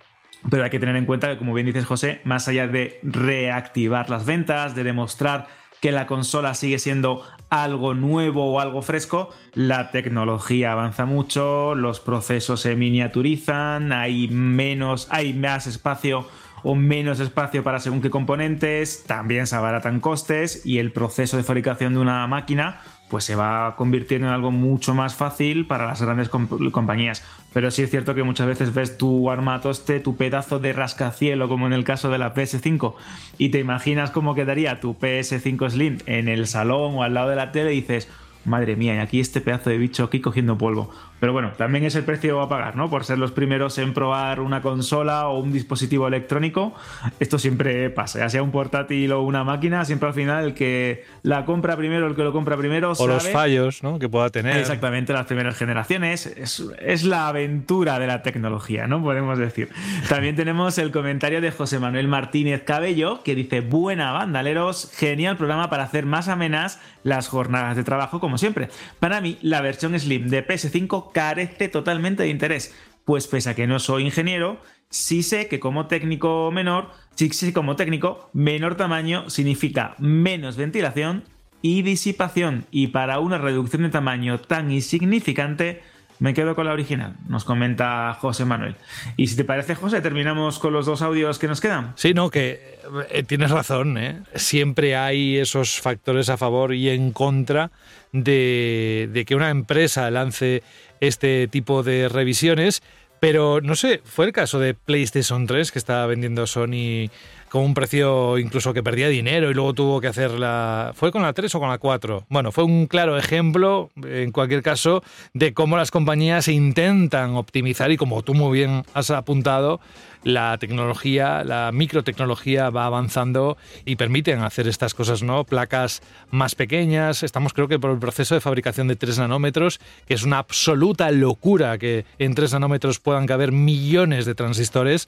pero hay que tener en cuenta que, como bien dices José, más allá de reactivar las ventas, de demostrar que la consola sigue siendo algo nuevo o algo fresco, la tecnología avanza mucho, los procesos se miniaturizan, hay menos, hay más espacio o menos espacio para según qué componentes, también se abaratan costes y el proceso de fabricación de una máquina pues se va convirtiendo en algo mucho más fácil para las grandes comp compañías. Pero sí es cierto que muchas veces ves tu armatoste, tu pedazo de rascacielo, como en el caso de la PS5, y te imaginas cómo quedaría tu PS5 Slim en el salón o al lado de la tele y dices, Madre mía, y aquí este pedazo de bicho aquí cogiendo polvo. Pero bueno, también es el precio a pagar, ¿no? Por ser los primeros en probar una consola o un dispositivo electrónico. Esto siempre pasa, ya sea un portátil o una máquina, siempre al final el que la compra primero, el que lo compra primero. O los fallos, ¿no? Que pueda tener. Exactamente, las primeras generaciones. Es, es la aventura de la tecnología, ¿no? Podemos decir. También tenemos el comentario de José Manuel Martínez Cabello, que dice: Buena bandaleros, genial programa para hacer más amenas las jornadas de trabajo, como siempre. Para mí, la versión Slim de PS5 carece totalmente de interés, pues pese a que no soy ingeniero, sí sé que como técnico menor, sí sé como técnico, menor tamaño significa menos ventilación y disipación, y para una reducción de tamaño tan insignificante, me quedo con la original, nos comenta José Manuel. Y si te parece, José, terminamos con los dos audios que nos quedan. Sí, no, que eh, tienes razón, ¿eh? siempre hay esos factores a favor y en contra de, de que una empresa lance este tipo de revisiones. Pero no sé, fue el caso de PlayStation 3 que estaba vendiendo Sony con un precio incluso que perdía dinero y luego tuvo que hacer la... ¿Fue con la 3 o con la 4? Bueno, fue un claro ejemplo, en cualquier caso, de cómo las compañías intentan optimizar y como tú muy bien has apuntado, la tecnología, la microtecnología va avanzando y permiten hacer estas cosas, ¿no? Placas más pequeñas, estamos creo que por el proceso de fabricación de 3 nanómetros, que es una absoluta locura que en 3 nanómetros puedan caber millones de transistores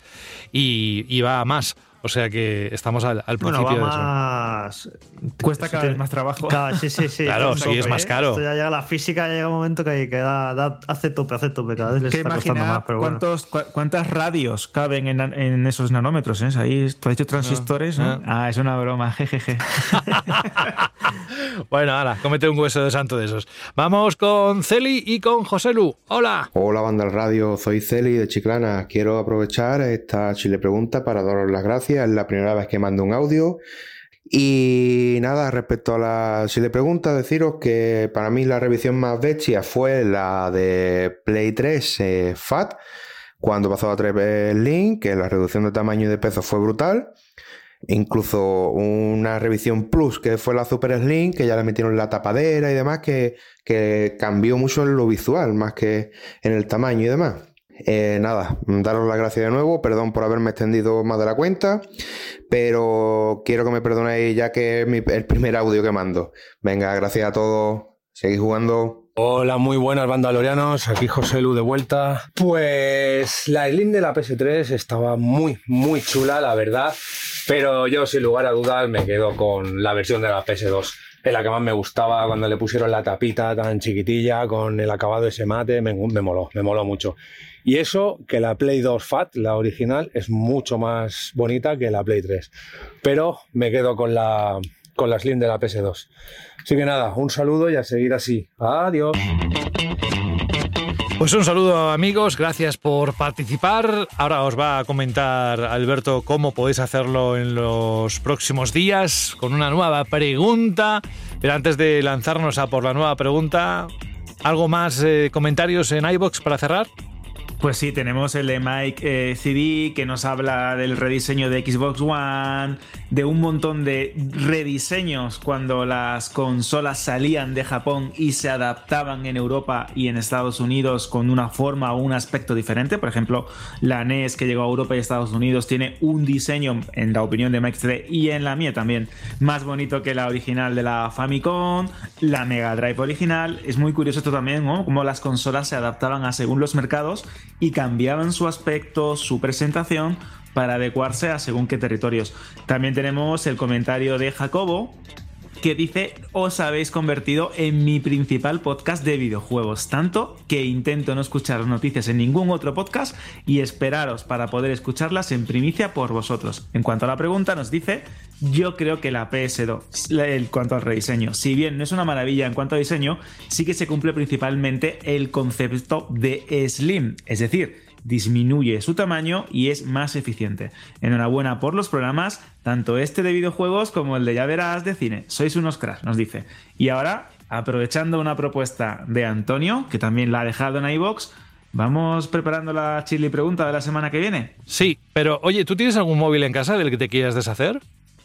y, y va a más. O sea que estamos al, al principio bueno, va de eso. más... Cuesta cada vez más trabajo. Claro, sí, sí, sí. Claro, sí, es más ¿eh? caro. Esto ya llega la física, llega un momento que, que da, da- hace tope, hace tope. Cada vez les Que está costando más, pero bueno. cuántas radios caben en, en esos nanómetros. ¿eh? Ahí tú has dicho transistores. ¿no? Ah, es una broma, jejeje. Bueno, ahora, cómete un hueso de santo de esos. Vamos con Celi y con José Lu. Hola. Hola banda del radio, soy Celi de Chiclana. Quiero aprovechar esta chile pregunta para daros las gracias. Es la primera vez que mando un audio. Y nada, respecto a la chile pregunta, deciros que para mí la revisión más bestia fue la de Play 3 eh, FAT, cuando pasó a 3 Link, que la reducción de tamaño y de peso fue brutal. Incluso una revisión plus que fue la Super Slim, que ya le metieron la tapadera y demás, que, que cambió mucho en lo visual, más que en el tamaño y demás. Eh, nada, daros las gracias de nuevo, perdón por haberme extendido más de la cuenta, pero quiero que me perdonéis ya que es el primer audio que mando. Venga, gracias a todos, seguid jugando. Hola, muy buenas bandalorianos, aquí José Lu de vuelta. Pues la Slim de la PS3 estaba muy, muy chula, la verdad, pero yo sin lugar a dudas me quedo con la versión de la PS2. Es la que más me gustaba cuando le pusieron la tapita tan chiquitilla con el acabado ese mate, me, me moló, me moló mucho. Y eso que la Play 2 Fat, la original, es mucho más bonita que la Play 3. Pero me quedo con la, con la Slim de la PS2. Así que nada, un saludo y a seguir así. Adiós. Pues un saludo amigos, gracias por participar. Ahora os va a comentar Alberto cómo podéis hacerlo en los próximos días con una nueva pregunta. Pero antes de lanzarnos a por la nueva pregunta, ¿algo más eh, comentarios en iBox para cerrar? Pues sí, tenemos el de Mike eh, CD que nos habla del rediseño de Xbox One, de un montón de rediseños cuando las consolas salían de Japón y se adaptaban en Europa y en Estados Unidos con una forma o un aspecto diferente. Por ejemplo, la NES que llegó a Europa y Estados Unidos tiene un diseño, en la opinión de Mike CD y en la mía también, más bonito que la original de la Famicom, la Mega Drive original. Es muy curioso esto también, ¿no? Cómo las consolas se adaptaban a según los mercados y cambiaban su aspecto, su presentación para adecuarse a según qué territorios. También tenemos el comentario de Jacobo que dice os habéis convertido en mi principal podcast de videojuegos, tanto que intento no escuchar noticias en ningún otro podcast y esperaros para poder escucharlas en primicia por vosotros. En cuanto a la pregunta nos dice, yo creo que la PS2, la- en cuanto al rediseño, si bien no es una maravilla en cuanto a diseño, sí que se cumple principalmente el concepto de Slim, es decir, disminuye su tamaño y es más eficiente. Enhorabuena por los programas, tanto este de videojuegos como el de ya verás de cine. Sois unos cracks, nos dice. Y ahora, aprovechando una propuesta de Antonio, que también la ha dejado en iBox, vamos preparando la chili pregunta de la semana que viene. Sí, pero oye, ¿tú tienes algún móvil en casa del que te quieras deshacer?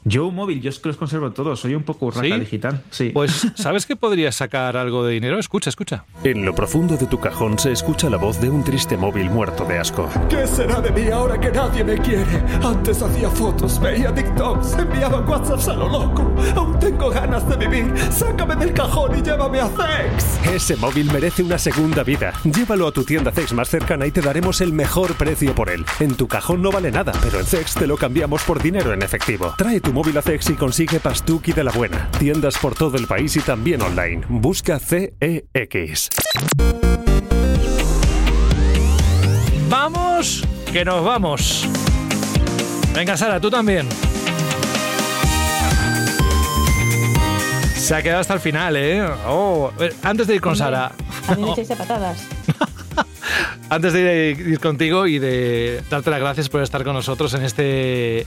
Yo móvil, yo es que los conservo todos, soy un poco raca ¿Sí? digital. Sí. Pues, ¿sabes que podrías sacar algo de dinero? Escucha, escucha. En lo profundo de tu cajón se escucha la voz de un triste móvil muerto de asco. ¿Qué será de mí ahora que nadie me quiere? Antes hacía fotos, veía TikToks, enviaba WhatsApps a lo loco. Aún tengo ganas de vivir. Sácame del cajón y llévame a Zex. Ese móvil merece una segunda vida. Llévalo a tu tienda Zex más cercana y te daremos el mejor precio por él. En tu cajón no vale nada, pero en Zex te lo cambiamos por dinero en efectivo. Trae tu móvil a Zex y consigue Pastuki de la buena. Tiendas por todo el país y también online. Busca CEX. ¡Vamos! ¡Que nos vamos! Venga, Sara, tú también. Se ha quedado hasta el final, ¿eh? Oh, antes de ir con Hombre, Sara, A mí me de patadas. antes de ir contigo y de darte las gracias por estar con nosotros en este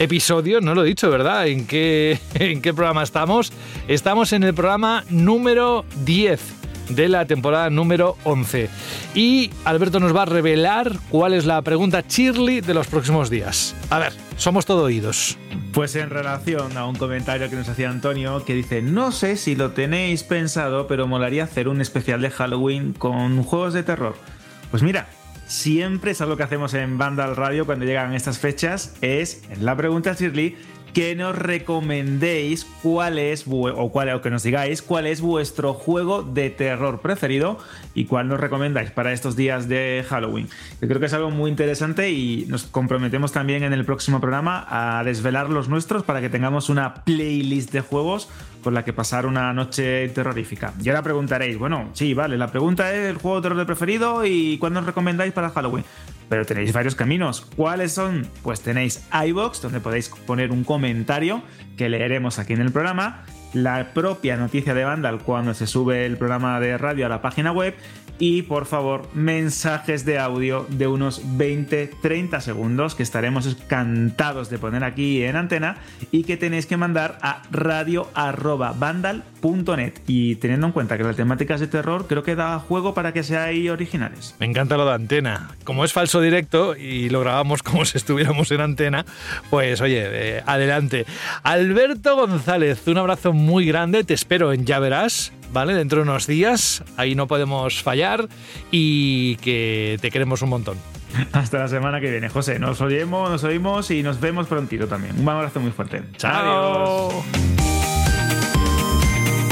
episodio, no lo he dicho, ¿verdad? ¿En qué, en qué programa estamos? Estamos en el programa número 10 de la temporada número 11. Y Alberto nos va a revelar cuál es la pregunta Shirley de los próximos días. A ver, somos todo oídos. Pues en relación a un comentario que nos hacía Antonio que dice, no sé si lo tenéis pensado, pero molaría hacer un especial de Halloween con juegos de terror. Pues mira, siempre es algo que hacemos en Vandal Radio cuando llegan estas fechas, es en la pregunta Shirley que nos recomendéis cuál es, o, cuál, o que nos digáis cuál es vuestro juego de terror preferido y cuál nos recomendáis para estos días de Halloween. Yo creo que es algo muy interesante y nos comprometemos también en el próximo programa a desvelar los nuestros para que tengamos una playlist de juegos con la que pasar una noche terrorífica. Y ahora preguntaréis, bueno, sí, vale, la pregunta es el juego de terror preferido y cuándo os recomendáis para Halloween. Pero tenéis varios caminos. ¿Cuáles son? Pues tenéis iBox, donde podéis poner un comentario que leeremos aquí en el programa, la propia noticia de Vandal cuando se sube el programa de radio a la página web y por favor mensajes de audio de unos 20-30 segundos que estaremos encantados de poner aquí en antena y que tenéis que mandar a radio@vandal.net y teniendo en cuenta que la temática es de terror creo que da juego para que seáis originales. Me encanta lo de antena. Como es falso directo y lo grabamos como si estuviéramos en antena, pues oye, eh, adelante. Alberto González, un abrazo muy grande. Te espero en Ya Verás, ¿vale? Dentro de unos días. Ahí no podemos fallar y que te queremos un montón. Hasta la semana que viene, José. Nos oímos, nos oímos y nos vemos prontito también. Un abrazo muy fuerte. Chao.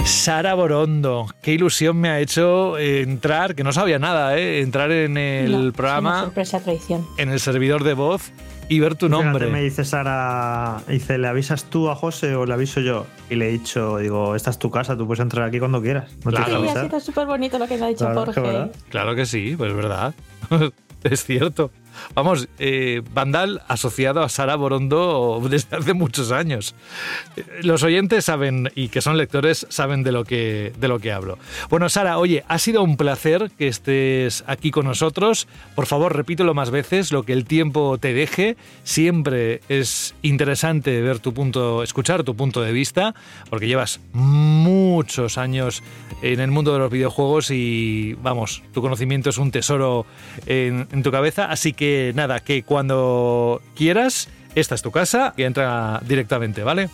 Sara Borondo, qué ilusión me ha hecho entrar, que no sabía nada, ¿eh? entrar en el No, programa, sorpresa traición. en el servidor de voz y ver tu nombre. Fíjate, me dice Sara, dice, ¿le avisas tú a José o le aviso yo? Y le he dicho, digo, esta es tu casa, tú puedes entrar aquí cuando quieras. No que Sí, ha sido súper bonito lo que me ha dicho Claro, que Jorge. Claro que sí, pues es verdad. es cierto. Vamos, eh, Vandal asociado a Sara Borondo desde hace muchos años. Los oyentes saben, y que son lectores, saben de lo que, de lo que hablo. Bueno, Sara, oye, ha sido un placer que estés aquí con nosotros. Por favor, repítelo más veces, lo que el tiempo te deje. Siempre es interesante ver tu punto, escuchar tu punto de vista, porque llevas muchos años en el mundo de los videojuegos y, vamos, tu conocimiento es un tesoro en, en tu cabeza. Así que nada, que cuando quieras, esta es tu casa y entra directamente, ¿vale?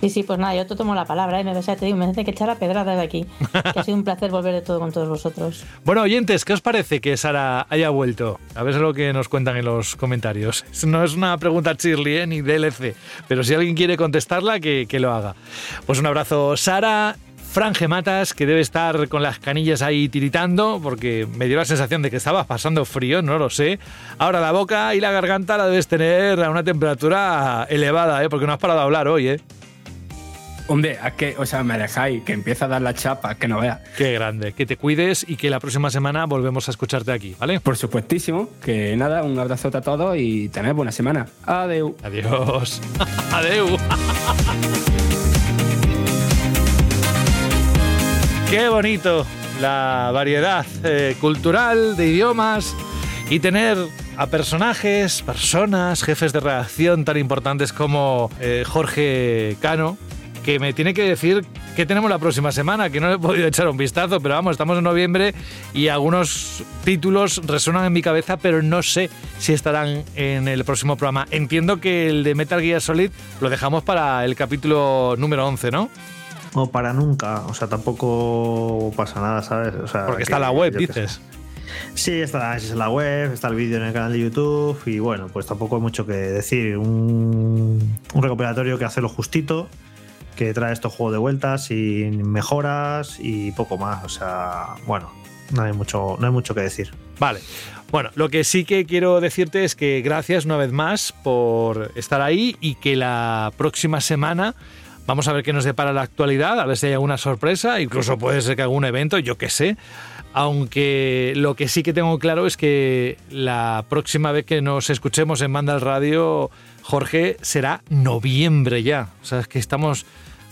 Sí, sí, pues nada, yo te tomo la palabra, ¿eh? me, sea, te digo, me hace que echar a pedrada de aquí. que ha sido un placer volver de todo con todos vosotros. Bueno, oyentes, ¿qué os parece que Sara haya vuelto? A ver lo que nos cuentan en los comentarios. No es una pregunta Shirley ¿eh? ni DLC, pero si alguien quiere contestarla, que, que lo haga. Pues un abrazo, Sara. Fran Gematas, que debe estar con las canillas ahí tiritando, porque me dio la sensación de que estabas pasando frío, no lo sé. Ahora la boca y la garganta la debes tener a una temperatura elevada, ¿eh? porque no has parado de hablar hoy, ¿eh? Hombre, a que, o sea, me dejáis, que empieza a dar la chapa, que no vea. Qué grande. Que te cuides y que la próxima semana volvemos a escucharte aquí, ¿vale? Por supuestísimo. Que nada, un abrazote a todos y tened buena semana. Adeu. Adiós. Adeu. Qué bonito la variedad eh, cultural de idiomas y tener a personajes, personas, jefes de redacción tan importantes como eh, Jorge Cano, que me tiene que decir qué tenemos la próxima semana, que no le he podido echar un vistazo, pero vamos, estamos en noviembre y algunos títulos resuenan en mi cabeza, pero no sé si estarán en el próximo programa. Entiendo que el de Metal Gear Solid lo dejamos para el capítulo número 11, ¿no? O para nunca, o sea, tampoco pasa nada, ¿sabes? O sea, Porque que- está la web, dices. Sí, está es la web, está el vídeo en el canal de YouTube y bueno, pues tampoco hay mucho que decir. Un, un recopilatorio que hace lo justito, que trae estos juegos de vuelta sin mejoras y poco más. O sea, bueno, no hay mucho, no hay mucho que decir. Vale. Bueno, lo que sí que quiero decirte es que gracias una vez más por estar ahí y que la próxima semana vamos a ver qué nos depara la actualidad, a ver si hay alguna sorpresa, incluso puede ser que algún evento, yo qué sé. Aunque lo que sí que tengo claro es que la próxima vez que nos escuchemos en Banda al Radio, Jorge, será noviembre ya. O sea, es que estamos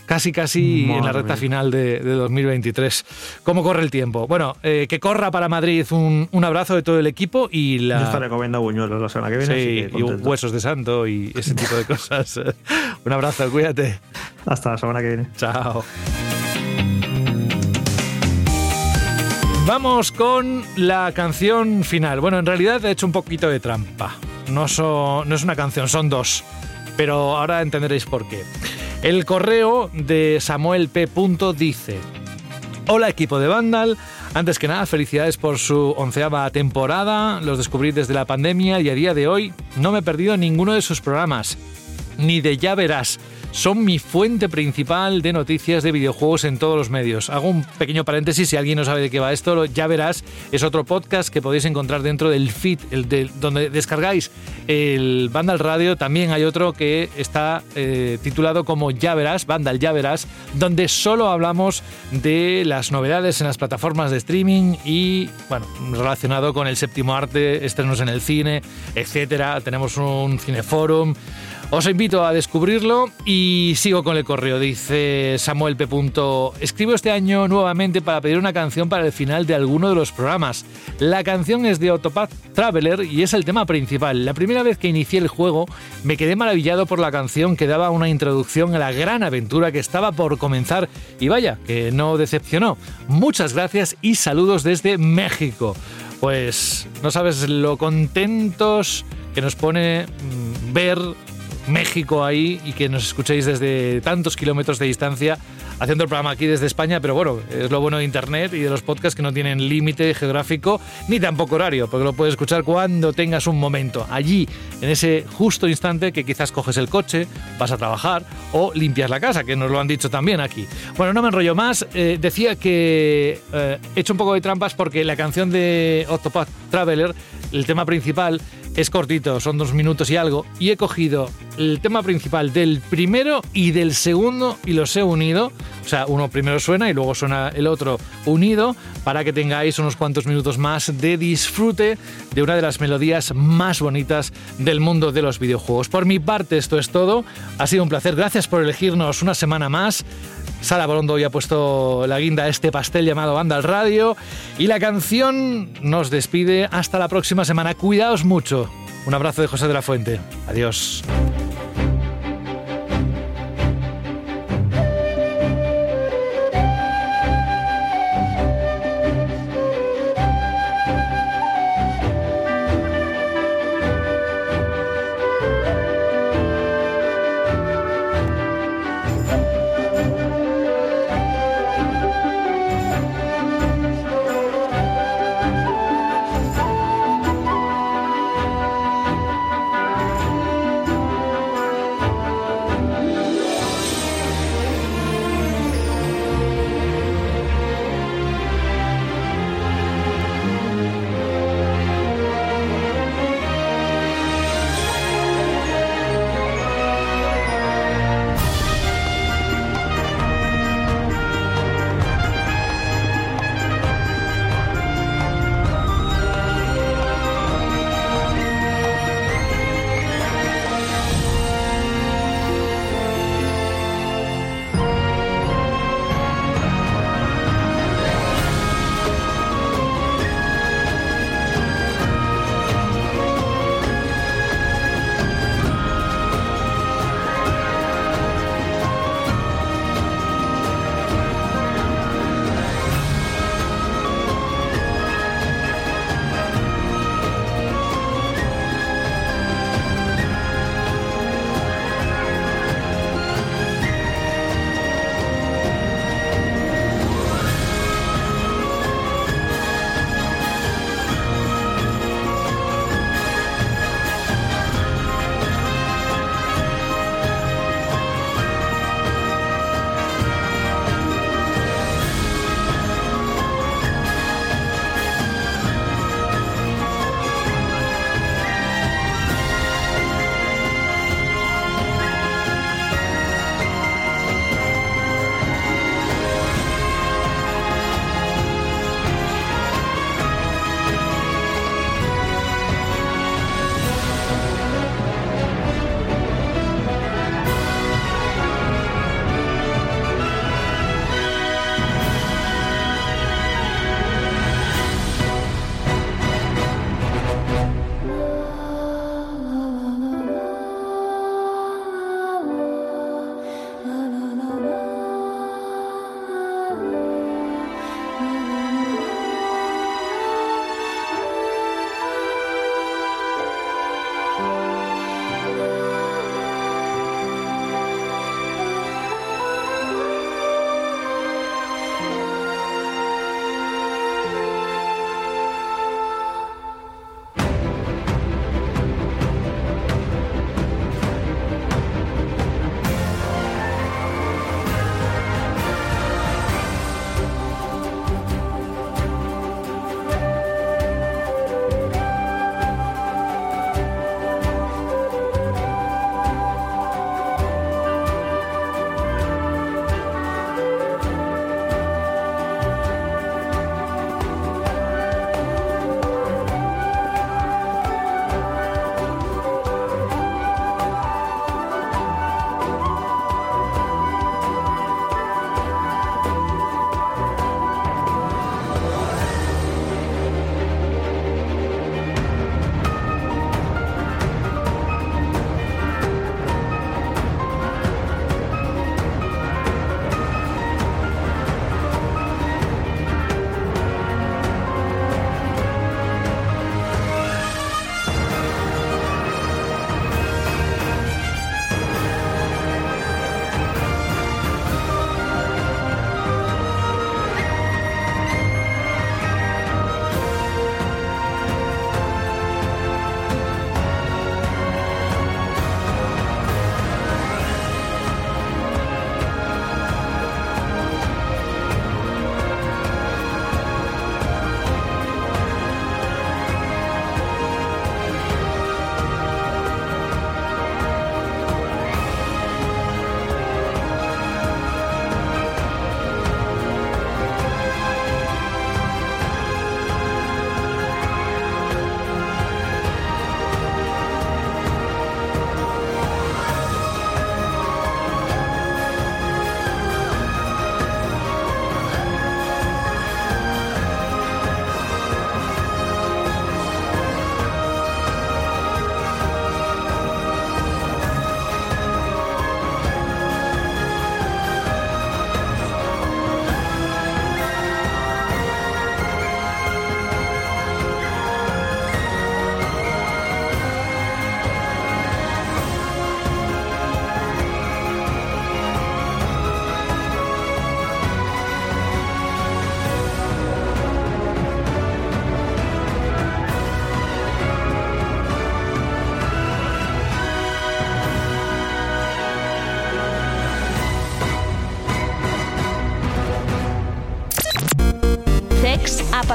casi casi en la recta mía. final de, de 2023. ¿Cómo corre el tiempo? Bueno, eh, que corra para Madrid un, un abrazo de todo el equipo y la... Yo estaré comiendo buñuelos la semana que viene. Sí, que y huesos de santo y ese tipo de cosas. un abrazo, cuídate. Hasta la semana que viene. Chao. Vamos con la canción final. Bueno, en realidad he hecho un poquito de trampa. No es una canción, son dos. Pero ahora entenderéis por qué. El correo de Samuel P. dice: Hola equipo de Vandal. Antes que nada, felicidades por su onceava temporada. Los descubrí desde la pandemia y a día de hoy no me he perdido ninguno de sus programas. Ni de ya verás. Son mi fuente principal de noticias de videojuegos en todos los medios. Hago un pequeño paréntesis si alguien no sabe de qué va esto. Ya verás, es otro podcast que podéis encontrar dentro del feed, el de- donde descargáis el Vandal Radio. También hay otro que está eh, titulado como Ya verás, Vandal Ya verás, donde solo hablamos de las novedades en las plataformas de streaming y, bueno, relacionado con el séptimo arte, estrenos en el cine, etcétera. Tenemos un cineforum. Os invito a descubrirlo y sigo con el correo. Dice Samuel P. Escribo este año nuevamente para pedir una canción para el final de alguno de los programas. La canción es de Autopath Traveler y es el tema principal. La primera vez que inicié el juego me quedé maravillado por la canción que daba una introducción a la gran aventura que estaba por comenzar y vaya, que no decepcionó. Muchas gracias y saludos desde México. Pues no sabes lo contentos que nos pone mm, ver México ahí y que nos escuchéis desde tantos kilómetros de distancia haciendo el programa aquí desde España, pero bueno, es lo bueno de Internet y de los podcasts que no tienen límite geográfico ni tampoco horario, porque lo puedes escuchar cuando tengas un momento, allí, en ese justo instante que quizás coges el coche, vas a trabajar o limpias la casa, que nos lo han dicho también aquí. Bueno, no me enrollo más, eh, decía que eh, he hecho un poco de trampas porque la canción de Octopath Traveler, el tema principal, es cortito, son dos minutos y algo, y he cogido el tema principal del primero y del segundo y los he unido. O sea, uno primero suena y luego suena el otro unido para que tengáis unos cuantos minutos más de disfrute de una de las melodías más bonitas del mundo de los videojuegos. Por mi parte, esto es todo. Ha sido un placer. Gracias por elegirnos una semana más. Sara Borondo ha puesto la guinda a este pastel llamado Banda al Radio. Y la canción nos despide hasta la próxima semana. Cuidaos mucho. Un abrazo de José de la Fuente. Adiós.